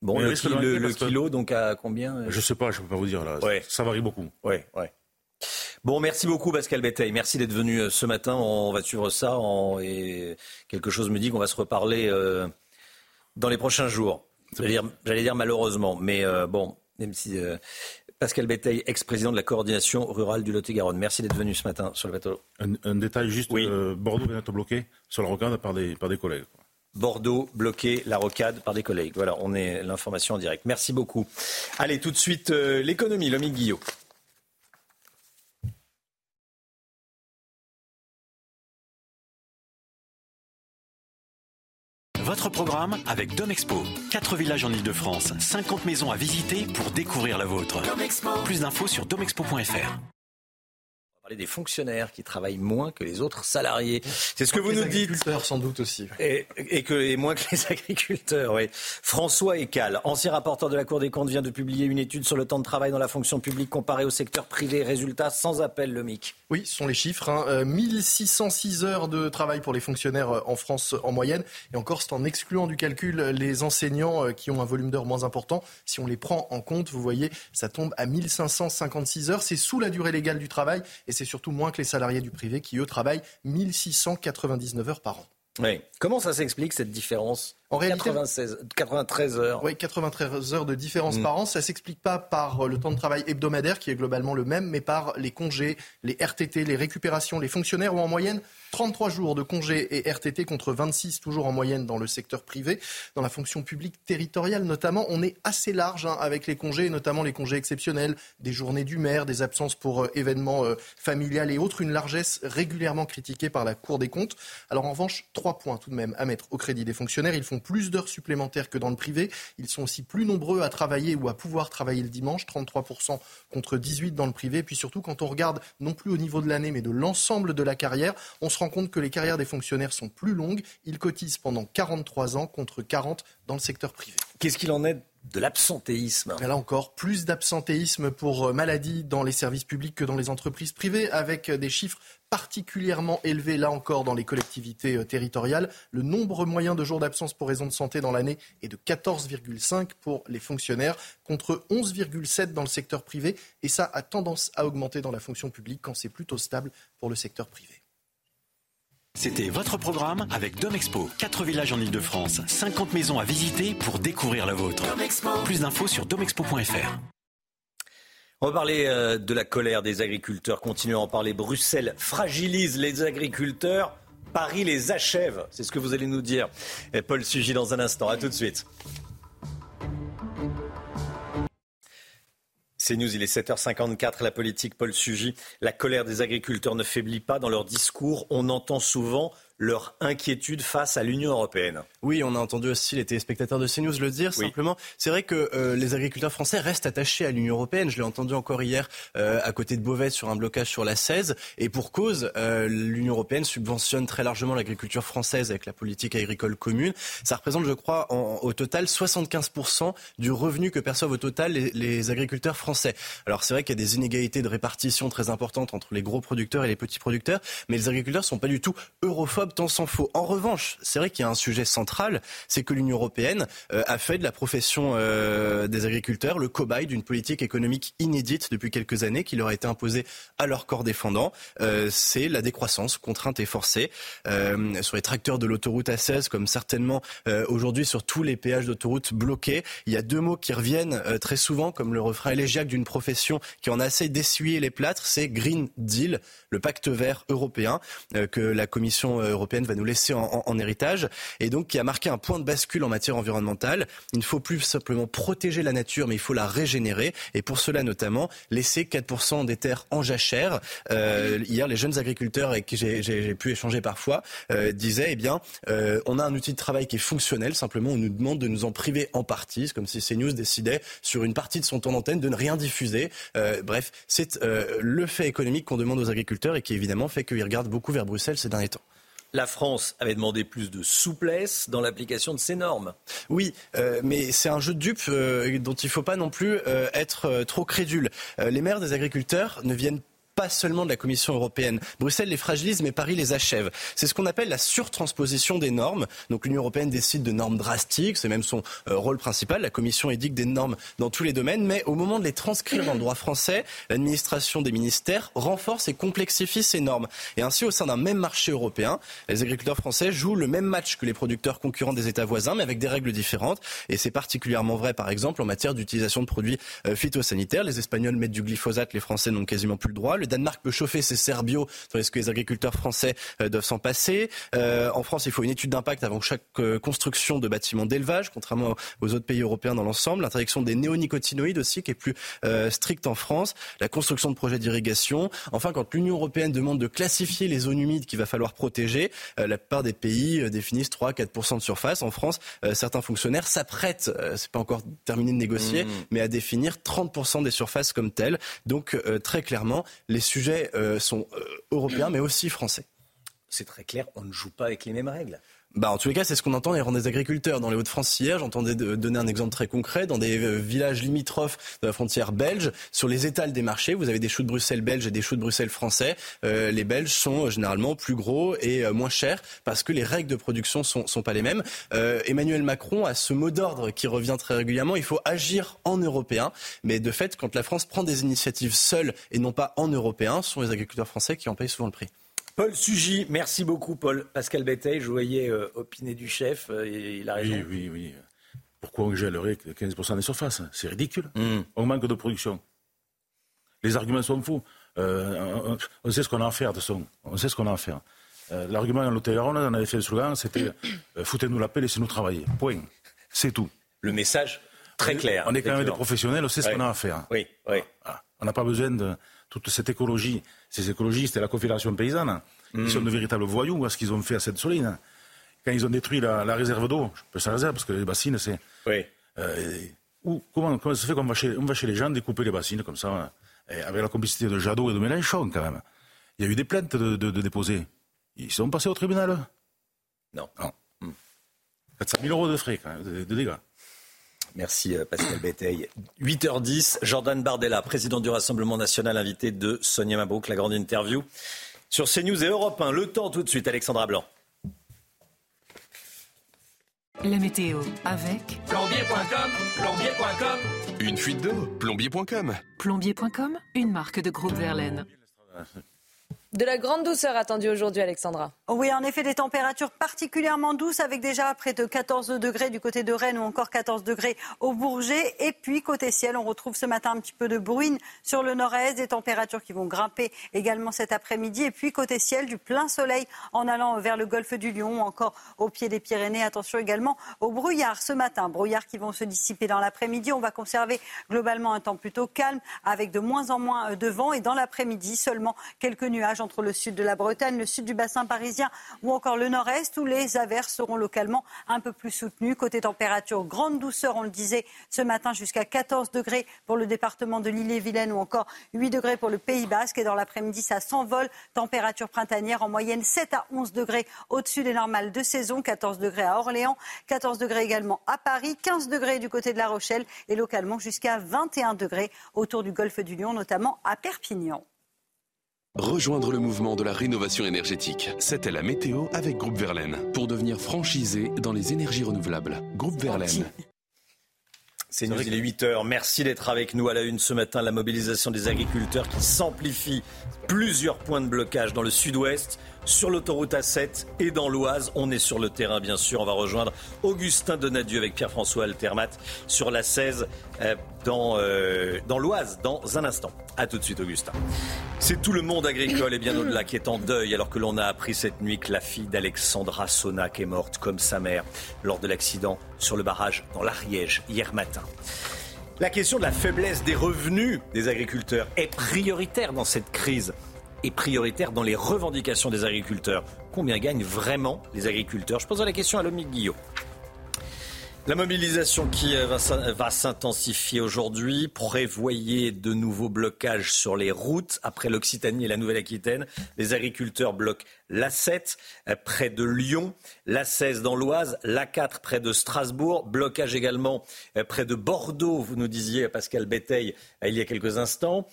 Bon, le, kilo, donc à combien euh Je ne sais pas, je ne peux pas vous dire là. Ça varie beaucoup. Ouais, ouais. Bon, merci beaucoup Pascal Béteil. Merci d'être venu euh, ce matin. On va suivre ça. Et quelque chose me dit qu'on va se reparler euh, dans les prochains jours. J'allais dire, malheureusement. Mais bon, même si Pascal Béteil, ex-président de la coordination rurale du Lot-et-Garonne. Merci d'être venu ce matin sur le bateau. Un, détail juste, Bordeaux vient d'être bloqué sur le rocade par des, par des collègues. Bordeaux bloqué, la rocade par des collègues. Voilà, on est l'information en direct. Merci beaucoup. Allez, tout de suite, euh, l'économie, l'homme Guillot. Votre programme avec Domexpo. 4 villages en Ile-de-France, 50 maisons à visiter pour découvrir la vôtre. Plus d'infos sur domexpo.fr parler des fonctionnaires qui travaillent moins que les autres salariés. C'est ce que vous nous dites. Les agriculteurs, sans doute aussi. Et, que, et moins que les *laughs* agriculteurs, oui. François Ecal, ancien rapporteur de la Cour des comptes, vient de publier une étude sur le temps de travail dans la fonction publique comparé au secteur privé. Résultat sans appel, le MIC. Oui, ce sont les chiffres. Hein. 1606 euh, heures de travail pour les fonctionnaires euh, en France en moyenne. Et encore, c'est en excluant du calcul les enseignants euh, qui ont un volume d'heures moins important. Si on les prend en compte, vous voyez, ça tombe à 1556 heures. C'est sous la durée légale du travail. Et c'est surtout moins que les salariés du privé qui, eux, travaillent 1699 heures par an. Oui. Comment ça s'explique, cette différence En réalité, 93 heures. Oui, 93 heures de différence par an. Ça s'explique pas par euh, le temps de travail hebdomadaire qui est globalement le même, mais par les congés, les RTT, les récupérations. Les fonctionnaires ont en moyenne 33 jours de congés et RTT contre 26 toujours en moyenne dans le secteur privé. Dans la fonction publique territoriale notamment, on est assez large hein, avec les congés, notamment les congés exceptionnels, des journées du maire, des absences pour euh, événements euh, familiales et autres, une largesse régulièrement critiquée par la Cour des comptes. Alors en revanche, trois points tout de même à mettre au crédit des fonctionnaires. Ils font plus d'heures supplémentaires que dans le privé. Ils sont aussi plus nombreux à travailler ou à pouvoir travailler le dimanche, 33% contre 18% dans le privé. Et puis surtout, quand on regarde non plus au niveau de l'année, mais de l'ensemble de la carrière, on se rend compte que les carrières des fonctionnaires sont plus longues. Ils cotisent pendant 43 ans contre 40 dans le secteur privé. Qu'est-ce qu'il en est de l'absentéisme? Là encore, plus d'absentéisme pour euh, maladie dans les services publics que dans les entreprises privées, avec euh, des chiffres particulièrement élevés, là encore, dans les collectivités euh, territoriales. Le nombre moyen de jours d'absence pour raison de santé dans l'année est de 14,5 pour les fonctionnaires, contre 11,7 dans le secteur privé. Et ça a tendance à augmenter dans la fonction publique quand c'est plutôt stable pour le secteur privé. C'était votre programme avec Domexpo. 4 villages en Ile-de-France, 50 maisons à visiter pour découvrir la vôtre. Plus d'infos sur domexpo.fr. On va parler euh, de la colère des agriculteurs. Continuons à en parler. Bruxelles fragilise les agriculteurs. Paris les achève. C'est ce que vous allez nous dire. Et Paul Sugy dans un instant. À tout de suite. C'est News, il est 7h54, la politique, Paul Sugy. La colère des agriculteurs ne faiblit pas dans leur discours. On entend souvent leur inquiétude face à l'Union européenne. Oui, on a entendu aussi les téléspectateurs de CNews le dire. Oui. Simplement, c'est vrai que euh, les agriculteurs français restent attachés à l'Union européenne. Je l'ai entendu encore hier euh, à côté de Beauvais sur un blocage sur la 16. Et pour cause, euh, l'Union européenne subventionne très largement l'agriculture française avec la politique agricole commune. Ça représente, je crois, en- au total 75% du revenu que perçoivent au total les, les agriculteurs français. Alors c'est vrai qu'il y a des inégalités de répartition très importantes entre les gros producteurs et les petits producteurs, mais les agriculteurs sont pas du tout europhobes tant s'en faut. En revanche, c'est vrai qu'il y a un sujet central, c'est que l'Union européenne euh, a fait de la profession euh, des agriculteurs le cobaye d'une politique économique inédite depuis quelques années qui leur a été imposée à leur corps défendant. Euh, c'est la décroissance contrainte et forcée sur les tracteurs de l'autoroute A16, comme certainement aujourd'hui sur tous les péages d'autoroute bloqués. Il y a deux mots qui reviennent très souvent, comme le refrain élégiaque d'une profession qui en a assez d'essuyer les plâtres, c'est Green Deal, le pacte vert européen que la Commission européenne va nous laisser en, héritage, et donc qui a marqué un point de bascule en matière environnementale. Il ne faut plus simplement protéger la nature, mais il faut la régénérer, et pour cela notamment laisser 4% des terres en jachère. Euh, hier, les jeunes agriculteurs avec qui j'ai- pu échanger parfois euh, disaient, eh bien, euh, on a un outil de travail qui est fonctionnel, simplement on nous demande de nous en priver en partie, c'est comme si CNews décidait sur une partie de son temps d'antenne de ne rien diffuser. Bref, c'est le fait économique qu'on demande aux agriculteurs et qui évidemment fait qu'ils regardent beaucoup vers Bruxelles ces derniers temps. La France avait demandé plus de souplesse dans l'application de ces normes. Oui, euh, mais c'est un jeu de dupes euh, dont il ne faut pas non plus euh, être trop crédule. Les maires des agriculteurs ne viennent pas seulement de la Commission européenne. Bruxelles les fragilise, mais Paris les achève. C'est ce qu'on appelle la surtransposition des normes. Donc l'Union européenne décide de normes drastiques, c'est même son euh, rôle principal. La Commission édicte des normes dans tous les domaines, mais au moment de les transcrire dans le droit français, l'administration des ministères renforce et complexifie ces normes. Et ainsi, au sein d'un même marché européen, les agriculteurs français jouent le même match que les producteurs concurrents des États voisins, mais avec des règles différentes. Et c'est particulièrement vrai, par exemple, en matière d'utilisation de produits euh, phytosanitaires. Les Espagnols mettent du glyphosate, les Français n'ont quasiment plus le droit. Le Danemark peut chauffer ses serres bio, tandis que les agriculteurs français euh, doivent s'en passer. Euh, en France, il faut une étude d'impact avant chaque euh, construction de bâtiments d'élevage, contrairement aux autres pays européens dans l'ensemble. L'interdiction des néonicotinoïdes aussi, qui est plus euh, stricte en France. La construction de projets d'irrigation. Enfin, quand l'Union européenne demande de classifier les zones humides qu'il va falloir protéger, euh, la plupart des pays définissent 3-4% de surface. En France, certains fonctionnaires s'apprêtent, c'est pas encore terminé de négocier, Mmh. mais à définir 30% des surfaces comme telles. Donc, très clairement, les sujets euh, sont euh, européens, mais aussi français. C'est très clair, on ne joue pas avec les mêmes règles. Bah, en tous les cas, c'est ce qu'on entend rangs des agriculteurs. Dans les Hauts-de-France hier, j'entendais donner un exemple très concret. Dans des euh, villages limitrophes de la frontière belge, sur les étals des marchés, vous avez des choux de Bruxelles belges et des choux de Bruxelles français. Euh, les Belges sont euh, généralement plus gros et euh, moins chers parce que les règles de production sont, sont pas les mêmes. Emmanuel Macron a ce mot d'ordre qui revient très régulièrement. Il faut agir en européen. Mais de fait, quand la France prend des initiatives seule et non pas en européen, ce sont les agriculteurs français qui en payent souvent le prix. Paul Sugy, merci beaucoup Paul. Pascal Béteil, je voyais euh, opiner du chef, euh, il a raison. Oui, oui, oui. Pourquoi on gèlerait 15% des surfaces? C'est ridicule. Hmm. On manque de production. Les arguments sont faux. Euh, on, sait ce qu'on a à faire de son. On sait ce qu'on a à faire. L'argument dans l'hôtel on avait fait le slogan, c'était foutez-nous la paix, laissez-nous travailler. Point. C'est tout. Le message très clair. On est quand même des professionnels, on sait ce qu'on a à faire. Oui, oui. On n'a pas besoin de toute cette écologie. Ces écologistes et la Confédération paysanne, ils hmm. sont de véritables voyous à ce qu'ils ont fait à cette soline. Quand ils ont détruit la, réserve d'eau, je peux ça réserve parce que les bassines, c'est. Oui. Euh, comment, comment ça fait qu'on va chez, on va chez les gens découper les bassines comme ça, avec la complicité de Jadot et de Mélenchon quand même Il y a eu des plaintes de, de, déposer. Ils sont passés au tribunal Non. Non. 400 000 euros de frais, quand même, de dégâts. Merci euh, Pascal Béteil. 8h10, Jordan Bardella, président du Rassemblement national, invité de Sonia Mabrouk, la grande interview sur CNews et Europe 1. Le temps tout de suite, Alexandra Blanc. La météo avec plombier.com, plombier.com. Une fuite d'eau, plombier.com. Plombier.com, une marque de groupe Verlaine. De la grande douceur attendue aujourd'hui, Alexandra. Oui, en effet, des températures particulièrement douces avec déjà près de 14 degrés du côté de Rennes ou encore 14 degrés au Bourget. Et puis, côté ciel, on retrouve ce matin un petit peu de bruine sur le nord-est, des températures qui vont grimper également cet après-midi. Et puis, côté ciel, du plein soleil en allant vers le golfe du Lion ou encore au pied des Pyrénées. Attention également au brouillard ce matin. Brouillard qui vont se dissiper dans l'après-midi. On va conserver globalement un temps plutôt calme avec de moins en moins de vent. Et dans l'après-midi, seulement quelques nuages entre le sud de la Bretagne, le sud du bassin parisien ou encore le nord-est, où les averses seront localement un peu plus soutenues. Côté température, grande douceur, on le disait ce matin, jusqu'à 14 degrés pour le département de l'île-et-Vilaine ou encore 8 degrés pour le Pays Basque. Et dans l'après-midi, ça s'envole. Température printanière en moyenne 7 à 11 degrés au-dessus des normales de saison. 14 degrés à Orléans, 14 degrés également à Paris, 15 degrés du côté de La Rochelle et localement jusqu'à 21 degrés autour du golfe du Lion, notamment à Perpignan. Rejoindre le mouvement de la rénovation énergétique. C'était la météo avec Groupe Verlaine. Pour devenir franchisé dans les énergies renouvelables. Groupe Verlaine. C'est nous, il est 8 heures. Merci d'être avec nous à la une ce matin. La mobilisation des agriculteurs qui s'amplifie. Plusieurs points de blocage dans le sud-ouest, sur l'autoroute A7 et dans l'Oise. On est sur le terrain, bien sûr. On va rejoindre Augustin Donadieu avec Pierre-François Altermat sur la 16 euh, dans, euh, dans l'Oise dans un instant. A tout de suite, Augustin. C'est tout le monde agricole et bien au-delà qui est en deuil alors que l'on a appris cette nuit que la fille d'Alexandra Sonac est morte comme sa mère lors de l'accident sur le barrage dans l'Ariège hier matin. La question de la faiblesse des revenus des agriculteurs est prioritaire dans cette crise et prioritaire dans les revendications des agriculteurs. Combien gagnent vraiment les agriculteurs? Je poserai la question à Lomique Guillot. La mobilisation qui euh, va s'intensifier aujourd'hui. Prévoyez de nouveaux blocages sur les routes. Après l'Occitanie et la Nouvelle-Aquitaine, les agriculteurs bloquent l'A7 euh, près de Lyon, l'A16 dans l'Oise, l'A4 près de Strasbourg, blocage également euh, près de Bordeaux, vous nous disiez Pascal Béteil il y a quelques instants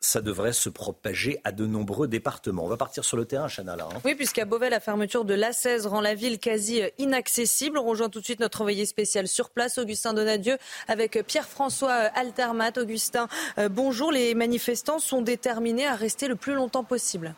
ça devrait se propager à de nombreux départements. On va partir sur le terrain, Chana. Hein. Oui, puisqu'à Beauvais, la fermeture de l'A16 rend la ville quasi inaccessible. On rejoint tout de suite notre envoyé spécial sur place, Augustin Donadieu, avec Pierre-François Altermat. Augustin, euh, bonjour. Les manifestants sont déterminés à rester le plus longtemps possible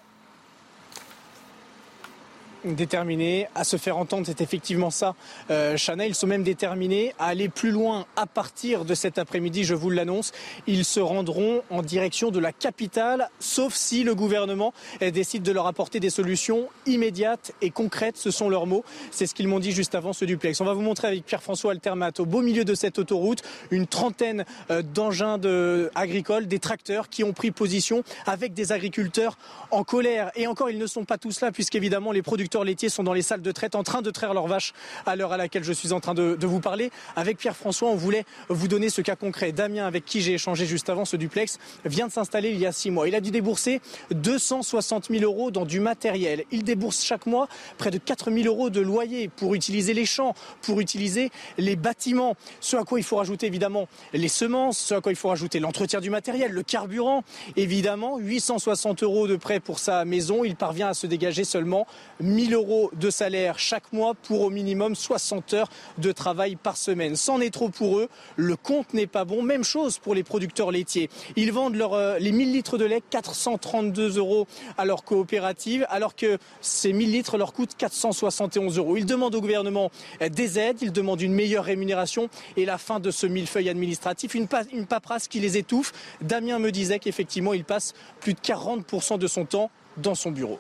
déterminés à se faire entendre. C'est effectivement ça, euh, Chana. Ils sont même déterminés à aller plus loin à partir de cet après-midi, je vous l'annonce. Ils se rendront en direction de la capitale, sauf si le gouvernement décide de leur apporter des solutions immédiates et concrètes. Ce sont leurs mots. C'est ce qu'ils m'ont dit juste avant ce duplex. On va vous montrer avec Pierre-François Altermat, au beau milieu de cette autoroute, une trentaine euh, d'engins de, agricoles, des tracteurs qui ont pris position avec des agriculteurs en colère. Et encore, ils ne sont pas tous là, puisqu'évidemment, les producteurs laitiers sont dans les salles de traite en train de traire leurs vaches à l'heure à laquelle je suis en train de, vous parler. Avec Pierre-François, on voulait vous donner ce cas concret. Damien, avec qui j'ai échangé juste avant ce duplex, vient de s'installer il y a six mois. Il a dû débourser 260 000 euros dans du matériel. Il débourse chaque mois près de 4 000 euros de loyer pour utiliser les champs, pour utiliser les bâtiments. Ce à quoi il faut rajouter évidemment les semences, ce à quoi il faut rajouter l'entretien du matériel, le carburant. Évidemment, 860 euros de prêt pour sa maison. Il parvient à se dégager seulement 1000 1000 euros de salaire chaque mois pour au minimum 60 heures de travail par semaine. C'en est trop pour eux. Le compte n'est pas bon. Même chose pour les producteurs laitiers. Ils vendent leur, euh, les 1000 litres de lait 432 euros à leur coopérative, alors que ces 1000 litres leur coûtent 471 euros. Ils demandent au gouvernement euh, des aides, ils demandent une meilleure rémunération et la fin de ce millefeuille administratif, une, une paperasse qui les étouffe. Damien me disait qu'effectivement, il passe plus de 40% de son temps dans son bureau.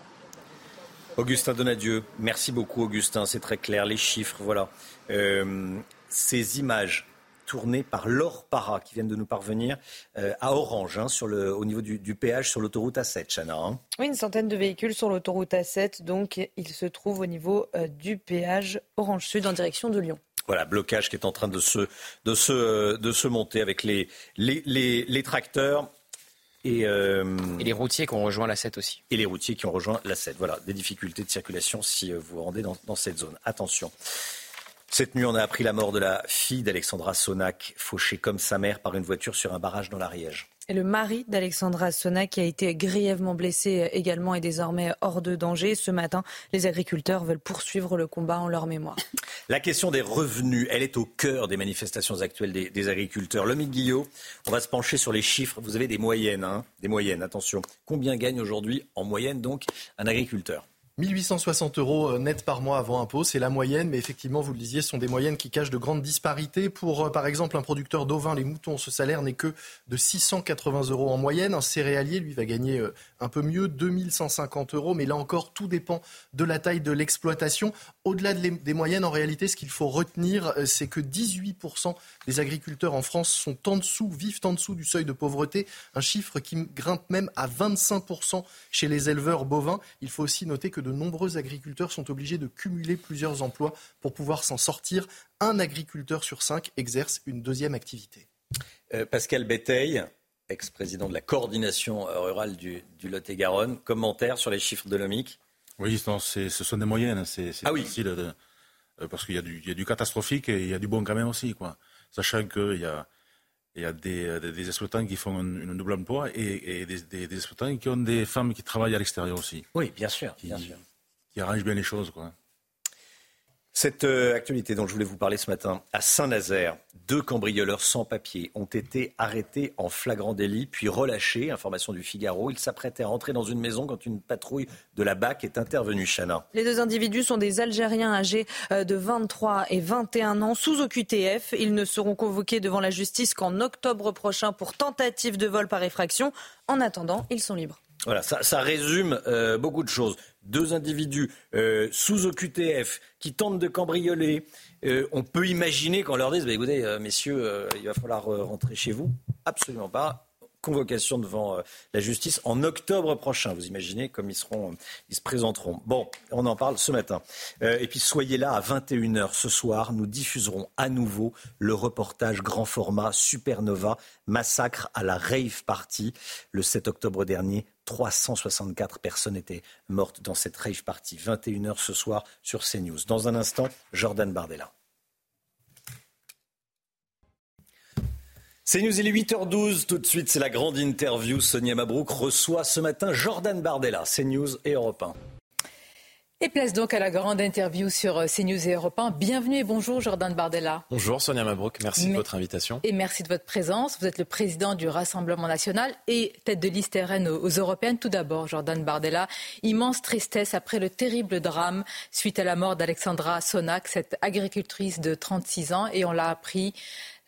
Augustin Donadieu, merci beaucoup Augustin, c'est très clair, les chiffres, voilà. Euh, ces images tournées par Laure Para qui viennent de nous parvenir euh, à Orange, hein, sur le, au niveau du, péage sur l'autoroute A7, Chana. Hein. Oui, une centaine de véhicules sur l'autoroute A7, donc il se trouve au niveau euh, du péage Orange Sud en direction de Lyon. Voilà, blocage qui est en train de se, de se, de se monter avec les, les, les tracteurs euh, et, les routiers qui ont rejoint la 7 aussi. Et les routiers qui ont rejoint la 7. Voilà, des difficultés de circulation si euh, vous vous rendez dans, dans cette zone. Attention. Cette nuit, on a appris la mort de la fille d'Alexandra Sonac, fauchée comme sa mère par une voiture sur un barrage dans l'Ariège. Le mari d'Alexandra Sona, qui a été grièvement blessé également, est désormais hors de danger. Ce matin, les agriculteurs veulent poursuivre le combat en leur mémoire. La question des revenus, elle est au cœur des manifestations actuelles des, agriculteurs. Lomi Guillot, on va se pencher sur les chiffres. Vous avez des moyennes, hein des moyennes, attention. Combien gagne aujourd'hui, en moyenne, donc, un agriculteur? 1860 euros euh, net par mois avant impôt, c'est la moyenne, mais effectivement, vous le disiez, ce sont des moyennes qui cachent de grandes disparités. Pour, euh, par exemple, un producteur d'ovins, les moutons, ce salaire n'est que de 680 euros en moyenne. Un céréalier, lui, va gagner euh, un peu mieux, 2150 euros, mais là encore, tout dépend de la taille de l'exploitation. Au-delà des moyennes, en réalité, ce qu'il faut retenir, c'est que 18% des agriculteurs en France sont en dessous, vivent en dessous du seuil de pauvreté, un chiffre qui grimpe même à 25% chez les éleveurs bovins. Il faut aussi noter que de nombreux agriculteurs sont obligés de cumuler plusieurs emplois pour pouvoir s'en sortir. Un agriculteur sur cinq exerce une deuxième activité. Euh, Pascal Béteil, ex-président de la coordination rurale du, Lot-et-Garonne, commentaire sur les chiffres de l'OMIC Oui, ce sont des moyennes. C'est ah oui. Euh, parce qu'il y, y, a du catastrophique et il y a du bon quand même aussi. Quoi. Sachant qu'il y a il y a des, des, exploitants qui font un, double emploi et, des, des, exploitants qui ont des femmes qui travaillent à l'extérieur aussi. Oui, bien sûr, bien sûr. Qui arrangent bien les choses, quoi. Cette euh, actualité dont je voulais vous parler ce matin, à Saint-Nazaire, deux cambrioleurs sans papier ont été arrêtés en flagrant délit, puis relâchés. Information du Figaro. Ils s'apprêtaient à rentrer dans une maison quand une patrouille de la BAC est intervenue. Chana. Les deux individus sont des Algériens âgés euh, de 23 et 21 ans, sous OQTF. Ils ne seront convoqués devant la justice qu'en octobre prochain pour tentative de vol par effraction. En attendant, ils sont libres. Voilà, ça, résume euh, beaucoup de choses. Deux individus euh, sous OQTF qui tentent de cambrioler. Euh, on peut imaginer qu'on leur dise, bah, écoutez, messieurs, il va falloir rentrer chez vous. Absolument pas convocation devant euh, la justice en octobre prochain. Vous imaginez comme ils, seront, ils se présenteront. Bon, on en parle ce matin. Euh, et puis soyez là à 21h ce soir. Nous diffuserons à nouveau le reportage grand format Supernova, massacre à la rave party. Le 7 octobre dernier, 364 personnes étaient mortes dans cette rave party. 21h ce soir sur CNews. Dans un instant, Jordan Bardella. C'est News, il est 8h12. Tout de suite, c'est la grande interview. Sonia Mabrouk reçoit ce matin Jordan Bardella, CNews et Europe 1. Et place donc à la grande interview sur euh, CNews et Europe 1. Bienvenue et bonjour Jordan Bardella. Bonjour Sonia Mabrouk, merci de votre invitation. Et merci de votre présence. Vous êtes le président du Rassemblement national et tête de liste RN aux, Européennes. Tout d'abord, Jordan Bardella, immense tristesse après le terrible drame suite à la mort d'Alexandra Sonac, cette agricultrice de 36 ans. Et on l'a appris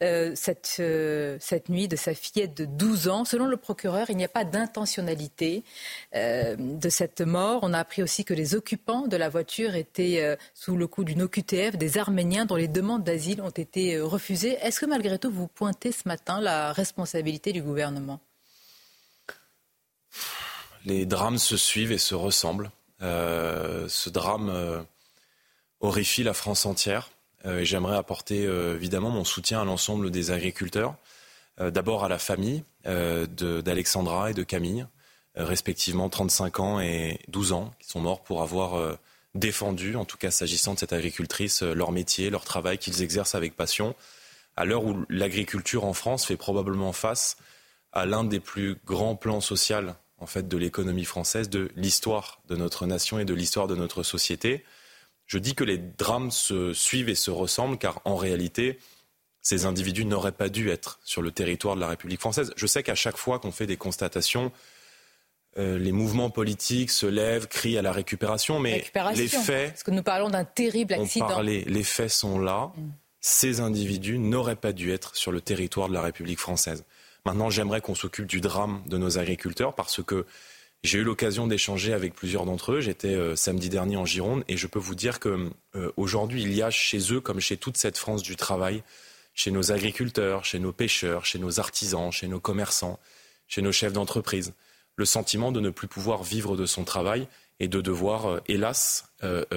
euh, cette, euh, cette nuit de sa fillette de 12 ans. Selon le procureur, il n'y a pas d'intentionnalité euh, de cette mort. On a appris aussi que les occupants de la voiture étaient sous le coup d'une OQTF, des Arméniens dont les demandes d'asile ont été refusées. Est-ce que malgré tout, vous pointez ce matin la responsabilité du gouvernement? Les drames se suivent et se ressemblent. ce drame horrifie la France entière. Euh, j'aimerais apporter euh, évidemment mon soutien à l'ensemble des agriculteurs. Euh, d'abord à la famille d'Alexandra et de Camille, respectivement 35 ans et 12 ans, qui sont morts pour avoir défendu, en tout cas s'agissant de cette agricultrice, leur métier, leur travail qu'ils exercent avec passion, à l'heure où l'agriculture en France fait probablement face à l'un des plus grands plans sociaux en fait de l'économie française, de l'histoire de notre nation et de l'histoire de notre société. Je dis que les drames se suivent et se ressemblent car en réalité, ces individus n'auraient pas dû être sur le territoire de la République française. Je sais qu'à chaque fois qu'on fait des constatations, euh, les mouvements politiques se lèvent, crient à la récupération, mais les faits. Parce que nous parlons d'un terrible accident. les faits sont là. Mm. Ces individus n'auraient pas dû être sur le territoire de la République française. Maintenant, j'aimerais qu'on s'occupe du drame de nos agriculteurs parce que j'ai eu l'occasion d'échanger avec plusieurs d'entre eux. J'étais euh, samedi dernier en Gironde et je peux vous dire que euh, aujourd'hui, il y a chez eux, comme chez toute cette France du travail, chez nos agriculteurs, chez nos pêcheurs, chez nos artisans, chez nos commerçants, chez nos chefs d'entreprise, le sentiment de ne plus pouvoir vivre de son travail et de devoir, euh, hélas,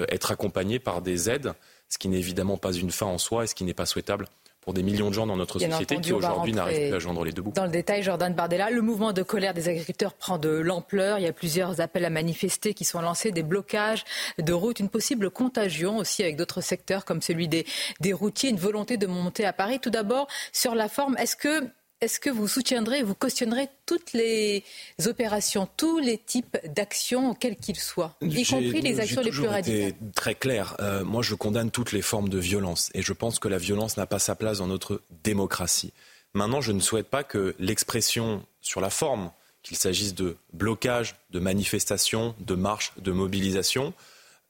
être accompagné par des aides, ce qui n'est évidemment pas une fin en soi et ce qui n'est pas souhaitable pour des millions de gens dans notre société qui aujourd'hui n'arrivent plus à joindre les deux bouts. Dans le détail, Jordan Bardella, le mouvement de colère des agriculteurs prend de l'ampleur. Il y a plusieurs appels à manifester qui sont lancés, des blocages de routes, une possible contagion aussi avec d'autres secteurs comme celui des, des routiers, une volonté de monter à Paris. Tout d'abord, sur la forme, est-ce que est-ce que vous soutiendrez, vous cautionnerez toutes les opérations, tous les types d'actions, quels qu'ils soient, y compris les actions les plus radicales Très clair. Euh, moi, je condamne toutes les formes de violence et je pense que la violence n'a pas sa place dans notre démocratie. Maintenant, je ne souhaite pas que l'expression sur la forme, qu'il s'agisse de blocage, de manifestation, de marche, de mobilisation,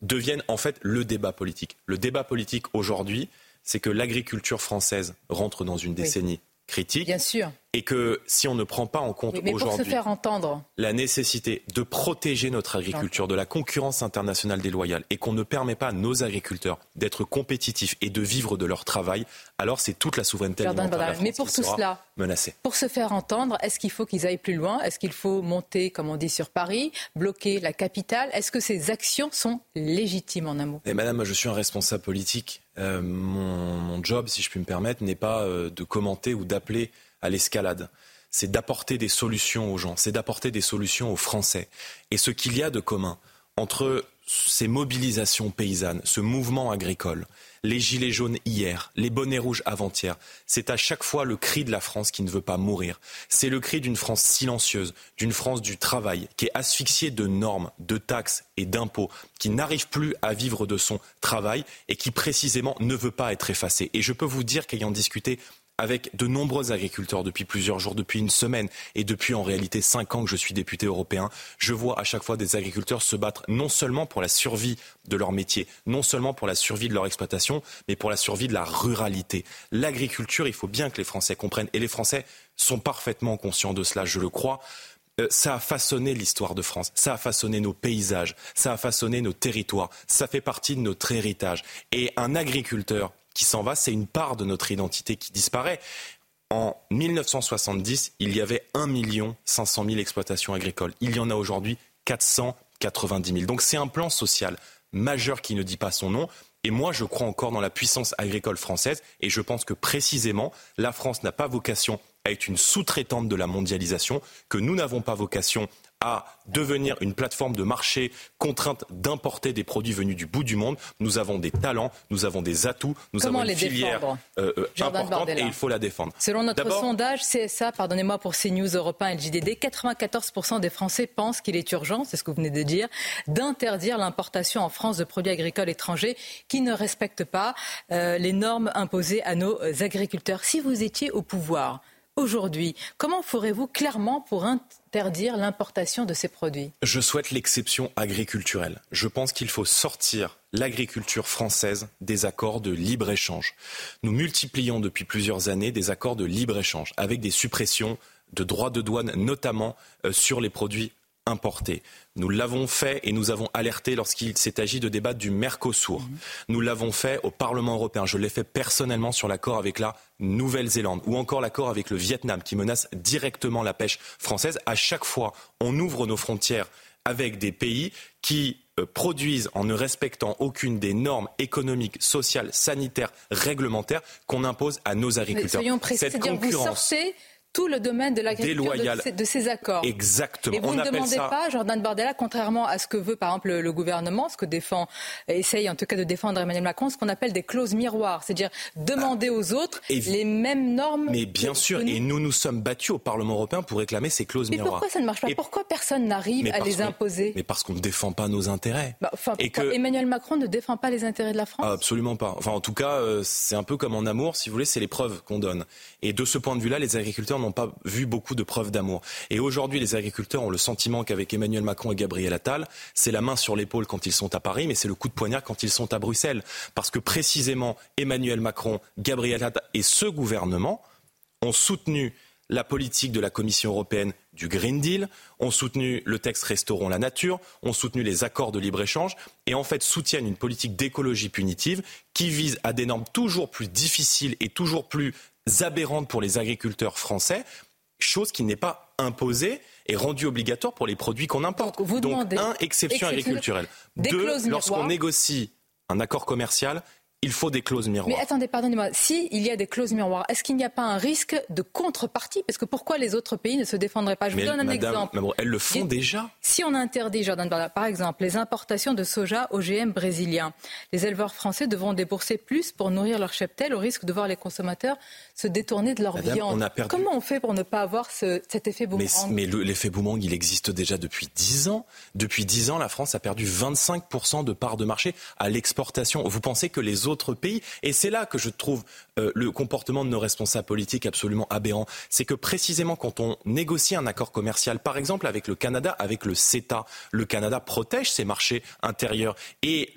devienne en fait le débat politique. Le débat politique aujourd'hui, c'est que l'agriculture française rentre dans une décennie critique. Bien sûr. Et que si on ne prend pas en compte aujourd'hui la nécessité de protéger notre agriculture de la concurrence internationale déloyale et qu'on ne permet pas à nos agriculteurs d'être compétitifs et de vivre de leur travail, alors c'est toute la souveraineté alimentaire de la France Mais pour tout cela, menacée. pour se faire entendre, est-ce qu'il faut qu'ils aillent plus loin? Est-ce qu'il faut monter, comme on dit, sur Paris, bloquer la capitale? Est-ce que ces actions sont légitimes en un mot? Et Madame, je suis un responsable politique euh, mon, job, si je puis me permettre, n'est pas euh, de commenter ou d'appeler à l'escalade. C'est d'apporter des solutions aux gens, c'est d'apporter des solutions aux Français. Et ce qu'il y a de commun entre ces mobilisations paysannes, ce mouvement agricole, les gilets jaunes hier, les bonnets rouges avant-hier. C'est à chaque fois le cri de la France qui ne veut pas mourir. C'est le cri d'une France silencieuse, d'une France du travail, qui est asphyxiée de normes, de taxes et d'impôts, qui n'arrive plus à vivre de son travail et qui précisément ne veut pas être effacée. Et je peux vous dire qu'ayant discuté avec de nombreux agriculteurs depuis plusieurs jours, depuis une semaine et depuis en réalité cinq ans que je suis député européen, je vois à chaque fois des agriculteurs se battre non seulement pour la survie de leur métier, non seulement pour la survie de leur exploitation, mais pour la survie de la ruralité. L'agriculture, il faut bien que les Français comprennent, et les Français sont parfaitement conscients de cela, je le crois euh, ça a façonné l'histoire de France, ça a façonné nos paysages, ça a façonné nos territoires, ça fait partie de notre héritage. Et un agriculteur qui s'en va, c'est une part de notre identité qui disparaît. En 1970, il y avait 1 500 000 exploitations agricoles. Il y en a aujourd'hui 490 000. Donc c'est un plan social majeur qui ne dit pas son nom. Et moi, je crois encore dans la puissance agricole française. Et je pense que précisément, la France n'a pas vocation à être une sous-traitante de la mondialisation, que nous n'avons pas vocation à devenir une plateforme de marché contrainte d'importer des produits venus du bout du monde. Nous avons des talents, nous avons des atouts, nous avons une filière euh, euh, importante et il faut la défendre. Selon notre sondage CSA, pardonnez-moi pour CNews Européen et le JDD, 94% des Français pensent qu'il est urgent, c'est ce que vous venez de dire, d'interdire l'importation en France de produits agricoles étrangers qui ne respectent pas euh, les normes imposées à nos agriculteurs. Si vous étiez au pouvoir, aujourd'hui, comment ferez-vous clairement pour interdire l'importation de ces produits Je souhaite l'exception agriculturelle. Je pense qu'il faut sortir l'agriculture française des accords de libre-échange. Nous multiplions depuis plusieurs années des accords de libre-échange avec des suppressions de droits de douane, notamment euh, sur les produits importés. Nous l'avons fait et nous avons alerté lorsqu'il s'est agi de débattre du Mercosur. Mhm. Nous l'avons fait au Parlement européen. Je l'ai fait personnellement sur l'accord avec la Nouvelle-Zélande ou encore l'accord avec le Vietnam qui menace directement la pêche française. À chaque fois, on ouvre nos frontières avec des pays qui euh, produisent en ne respectant aucune des normes économiques, sociales, sanitaires, réglementaires qu'on impose à nos agriculteurs. soyons précis, Cette concurrence, vous sortez tout le domaine de l'agriculture de, de, ces accords. Exactement. Et vous ne demandez pas, Jordan Bardella, contrairement à ce que veut par exemple le, gouvernement, ce que défend, essaye en tout cas de défendre Emmanuel Macron, ce qu'on appelle des clauses miroirs, c'est-à-dire demander aux autres les mêmes normes. Mais bien sûr, et nous nous sommes battus au Parlement européen pour réclamer ces clauses mais miroirs. Pourquoi ça ne marche pas Pourquoi personne n'arrive à les imposer Mais parce qu'on ne défend pas nos intérêts. Bah, et que Emmanuel Macron ne défend pas les intérêts de la France Absolument pas. Enfin, en tout cas, euh, c'est un peu comme en amour, si vous voulez, c'est les preuves qu'on donne. Et de ce point de vue-là, les agriculteurs n'ont pas vu beaucoup de preuves d'amour. Et aujourd'hui, les agriculteurs ont le sentiment qu'avec Emmanuel Macron et Gabriel Attal, c'est la main sur l'épaule quand ils sont à Paris, mais c'est le coup de poignard quand ils sont à Bruxelles. Parce que précisément, Emmanuel Macron, Gabriel Attal et ce gouvernement ont soutenu la politique de la Commission européenne du Green Deal, ont soutenu le texte Restaurons la nature, ont soutenu les accords de libre-échange et en fait soutiennent une politique d'écologie punitive qui vise à des normes toujours plus difficiles et toujours plus aberrantes pour les agriculteurs français, chose qui n'est pas imposée et rendue obligatoire pour les produits qu'on importe. Donc, vous Donc un, exception agriculturelle. Deux, lorsqu'on négocie un accord commercial, il faut des clauses miroirs. Mais attendez, pardonnez-moi, s'il y a des clauses miroirs, est-ce qu'il n'y a pas un risque de contrepartie? Parce que pourquoi les autres pays ne se défendraient pas? Je vous donne un exemple. elles le font déjà? Si on interdit, Jordan par exemple, les importations de soja OGM brésilien, les éleveurs français devront débourser plus pour nourrir leur cheptel au risque de voir les consommateurs se détourner de leur viande. Comment on fait pour ne pas avoir cet effet boomerang? Mais, l'effet boomerang, il existe déjà depuis 10 ans. Depuis 10 ans, la France a perdu 25% de parts de marché à l'exportation. Vous pensez que les Et c'est là que je trouve euh, le comportement de nos responsables politiques absolument aberrant. C'est que précisément quand on négocie un accord commercial, par exemple avec le Canada, avec le CETA, le Canada protège ses marchés intérieurs et,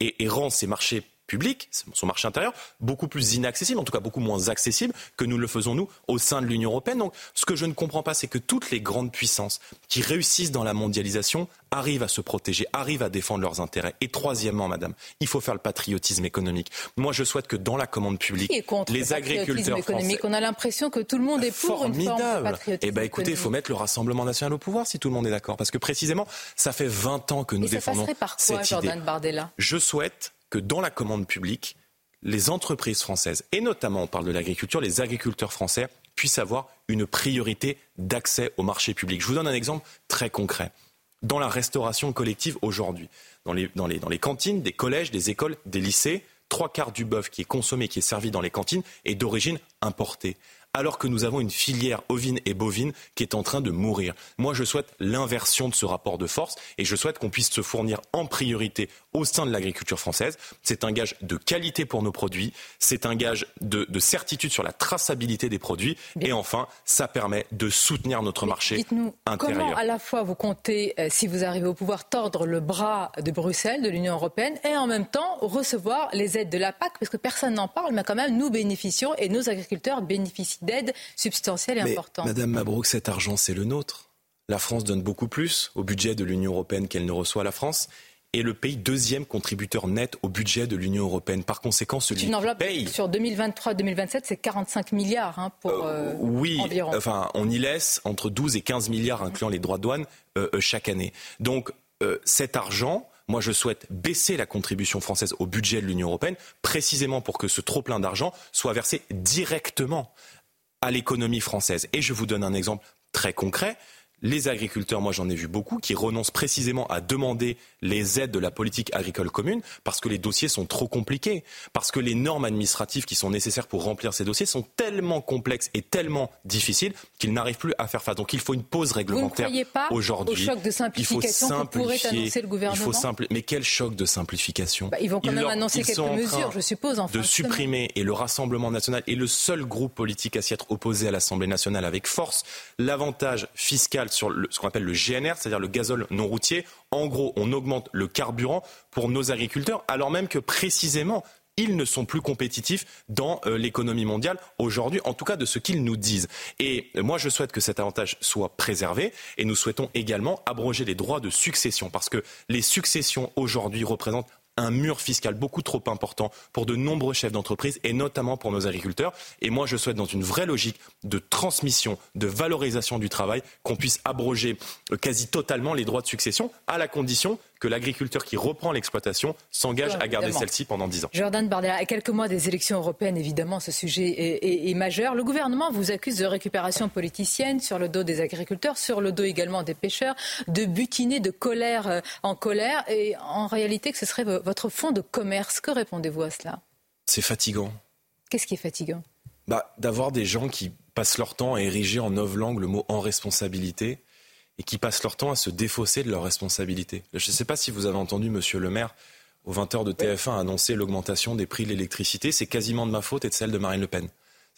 et rend ses marchés public, son marché intérieur, beaucoup plus inaccessible, en tout cas beaucoup moins accessible que nous le faisons nous au sein de l'Union européenne. Donc ce que je ne comprends pas, c'est que toutes les grandes puissances qui réussissent dans la mondialisation arrivent à se protéger, arrivent à défendre leurs intérêts. Et troisièmement, madame, il faut faire le patriotisme économique. Moi, je souhaite que dans la commande publique, les agriculteurs économique? On a l'impression que tout le monde est pour une forme de patriotisme Eh ben, écoutez, il faut mettre le Rassemblement national au pouvoir si tout le monde est d'accord, parce que précisément, ça fait 20 ans que nous défendons ça par quoi, Jordan Bardella? Je souhaite que dans la commande publique, les entreprises françaises, et notamment on parle de l'agriculture, les agriculteurs français puissent avoir une priorité d'accès au marché public. Je vous donne un exemple très concret. Dans la restauration collective aujourd'hui, dans les, dans, les, cantines des collèges, des écoles, des lycées, trois quarts du bœuf qui est consommé, qui est servi dans les cantines, est d'origine importée alors que nous avons une filière ovine et bovine qui est en train de mourir. Moi, je souhaite l'inversion de ce rapport de force et je souhaite qu'on puisse se fournir en priorité au sein de l'agriculture française. C'est un gage de qualité pour nos produits, c'est un gage de, certitude sur la traçabilité des produits et enfin, ça permet de soutenir notre marché dites-nous, intérieur. Comment à la fois vous comptez, euh, si vous arrivez au pouvoir, tordre le bras de Bruxelles, de l'Union européenne et en même temps recevoir les aides de la PAC parce que personne n'en parle, mais quand même nous bénéficions et nos agriculteurs bénéficient d'aide substantielle et Mais, importante. Madame Mabrouk, cet argent, c'est le nôtre. La France donne beaucoup plus au budget de l'Union européenne qu'elle ne reçoit à la France est le pays deuxième contributeur net au budget de l'Union européenne. Par conséquent, celui une enveloppe paye. Sur 2023-2027, c'est 45 milliards hein, pour euh, Oui, environ. enfin, on y laisse entre 12 et 15 milliards, incluant les droits de douane, euh, euh, chaque année. Donc, cet argent, moi, je souhaite baisser la contribution française au budget de l'Union européenne, précisément pour que ce trop-plein d'argent soit versé directement à l'économie française. Et je vous donne un exemple très concret les agriculteurs, moi j'en ai vu beaucoup, qui renoncent précisément à demander les aides de la politique agricole commune parce que les dossiers sont trop compliqués, parce que les normes administratives qui sont nécessaires pour remplir ces dossiers sont tellement complexes et tellement difficiles qu'ils n'arrivent plus à faire face. Donc il faut une pause réglementaire aujourd'hui. Au choc de simplification que pourrait annoncer le gouvernement. Il faut Mais quel choc de simplification? Bah, Ils vont quand même annoncer quelques mesures, je suppose. En de supprimer et le Rassemblement national est le seul groupe politique à s'y être opposé à l'Assemblée nationale avec force l'avantage fiscal sur ce qu'on appelle le GNR, c'est-à-dire le gazole non routier. En gros, on augmente le carburant pour nos agriculteurs, alors même que précisément, ils ne sont plus compétitifs dans euh, l'économie mondiale aujourd'hui, en tout cas de ce qu'ils nous disent. Et moi, je souhaite que cet avantage soit préservé et nous souhaitons également abroger les droits de succession parce que les successions aujourd'hui représentent un mur fiscal beaucoup trop important pour de nombreux chefs d'entreprise et notamment pour nos agriculteurs. Et moi, je souhaite, dans une vraie logique de transmission, de valorisation du travail, qu'on puisse abroger euh, quasi totalement les droits de succession, à la condition que l'agriculteur qui reprend l'exploitation s'engage à garder celle-ci pendant 10 ans. Jordan Bardella, à quelques mois des élections européennes, évidemment, ce sujet est, est, majeur. Le gouvernement vous accuse de récupération politicienne sur le dos des agriculteurs, sur le dos également des pêcheurs, de butiner de colère euh, en colère, et en réalité que ce serait votre fonds de commerce. Que répondez-vous à cela? C'est fatigant. Qu'est-ce qui est fatigant? Bah, D'avoir des gens qui passent leur temps à ériger en langue le mot en responsabilité et qui passent leur temps à se défausser de leurs responsabilités. Je ne sais pas si vous avez entendu Monsieur le maire aux 20h de TF1 annoncer l'augmentation des prix de l'électricité. C'est quasiment de ma faute et de celle de Marine Le Pen.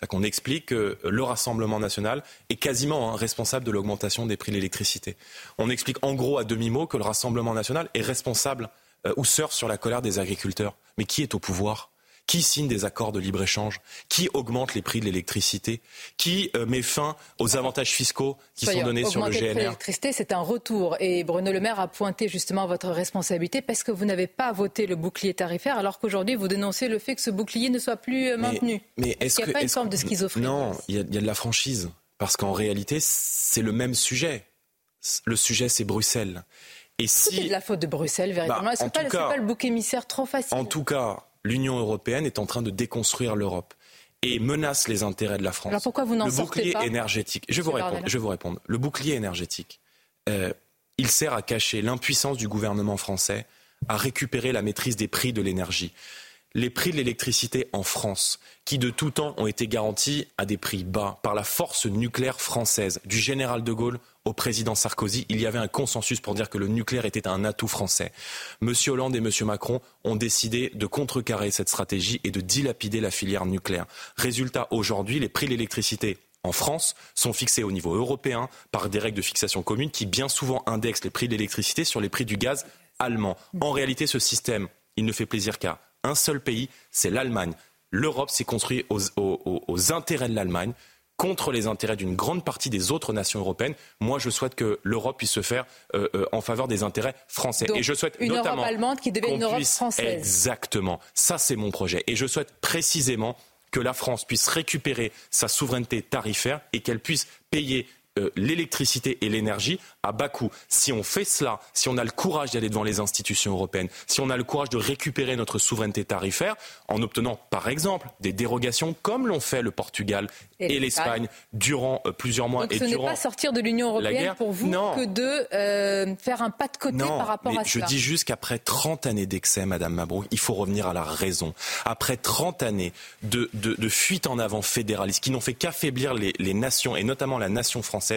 C'est qu'on explique que le Rassemblement national est quasiment hein, responsable de l'augmentation des prix de l'électricité. On explique en gros à demi-mot que le Rassemblement national est responsable euh, ou surfe sur la colère des agriculteurs. Mais qui est au pouvoir? Qui signe des accords de libre-échange Qui augmente les prix de l'électricité Qui euh, met fin aux avantages fiscaux qui sont donnés sur le GNR L'électricité, c'est un retour. Et Bruno Le Maire a pointé justement votre responsabilité parce que vous n'avez pas voté le bouclier tarifaire alors qu'aujourd'hui vous dénoncez le fait que ce bouclier ne soit plus euh, maintenu. Mais, est-ce qu'il n'y a pas une forme de schizophrénie Non, il y, a, de la franchise. Parce qu'en réalité, c'est le même sujet. Le sujet, c'est Bruxelles. Et si... C'est de la faute de Bruxelles, véritablement. Bah, Est-ce que ce n'est pas le bouc émissaire trop facile En tout cas, l'Union européenne est en train de déconstruire l'Europe et menace les intérêts de la France. Alors pourquoi vous n'en sortez pas? énergétique. Je vous répondre. Je vais vous répondre. Le bouclier énergétique, euh, il sert à cacher l'impuissance du gouvernement français à récupérer la maîtrise des prix de l'énergie. Les prix de l'électricité en France, qui de tout temps ont été garantis à des prix bas par la force nucléaire française, du général de Gaulle au président Sarkozy, il y avait un consensus pour dire que le nucléaire était un atout français. M. Hollande et M. Macron ont décidé de contrecarrer cette stratégie et de dilapider la filière nucléaire. Résultat, aujourd'hui, les prix de l'électricité en France sont fixés au niveau européen par des règles de fixation communes qui bien souvent indexent les prix de l'électricité sur les prix du gaz allemand. En réalité, ce système, il ne fait plaisir qu'à un seul pays, c'est l'Allemagne. L'Europe s'est construite aux, aux intérêts de l'Allemagne contre les intérêts d'une grande partie des autres nations européennes. Moi, je souhaite que l'Europe puisse se faire euh, euh, en faveur des intérêts français. et je souhaite une Europe allemande qui devient une Europe française. Exactement. Ça, c'est mon projet. Et je souhaite précisément que la France puisse récupérer sa souveraineté tarifaire et qu'elle puisse payer euh, l'électricité et l'énergie à bas coût. Si on fait cela, si on a le courage d'aller devant les institutions européennes, si on a le courage de récupérer notre souveraineté tarifaire en obtenant, par exemple, des dérogations comme l'ont fait le Portugal et, l'Espagne durant euh, plusieurs mois Donc et ce n'est pas sortir de l'Union européenne pour vous que de euh, faire un pas de côté par rapport à je cela. Je dis juste qu'après 30 années d'excès, Madame Mabrouk, il faut revenir à la raison. Après 30 années de, de, fuite en avant fédéraliste qui n'ont fait qu'affaiblir les, les nations et notamment la nation française,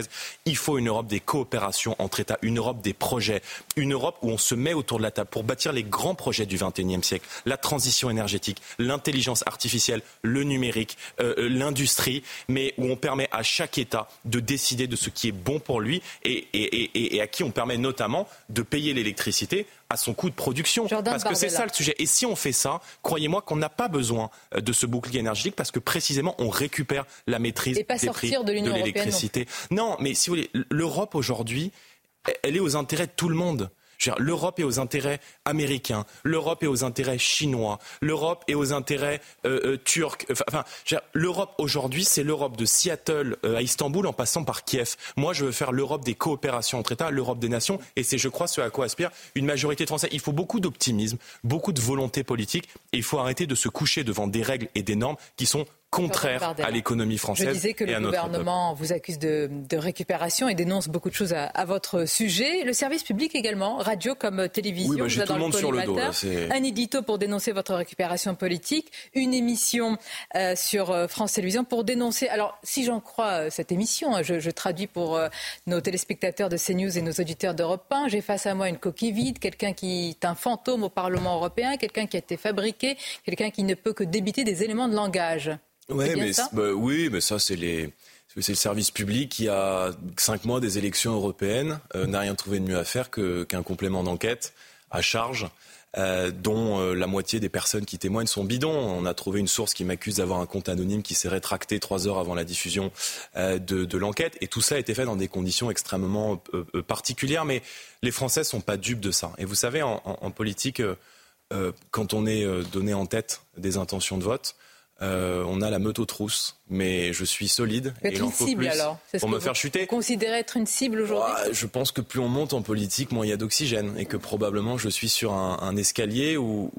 il faut une Europe des coopérations entre États, une Europe des projets, une Europe où on se met autour de la table pour bâtir les grands projets du XXIe siècle, la transition énergétique, l'intelligence artificielle, le numérique, euh, euh, l'industrie, mais où on permet à chaque État de décider de ce qui est bon pour lui et à qui on permet notamment de payer l'électricité à son coût de production. parce que c'est ça le sujet. Et si on fait ça, croyez-moi qu'on n'a pas besoin euh, de ce bouclier énergétique parce que précisément on récupère la maîtrise des prix de l'électricité. Non, mais si vous voulez, l'Europe aujourd'hui, elle est aux intérêts de tout le monde. L'Europe est aux intérêts américains, l'Europe est aux intérêts chinois, l'Europe est aux intérêts euh, euh, turcs. Enfin, l'Europe aujourd'hui, c'est l'Europe de Seattle euh, à Istanbul en passant par Kiev. Moi, je veux faire l'Europe des coopérations entre États, l'Europe des nations, et c'est, je crois, ce à quoi aspire une majorité de. Il faut beaucoup d'optimisme, beaucoup de volonté politique, et il faut arrêter de se coucher devant des règles et des normes qui sont contraire à l'économie française. Je disais que le gouvernement vous accuse de, récupération et dénonce beaucoup de choses à, votre sujet. Le service public également, radio comme télévision, oui, bah, vous tout le monde sur le dos. un édito pour dénoncer votre récupération politique, une émission euh, sur euh, France Télévisions pour dénoncer. Alors, si j'en crois euh, cette émission, hein, je, traduis pour nos téléspectateurs de CNews et nos auditeurs d'Europe 1, j'ai face à moi une coquille vide, quelqu'un qui est un fantôme au Parlement européen, quelqu'un qui a été fabriqué, quelqu'un qui ne peut que débiter des éléments de langage. Ouais, mais bah, oui, mais ça, c'est les. C'est le service public qui a cinq mois des élections européennes euh, n'a rien trouvé de mieux à faire qu'un complément d'enquête à charge, euh, dont euh, la moitié des personnes qui témoignent sont bidons. On a trouvé une source qui m'accuse d'avoir un compte anonyme qui s'est rétracté trois heures avant la diffusion de, de l'enquête, et tout ça a été fait dans des conditions extrêmement particulières. Mais les Français sont pas dupes de ça. Et vous savez, en, en, en politique, quand on est donné en tête des intentions de vote, Euh, on a la meute aux trousses, mais je suis solide. et une cible alors Pour me faire chuter. Vous considérez être une cible aujourd'hui Je pense que plus on monte en politique, moins il y a d'oxygène. Et que probablement je suis sur un, escalier où,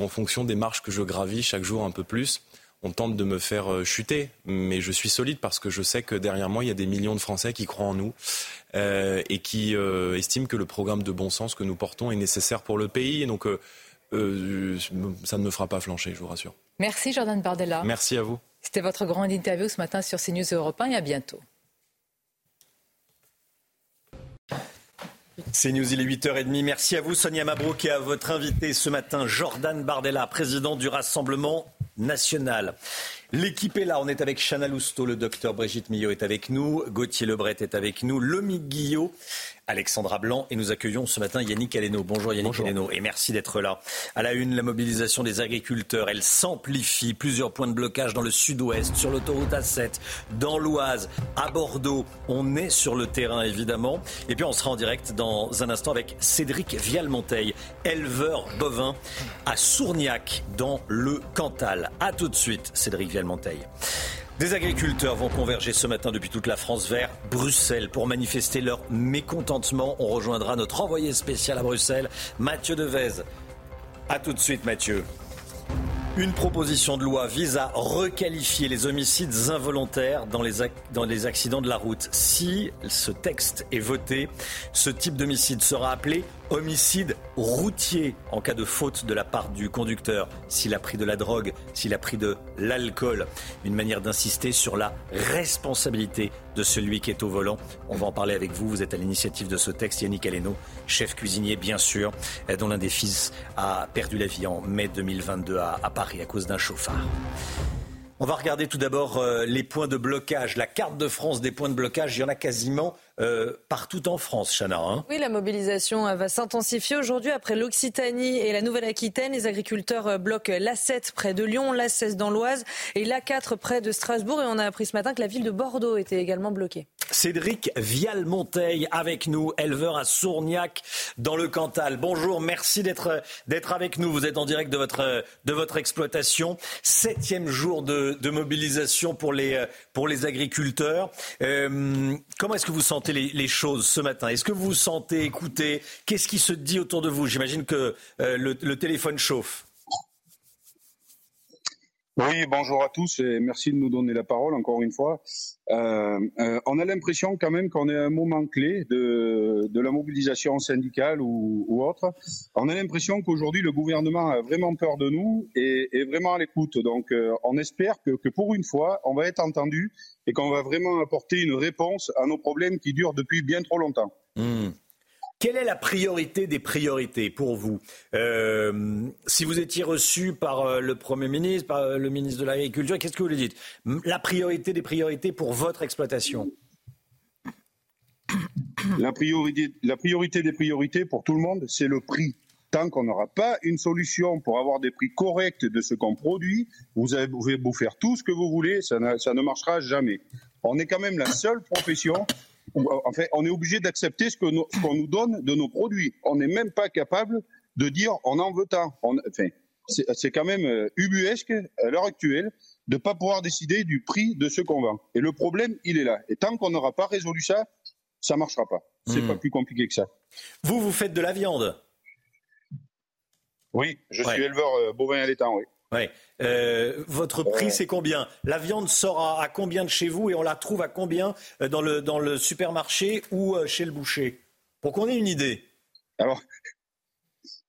en fonction des marches que je gravis chaque jour un peu plus, on tente de me faire euh, chuter. Mais je suis solide parce que je sais que derrière moi, il y a des millions de Français qui croient en nous euh, et qui estiment que le programme de bon sens que nous portons est nécessaire pour le pays. Et donc, ça ne me fera pas flancher, je vous rassure. Merci Jordan Bardella. Merci à vous. C'était votre grande interview ce matin sur CNews Europe 1 et à bientôt. C'est News, il est 8h30. Merci à vous, Sonia Mabrouk, et à votre invité ce matin, Jordan Bardella, président du Rassemblement national. L'équipe est là. On est avec Chana Lousteau, le docteur Brigitte Millot est avec nous, Gauthier Lebret est avec nous, Lomi Guillot Alexandra Blanc et nous accueillons ce matin Yannick Aleno. Bonjour Yannick Aleno et merci d'être là. À la une, la mobilisation des agriculteurs, elle s'amplifie. Plusieurs points de blocage dans le sud-ouest, sur l'autoroute A7, dans l'Oise, à Bordeaux. On est sur le terrain évidemment. Et puis on sera en direct dans un instant avec Cédric Vialmonteil, éleveur bovin à Sourniac dans le Cantal. A tout de suite Cédric Vialmonteil. Des agriculteurs vont converger ce matin depuis toute la France vers Bruxelles pour manifester leur mécontentement. On rejoindra notre envoyé spécial à Bruxelles, Mathieu Devez. A tout de suite, Mathieu. Une proposition de loi vise à requalifier les homicides involontaires dans les, dans les accidents de la route. Si ce texte est voté, ce type d'homicide sera appelé homicide routier en cas de faute de la part du conducteur, s'il a pris de la drogue, s'il a pris de l'alcool. Une manière d'insister sur la responsabilité de celui qui est au volant. On va en parler avec vous. Vous êtes à l'initiative de ce texte. Yannick Aleno, chef cuisinier, bien sûr, dont l'un des fils a perdu la vie en mai 2022 à, Paris à cause d'un chauffard. On va regarder tout d'abord euh, les points de blocage. La carte de France des points de blocage, il y en a quasiment euh, partout en France, Chana. Hein. oui, la mobilisation euh, va s'intensifier aujourd'hui après l'Occitanie et la Nouvelle-Aquitaine. Les agriculteurs bloquent l'A7 près de Lyon, l'A16 dans l'Oise et l'A4 près de Strasbourg. Et on a appris ce matin que la ville de Bordeaux était également bloquée. Cédric Vialmonteil avec nous, éleveur à Sourniac dans le Cantal. Bonjour, merci d'être avec nous. Vous êtes en direct de votre exploitation. Septième jour de, mobilisation pour les agriculteurs. Euh, comment est-ce que vous sentez les, choses ce matin? Est-ce que vous sentez écouté? Qu'est-ce qui se dit autour de vous? J'imagine que euh, le téléphone chauffe. Oui, bonjour à tous et merci de nous donner la parole encore une fois. Euh, euh, on a l'impression quand même qu'on est à un moment clé de, de la mobilisation syndicale ou, ou autre. On a l'impression qu'aujourd'hui le gouvernement a vraiment peur de nous et est vraiment à l'écoute. Donc euh, on espère que, que, pour une fois on va être entendu et qu'on va vraiment apporter une réponse à nos problèmes qui durent depuis bien trop longtemps. Mmh. Quelle est la priorité des priorités pour vous euh, Si vous étiez reçu par euh, le Premier ministre, par euh, le ministre de l'Agriculture, qu'est-ce que vous lui dites La priorité des priorités pour votre exploitation *coughs* la priorité, des priorités pour tout le monde, c'est le prix. Tant qu'on n'aura pas une solution pour avoir des prix corrects de ce qu'on produit, vous pouvez vous faire tout ce que vous voulez, ça ne marchera jamais. On est quand même la seule profession en fait, on est obligé d'accepter ce qu'on nous donne de nos produits. On n'est même pas capable de dire on en veut tant. enfin, c'est quand même euh, ubuesque à l'heure actuelle de ne pas pouvoir décider du prix de ce qu'on vend. Et le problème, il est là. Et tant qu'on n'aura pas résolu ça, ça ne marchera pas. C'est hmm. pas plus compliqué que ça. Vous, vous faites de la viande? Oui, je suis éleveur euh, bovin à l'étang, oui. Ouais. Euh, votre prix, c'est combien? La viande sort à, combien de chez vous et on la trouve à combien euh, dans le, dans le supermarché ou euh, chez le boucher? Pour qu'on ait une idée. Alors,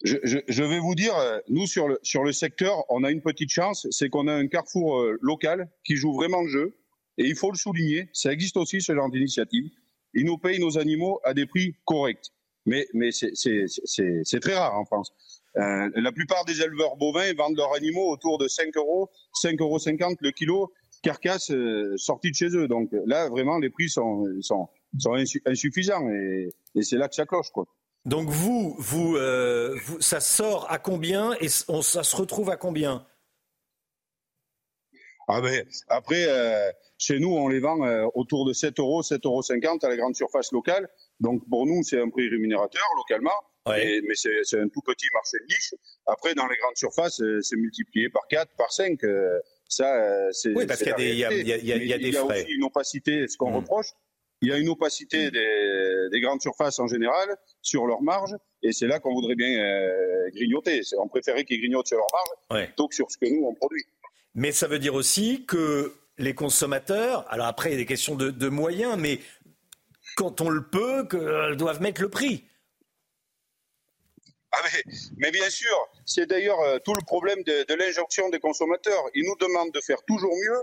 je, je, vais vous dire, nous, sur le, sur le secteur, on a une petite chance, c'est qu'on a un carrefour local qui joue vraiment le jeu. Et il faut le souligner, ça existe aussi, ce genre d'initiative. Ils nous payent nos animaux à des prix corrects. Mais, mais c'est très rare en France. Euh, la plupart des éleveurs bovins vendent leurs animaux autour de 5 euros, 5,50 euros le kilo, carcasse euh, sortie de chez eux. Donc là, vraiment, les prix sont, sont, sont insuffisants et, et c'est là que ça cloche. Quoi. Donc vous, vous, euh, vous, ça sort à combien et on, ça se retrouve à combien? Ah ben, après, euh, chez nous, on les vend euh, autour de 7 euros, 7,50 euros à la grande surface locale. Donc pour nous, c'est un prix rémunérateur localement mais c'est un tout petit marché de niche. Après, dans les grandes surfaces, euh, c'est multiplié par 4, par 5. Euh, Ça, c'est. Oui, parce qu'il y a des, y a, il y a, y Il y frais. aussi une opacité, ce qu'on reproche. Il y a une opacité des, des grandes surfaces en général sur leurs marges, et c'est là qu'on voudrait bien euh, grignoter. On préférait qu'ils grignotent sur leurs marges Ouais. plutôt que sur ce que nous on produit. Mais ça veut dire aussi que les consommateurs, alors après il y a des questions de, de moyens, mais quand on le peut, que, doivent mettre le prix. Ah mais, mais bien sûr, c'est d'ailleurs euh, tout le problème de, de l'injonction des consommateurs. Ils nous demandent de faire toujours mieux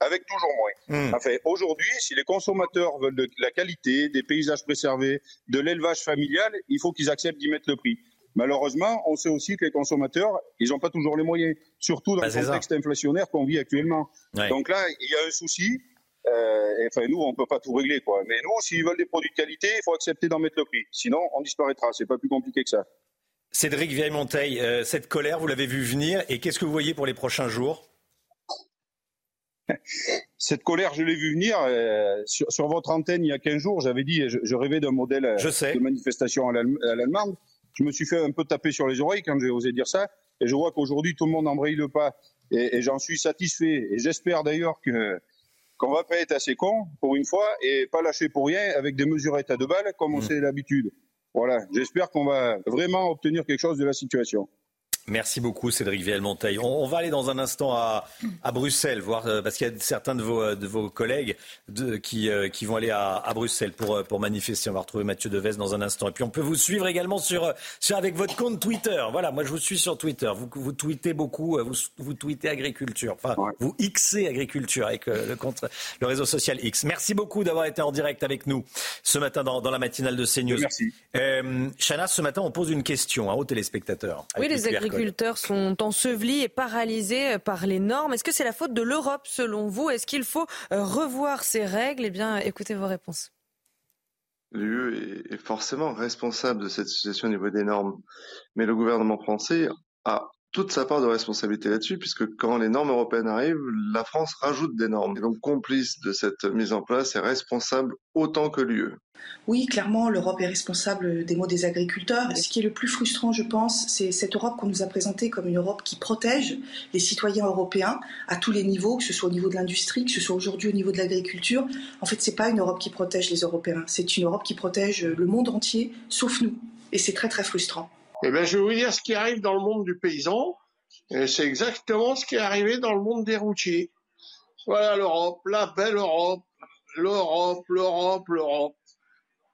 avec toujours moins. Hmm. Enfin, aujourd'hui, si les consommateurs veulent de la qualité, des paysages préservés, de l'élevage familial, il faut qu'ils acceptent d'y mettre le prix. Malheureusement, on sait aussi que les consommateurs, ils n'ont pas toujours les moyens, surtout dans Bah, le ça. contexte inflationnaire qu'on vit actuellement. Ouais. Donc là, il y a un souci. Euh, enfin, nous, on peut pas tout régler, quoi. Mais nous, s'ils veulent des produits de qualité, il faut accepter d'en mettre le prix. Sinon, on disparaîtra. C'est pas plus compliqué que ça. Cédric Vieille-Monteil, euh, cette colère, vous l'avez vu venir, et qu'est-ce que vous voyez pour les prochains jours? *laughs* Cette colère, je l'ai vu venir. euh, sur, sur votre antenne, il y a 15 jours, j'avais dit, je, je rêvais d'un modèle euh, de manifestation à l'Allem- à l'allemande. Je me suis fait un peu taper sur les oreilles quand j'ai osé dire ça. Et je vois qu'aujourd'hui, tout le monde embraye le pas. Et, et j'en suis satisfait. Et j'espère d'ailleurs que qu'on va pas être assez con pour une fois et pas lâcher pour rien avec des mesurettes à deux balles comme on sait l'habitude. Voilà. J'espère qu'on va vraiment obtenir quelque chose de la situation. Merci beaucoup Cédric Vieille-Monteil. On, on va aller dans un instant à, à Bruxelles, voir, euh, parce qu'il y a certains de vos, euh, de vos collègues de- qui, euh, qui vont aller à, à Bruxelles pour, pour manifester. On va retrouver Mathieu Deves dans un instant. Et puis on peut vous suivre également sur, sur, avec votre compte Twitter. Voilà, moi je vous suis sur Twitter. Vous, vous tweetez beaucoup, vous, vous tweetez agriculture. Enfin, vous xez agriculture avec euh, le, compte, le réseau social X. Merci beaucoup d'avoir été en direct avec nous ce matin dans, dans la matinale de CNews. Merci. Euh, Chana, ce matin on pose une question hein, aux téléspectateurs. Oui, les. Agriculteurs sont ensevelis et paralysés par les normes. Est-ce que c'est la faute de l'Europe selon vous? Est-ce qu'il faut euh, revoir ces règles? Eh bien, écoutez vos réponses. L'UE est forcément responsable de cette situation au niveau des normes. Mais le gouvernement français a toute sa part de responsabilité là-dessus, puisque quand les normes européennes arrivent, la France rajoute des normes. Et donc complice de cette mise en place et responsable autant que l'UE. Oui, clairement, l'Europe est responsable des maux des agriculteurs. Ce qui est le plus frustrant, je pense, c'est cette Europe qu'on nous a présentée comme une Europe qui protège les citoyens européens à tous les niveaux, que ce soit au niveau de l'industrie, que ce soit aujourd'hui au niveau de l'agriculture. En fait, c'est pas une Europe qui protège les Européens, c'est une Europe qui protège le monde entier, sauf nous. Et c'est très très frustrant. Eh bien, je vais vous dire ce qui arrive dans le monde du paysan. C'est exactement ce qui est arrivé dans le monde des routiers. Voilà l'Europe, la belle Europe, l'Europe, l'Europe, l'Europe.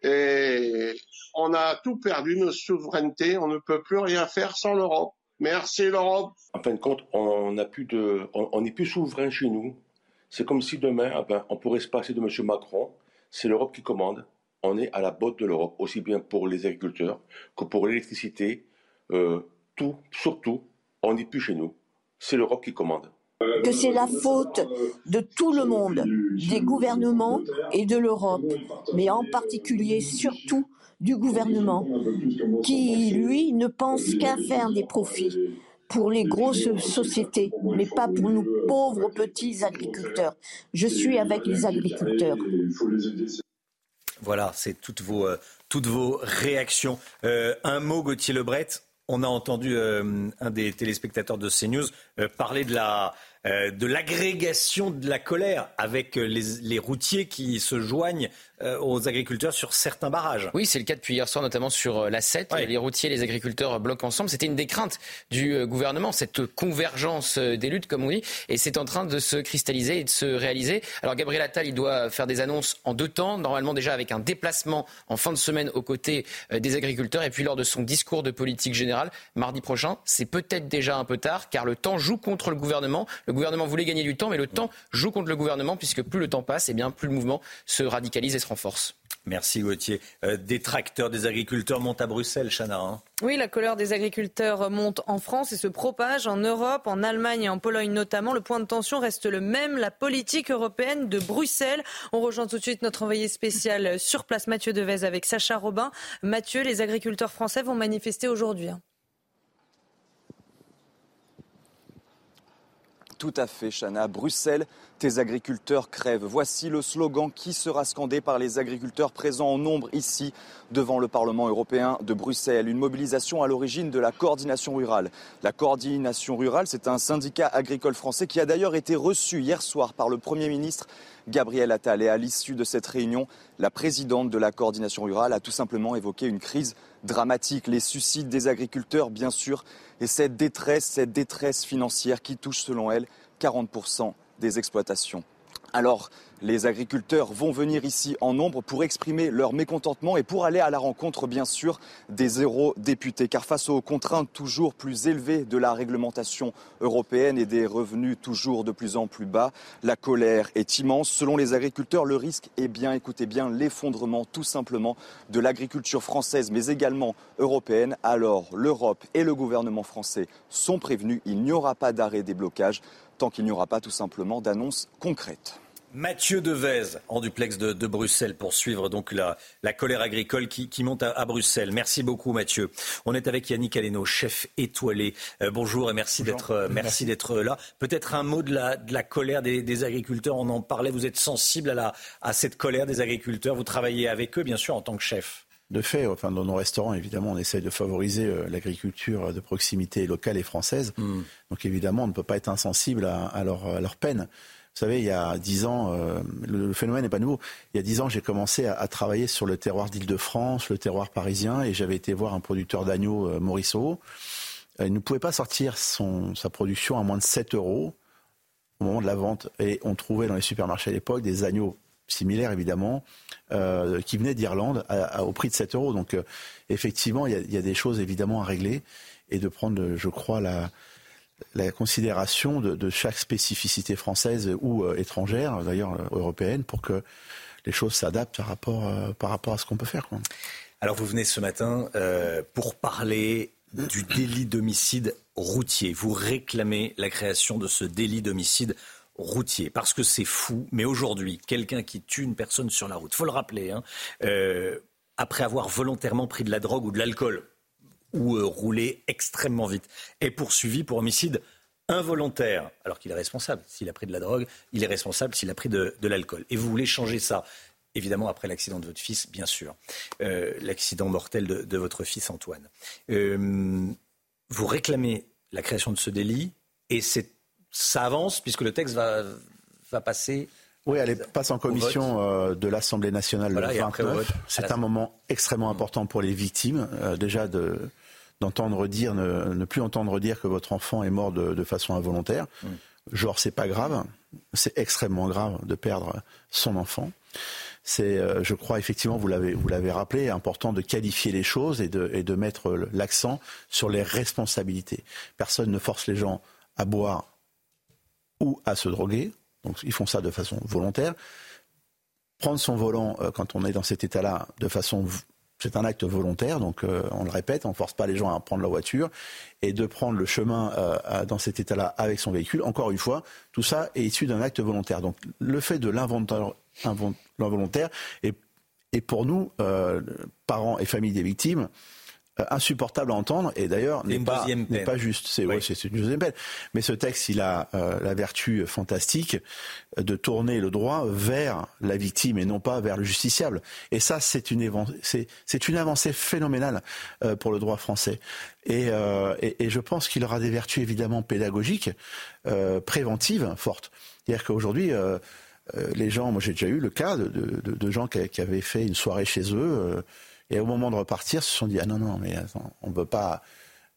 Et on a tout perdu, nos souverainetés. On ne peut plus rien faire sans l'Europe. Merci l'Europe. En fin de compte, on n'a plus de, on on n'est plus souverain chez nous. C'est comme si demain, ah ben, on pourrait se passer de M. Macron. C'est l'Europe qui commande. On est à la botte de l'Europe, aussi bien pour les agriculteurs que pour l'électricité. Euh, tout, surtout, on n'est plus chez nous. C'est l'Europe qui commande. que c'est la faute de tout le monde, des gouvernements et de l'Europe, mais en particulier surtout du gouvernement, qui, lui, ne pense qu'à faire des profits pour les grosses sociétés, mais pas pour nous pauvres petits agriculteurs. Je suis avec les agriculteurs. Voilà, c'est toutes vos, euh, réactions. Euh, un mot, Gauthier Lebret. On a entendu euh, un des téléspectateurs de CNews parler de la euh, de l'agrégation de la colère avec euh, les, les routiers qui se joignent euh, aux agriculteurs sur certains barrages. Oui, c'est le cas depuis hier soir, notamment sur la 7. Les routiers et les agriculteurs bloquent ensemble. C'était une des craintes du gouvernement, cette convergence des luttes, comme on dit. Et c'est en train de se cristalliser et de se réaliser. Alors, Gabriel Attal, il doit faire des annonces en deux temps. Normalement, déjà avec un déplacement en fin de semaine aux côtés des agriculteurs. Et puis, lors de son discours de politique générale, mardi prochain, c'est peut-être déjà un peu tard, car le temps joue contre le gouvernement. Le gouvernement voulait gagner du temps, mais le temps joue contre le gouvernement, puisque plus le temps passe, et bien plus le mouvement se radicalise et se renforce. Merci Gauthier. Euh, des tracteurs, des agriculteurs montent à Bruxelles, Chana. hein. Oui, la colère des agriculteurs monte en France et se propage en Europe, en Allemagne et en Pologne notamment. Le point de tension reste le même, la politique européenne de Bruxelles. On rejoint tout de suite notre envoyé spécial sur place, Mathieu Devez, avec Sacha Robin. Mathieu, les agriculteurs français vont manifester aujourd'hui. hein. Tout à fait, Chana. Bruxelles tes agriculteurs crèvent. Voici le slogan qui sera scandé par les agriculteurs présents en nombre ici devant le Parlement européen de Bruxelles. Une mobilisation à l'origine de la coordination rurale. La coordination rurale, c'est un syndicat agricole français qui a d'ailleurs été reçu hier soir par le Premier ministre Gabriel Attal. Et à l'issue de cette réunion, la présidente de la coordination rurale a tout simplement évoqué une crise dramatique, les suicides des agriculteurs bien sûr, et cette détresse, cette détresse financière qui touche selon elle 40% des exploitations. Alors, les agriculteurs vont venir ici en nombre pour exprimer leur mécontentement et pour aller à la rencontre, bien sûr, des eurodéputés. Car face aux contraintes toujours plus élevées de la réglementation européenne et des revenus toujours de plus en plus bas, la colère est immense. Selon les agriculteurs, le risque est bien, écoutez bien, l'effondrement tout simplement de l'agriculture française, mais également européenne. Alors, l'Europe et le gouvernement français sont prévenus. Il n'y aura pas d'arrêt des blocages tant qu'il n'y aura pas tout simplement d'annonces concrètes. Mathieu Devez en duplex de, Bruxelles pour suivre donc la, colère agricole qui, monte à, Bruxelles. Merci beaucoup Mathieu. On est avec Yannick Aleno, chef étoilé. Euh, bonjour et merci d'être euh, merci, d'être là. Peut-être un mot de la, de la colère des, agriculteurs. On en parlait. Vous êtes sensible à, la, à cette colère des agriculteurs. Vous travaillez avec eux bien sûr en tant que chef. De fait, enfin, dans nos restaurants, évidemment, on essaye de favoriser euh, l'agriculture de proximité locale et française. Hmm. Donc évidemment, on ne peut pas être insensible à, leur, à leur peine. Vous savez, il y a dix ans, euh, le phénomène n'est pas nouveau. Il y a dix ans, j'ai commencé à, travailler sur le terroir d'Île-de-France, le terroir parisien, et j'avais été voir un producteur d'agneaux, euh, Morisseau. Euh, il ne pouvait pas sortir son, sa production à moins de 7 euros au moment de la vente. Et on trouvait dans les supermarchés à l'époque des agneaux similaires, évidemment, euh, qui venaient d'Irlande au prix de 7 euros. Donc, effectivement, il y, a, des choses évidemment à régler et de prendre, je crois, la, considération de, chaque spécificité française ou euh, étrangère, d'ailleurs euh, européenne, pour que les choses s'adaptent par rapport, euh, par rapport à ce qu'on peut faire. Alors vous venez ce matin pour parler du délit d'homicide routier. Vous réclamez la création de ce délit d'homicide routier parce que c'est fou. Mais aujourd'hui, quelqu'un qui tue une personne sur la route, faut le rappeler, hein, après avoir volontairement pris de la drogue ou de l'alcool, ou euh, rouler extrêmement vite, est poursuivi pour homicide involontaire, alors qu'il est responsable. S'il a pris de la drogue, il est responsable s'il a pris de, l'alcool. Et vous voulez changer ça Évidemment, après l'accident de votre fils, bien sûr. Euh, l'accident mortel de, votre fils Antoine. Euh, vous réclamez la création de ce délit et ça avance puisque le texte va, va passer oui, elle passe en commission euh, de l'Assemblée nationale le 29. C'est un moment extrêmement important pour les victimes. Euh, déjà de d'entendre dire, ne, plus entendre dire que votre enfant est mort de, façon involontaire. Mm. Genre, c'est pas grave. C'est extrêmement grave de perdre son enfant. C'est, euh, je crois effectivement, vous l'avez, vous l'avez rappelé, important de qualifier les choses et de, et de mettre l'accent sur les responsabilités. Personne ne force les gens à boire ou à se droguer. Donc ils font ça de façon volontaire. Prendre son volant euh, quand on est dans cet état-là de façon c'est un acte volontaire, donc euh, on le répète, on force pas les gens à prendre leur voiture et de prendre le chemin euh, dans cet état-là avec son véhicule. Encore une fois, tout ça est issu d'un acte volontaire. Donc le fait de l'involontaire est, est, pour nous, parents et familles des victimes, insupportable à entendre et d'ailleurs n'est pas, pas juste. C'est c'est une deuxième peine. Mais ce texte, il a euh, la vertu fantastique de tourner le droit vers la victime et non pas vers le justiciable. Et ça, c'est une, une avancée phénoménale euh, pour le droit français. Et, et, et je pense qu'il aura des vertus évidemment pédagogiques, préventives fortes. C'est-à-dire qu'aujourd'hui, les gens, moi j'ai déjà eu le cas de, de, de gens qui, qui, avaient fait une soirée chez eux et au moment de repartir, se sont dit ah non non mais on veut pas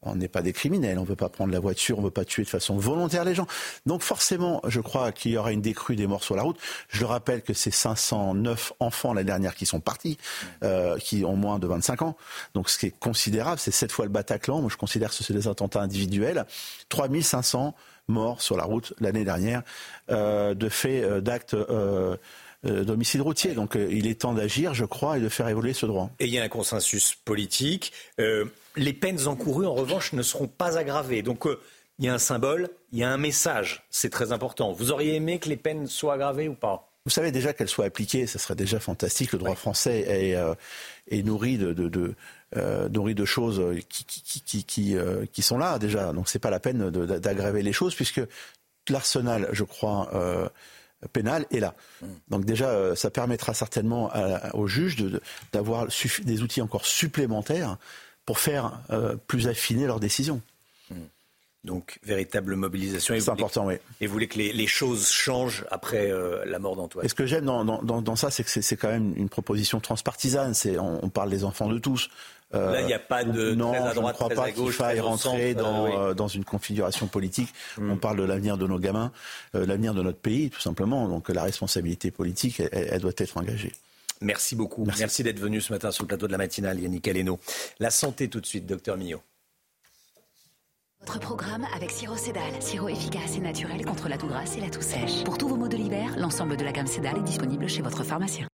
on n'est pas des criminels, on ne veut pas prendre la voiture, on ne veut pas tuer de façon volontaire les gens. Donc forcément, je crois qu'il y aura une décrue des morts sur la route. Je le rappelle que c'est 509 enfants l'année dernière qui sont partis, euh, qui ont moins de 25 ans. Donc ce qui est considérable, c'est sept fois le Bataclan. Moi, je considère que ce sont des attentats individuels. 3500 morts sur la route l'année dernière euh, de faits euh, d'actes euh, d'homicide routier. Donc euh, il est temps d'agir, je crois, et de faire évoluer ce droit. Et il y a un consensus politique. Euh, les peines encourues, en revanche, ne seront pas aggravées. Donc il y a un symbole, il y a un message. C'est très important. Vous auriez aimé que les peines soient aggravées ou pas? Vous savez déjà qu'elles soient appliquées, ce serait déjà fantastique. Le droit français est, nourri de, de, nourri de choses qui, qui, qui, qui, sont là déjà. Donc c'est pas la peine d'aggraver les choses puisque l'arsenal, je crois, pénale est là. Mm. Donc déjà, ça permettra certainement aux juges d'avoir des outils encore supplémentaires pour faire plus affiner leurs décisions. Mm. Donc, véritable mobilisation. C'est important, oui. Et vous voulez que les, choses changent après euh, la mort d'Antoine? Et ce que j'aime dans, ça, c'est que c'est quand même une proposition transpartisane. On, on parle des enfants de tous. Euh, Là, il n'y a pas de non, très à droite, je ne crois pas qu'il faille rentrer dans, euh, dans une configuration politique. Hmm. On parle de l'avenir de nos gamins, l'avenir de notre pays, tout simplement. Donc la responsabilité politique, elle, doit être engagée. Merci beaucoup. Merci, d'être venu ce matin sur le plateau de la matinale, Yannick Aleno. La santé tout de suite, docteur Millot. Votre programme avec Siro Cédal, sirop efficace et naturel contre la toux grasse et la toux sèche. Pour tous vos maux de l'hiver, l'ensemble de la gamme Cédal est disponible chez votre pharmacien.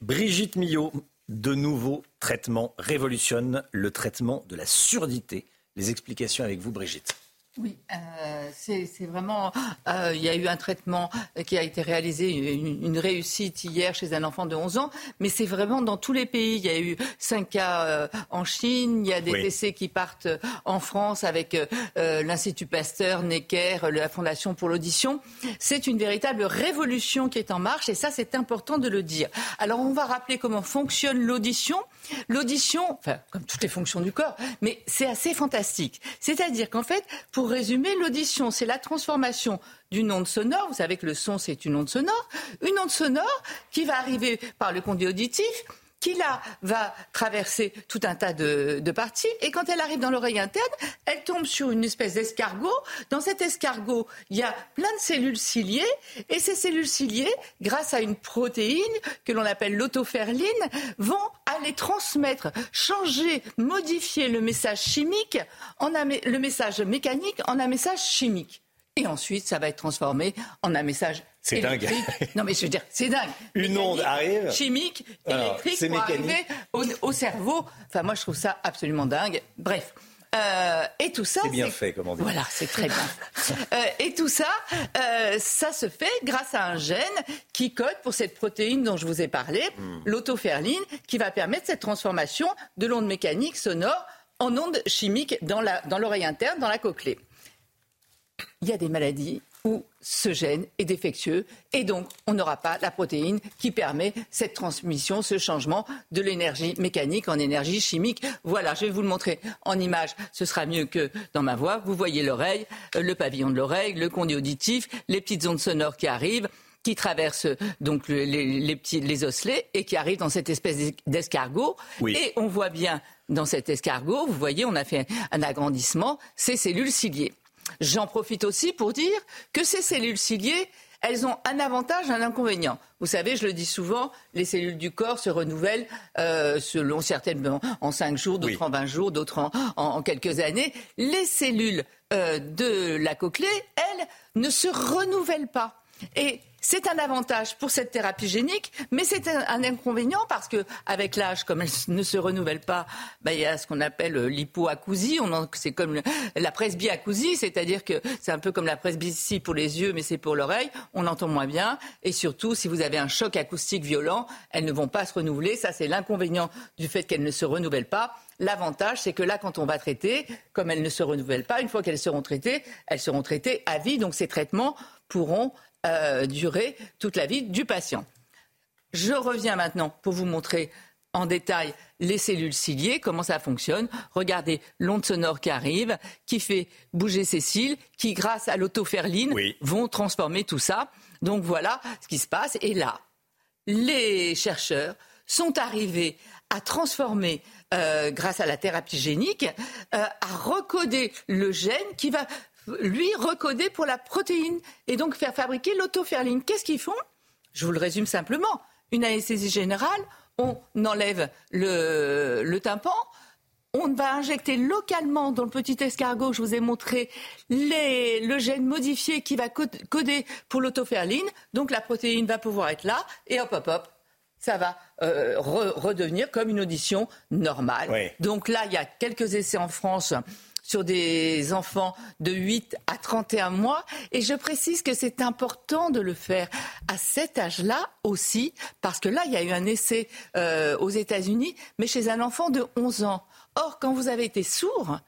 Brigitte Millot, de nouveaux traitements révolutionnent le traitement de la surdité. Les explications avec vous, Brigitte. Oui, euh, c'est vraiment. Euh, il y a eu un traitement qui a été réalisé, une, réussite hier chez un enfant de 11 ans, mais c'est vraiment dans tous les pays. Il y a eu 5 cas euh, en Chine, il y a des essais qui partent en France avec l'Institut Pasteur, Necker, la Fondation pour l'audition. C'est une véritable révolution qui est en marche et ça, c'est important de le dire. Alors, on va rappeler comment fonctionne l'audition. L'audition, enfin, comme toutes les fonctions du corps, mais c'est assez fantastique. C'est-à-dire qu'en fait, pour résumer, l'audition, c'est la transformation d'une onde sonore. Vous savez que le son, c'est une onde sonore. Une onde sonore qui va arriver par le conduit auditif qui là va traverser tout un tas de, parties. Et quand elle arrive dans l'oreille interne, elle tombe sur une espèce d'escargot. Dans cet escargot, il y a plein de cellules ciliées. Et ces cellules ciliées, grâce à une protéine que l'on appelle l'autoferline, vont aller transmettre, changer, modifier le message chimique, en le message mécanique en un message chimique. Et ensuite, ça va être transformé en un message c'est dingue. Non, mais je veux dire, c'est dingue. Une onde arrive. Chimique, électrique, pour arriver au, cerveau. Enfin, moi, je trouve ça absolument dingue. Bref. Euh, et tout ça. C'est bien fait, comment dire. Voilà, c'est très bien. *laughs* Euh, et tout ça, euh, ça se fait grâce à un gène qui code pour cette protéine dont je vous ai parlé, hmm. l'autoferline, qui va permettre cette transformation de l'onde mécanique sonore en onde chimique dans l'oreille dans interne, dans la cochlée. Il y a des maladies où ce gène est défectueux et donc on n'aura pas la protéine qui permet cette transmission, ce changement de l'énergie mécanique en énergie chimique. Voilà, je vais vous le montrer en image, ce sera mieux que dans ma voix. Vous voyez l'oreille, euh, le pavillon de l'oreille, le conduit auditif, les petites ondes sonores qui arrivent qui traversent donc les, petits, les osselets et qui arrivent dans cette espèce d'escargot. Et on voit bien dans cet escargot, vous voyez, on a fait un agrandissement, ces cellules ciliées. J'en profite aussi pour dire que ces cellules ciliées, elles ont un avantage, un inconvénient. Vous savez, je le dis souvent, les cellules du corps se renouvellent euh, selon certaines en 5 jours, d'autres en 20 jours, d'autres en, quelques années. Les cellules euh, de la cochlée, elles, ne se renouvellent pas. Et c'est un avantage pour cette thérapie génique, mais c'est un, inconvénient parce que avec l'âge, comme elle ne se renouvelle pas, bah, il y a ce qu'on appelle euh, l'hypoacousie. C'est comme la presbyacousie, c'est-à-dire que c'est un peu comme la presbytie pour les yeux, mais c'est pour l'oreille. On entend moins bien. Et surtout, si vous avez un choc acoustique violent, elles ne vont pas se renouveler. Ça, c'est l'inconvénient du fait qu'elles ne se renouvellent pas. L'avantage, c'est que là, quand on va traiter, comme elles ne se renouvellent pas, une fois qu'elles seront traitées, elles seront traitées à vie. Donc ces traitements pourront euh, durer toute la vie du patient. Je reviens maintenant pour vous montrer en détail les cellules ciliées, comment ça fonctionne. Regardez l'onde sonore qui arrive, qui fait bouger ces cils, qui, grâce à l'autoferline, vont transformer tout ça. Donc voilà ce qui se passe. Et là, les chercheurs sont arrivés à transformer, euh, grâce à la thérapie génique, euh, à recoder le gène qui va lui, recoder pour la protéine et donc faire fabriquer l'autoferline. Qu'est-ce qu'ils font? Je vous le résume simplement. Une anesthésie générale, on enlève le, tympan, on va injecter localement dans le petit escargot, je vous ai montré, le gène modifié qui va coder pour l'autoferline. Donc la protéine va pouvoir être là et hop, hop, hop, ça va euh, redevenir comme une audition normale. Donc là, il y a quelques essais en France sur des enfants de 8 à 31 mois. Et je précise que c'est important de le faire à cet âge-là aussi, parce que là, il y a eu un essai euh, aux États-Unis, mais chez un enfant de 11 ans. Or, quand vous avez été sourd,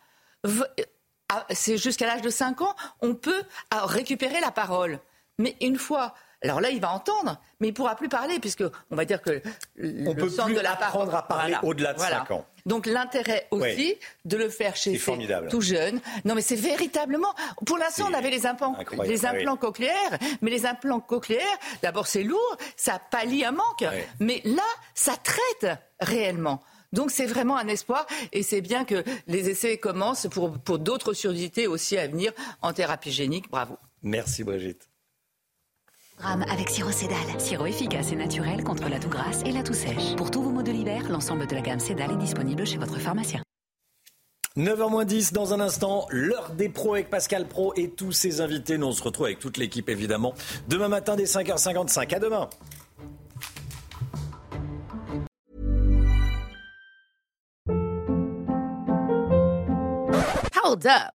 c'est jusqu'à l'âge de 5 ans, on peut récupérer la parole. Mais une fois alors là, il va entendre, mais il pourra plus parler puisque on va dire que on peut plus de la apprendre à parler au-delà de 5 ans. Donc l'intérêt aussi de le faire chez ces tout jeunes. Non, mais c'est véritablement. Pour l'instant, on avait les implants, les implants cochléaires, mais les implants cochléaires, d'abord c'est lourd, ça pallie un manque, mais là, ça traite réellement. Donc c'est vraiment un espoir et c'est bien que les essais commencent pour, pour d'autres surdités aussi à venir en thérapie génique. Bravo. Merci Brigitte. Rame avec sirop Cédal. Sirop efficace et naturel contre la toux grasse et la toux sèche. Pour tous vos maux de l'hiver, l'ensemble de la gamme Cédal est disponible chez votre pharmacien. 9h10 dans un instant, l'heure des pros avec Pascal Pro et tous ses invités. Nous on se retrouve avec toute l'équipe évidemment. Demain matin dès 5h55. À demain. Hold up.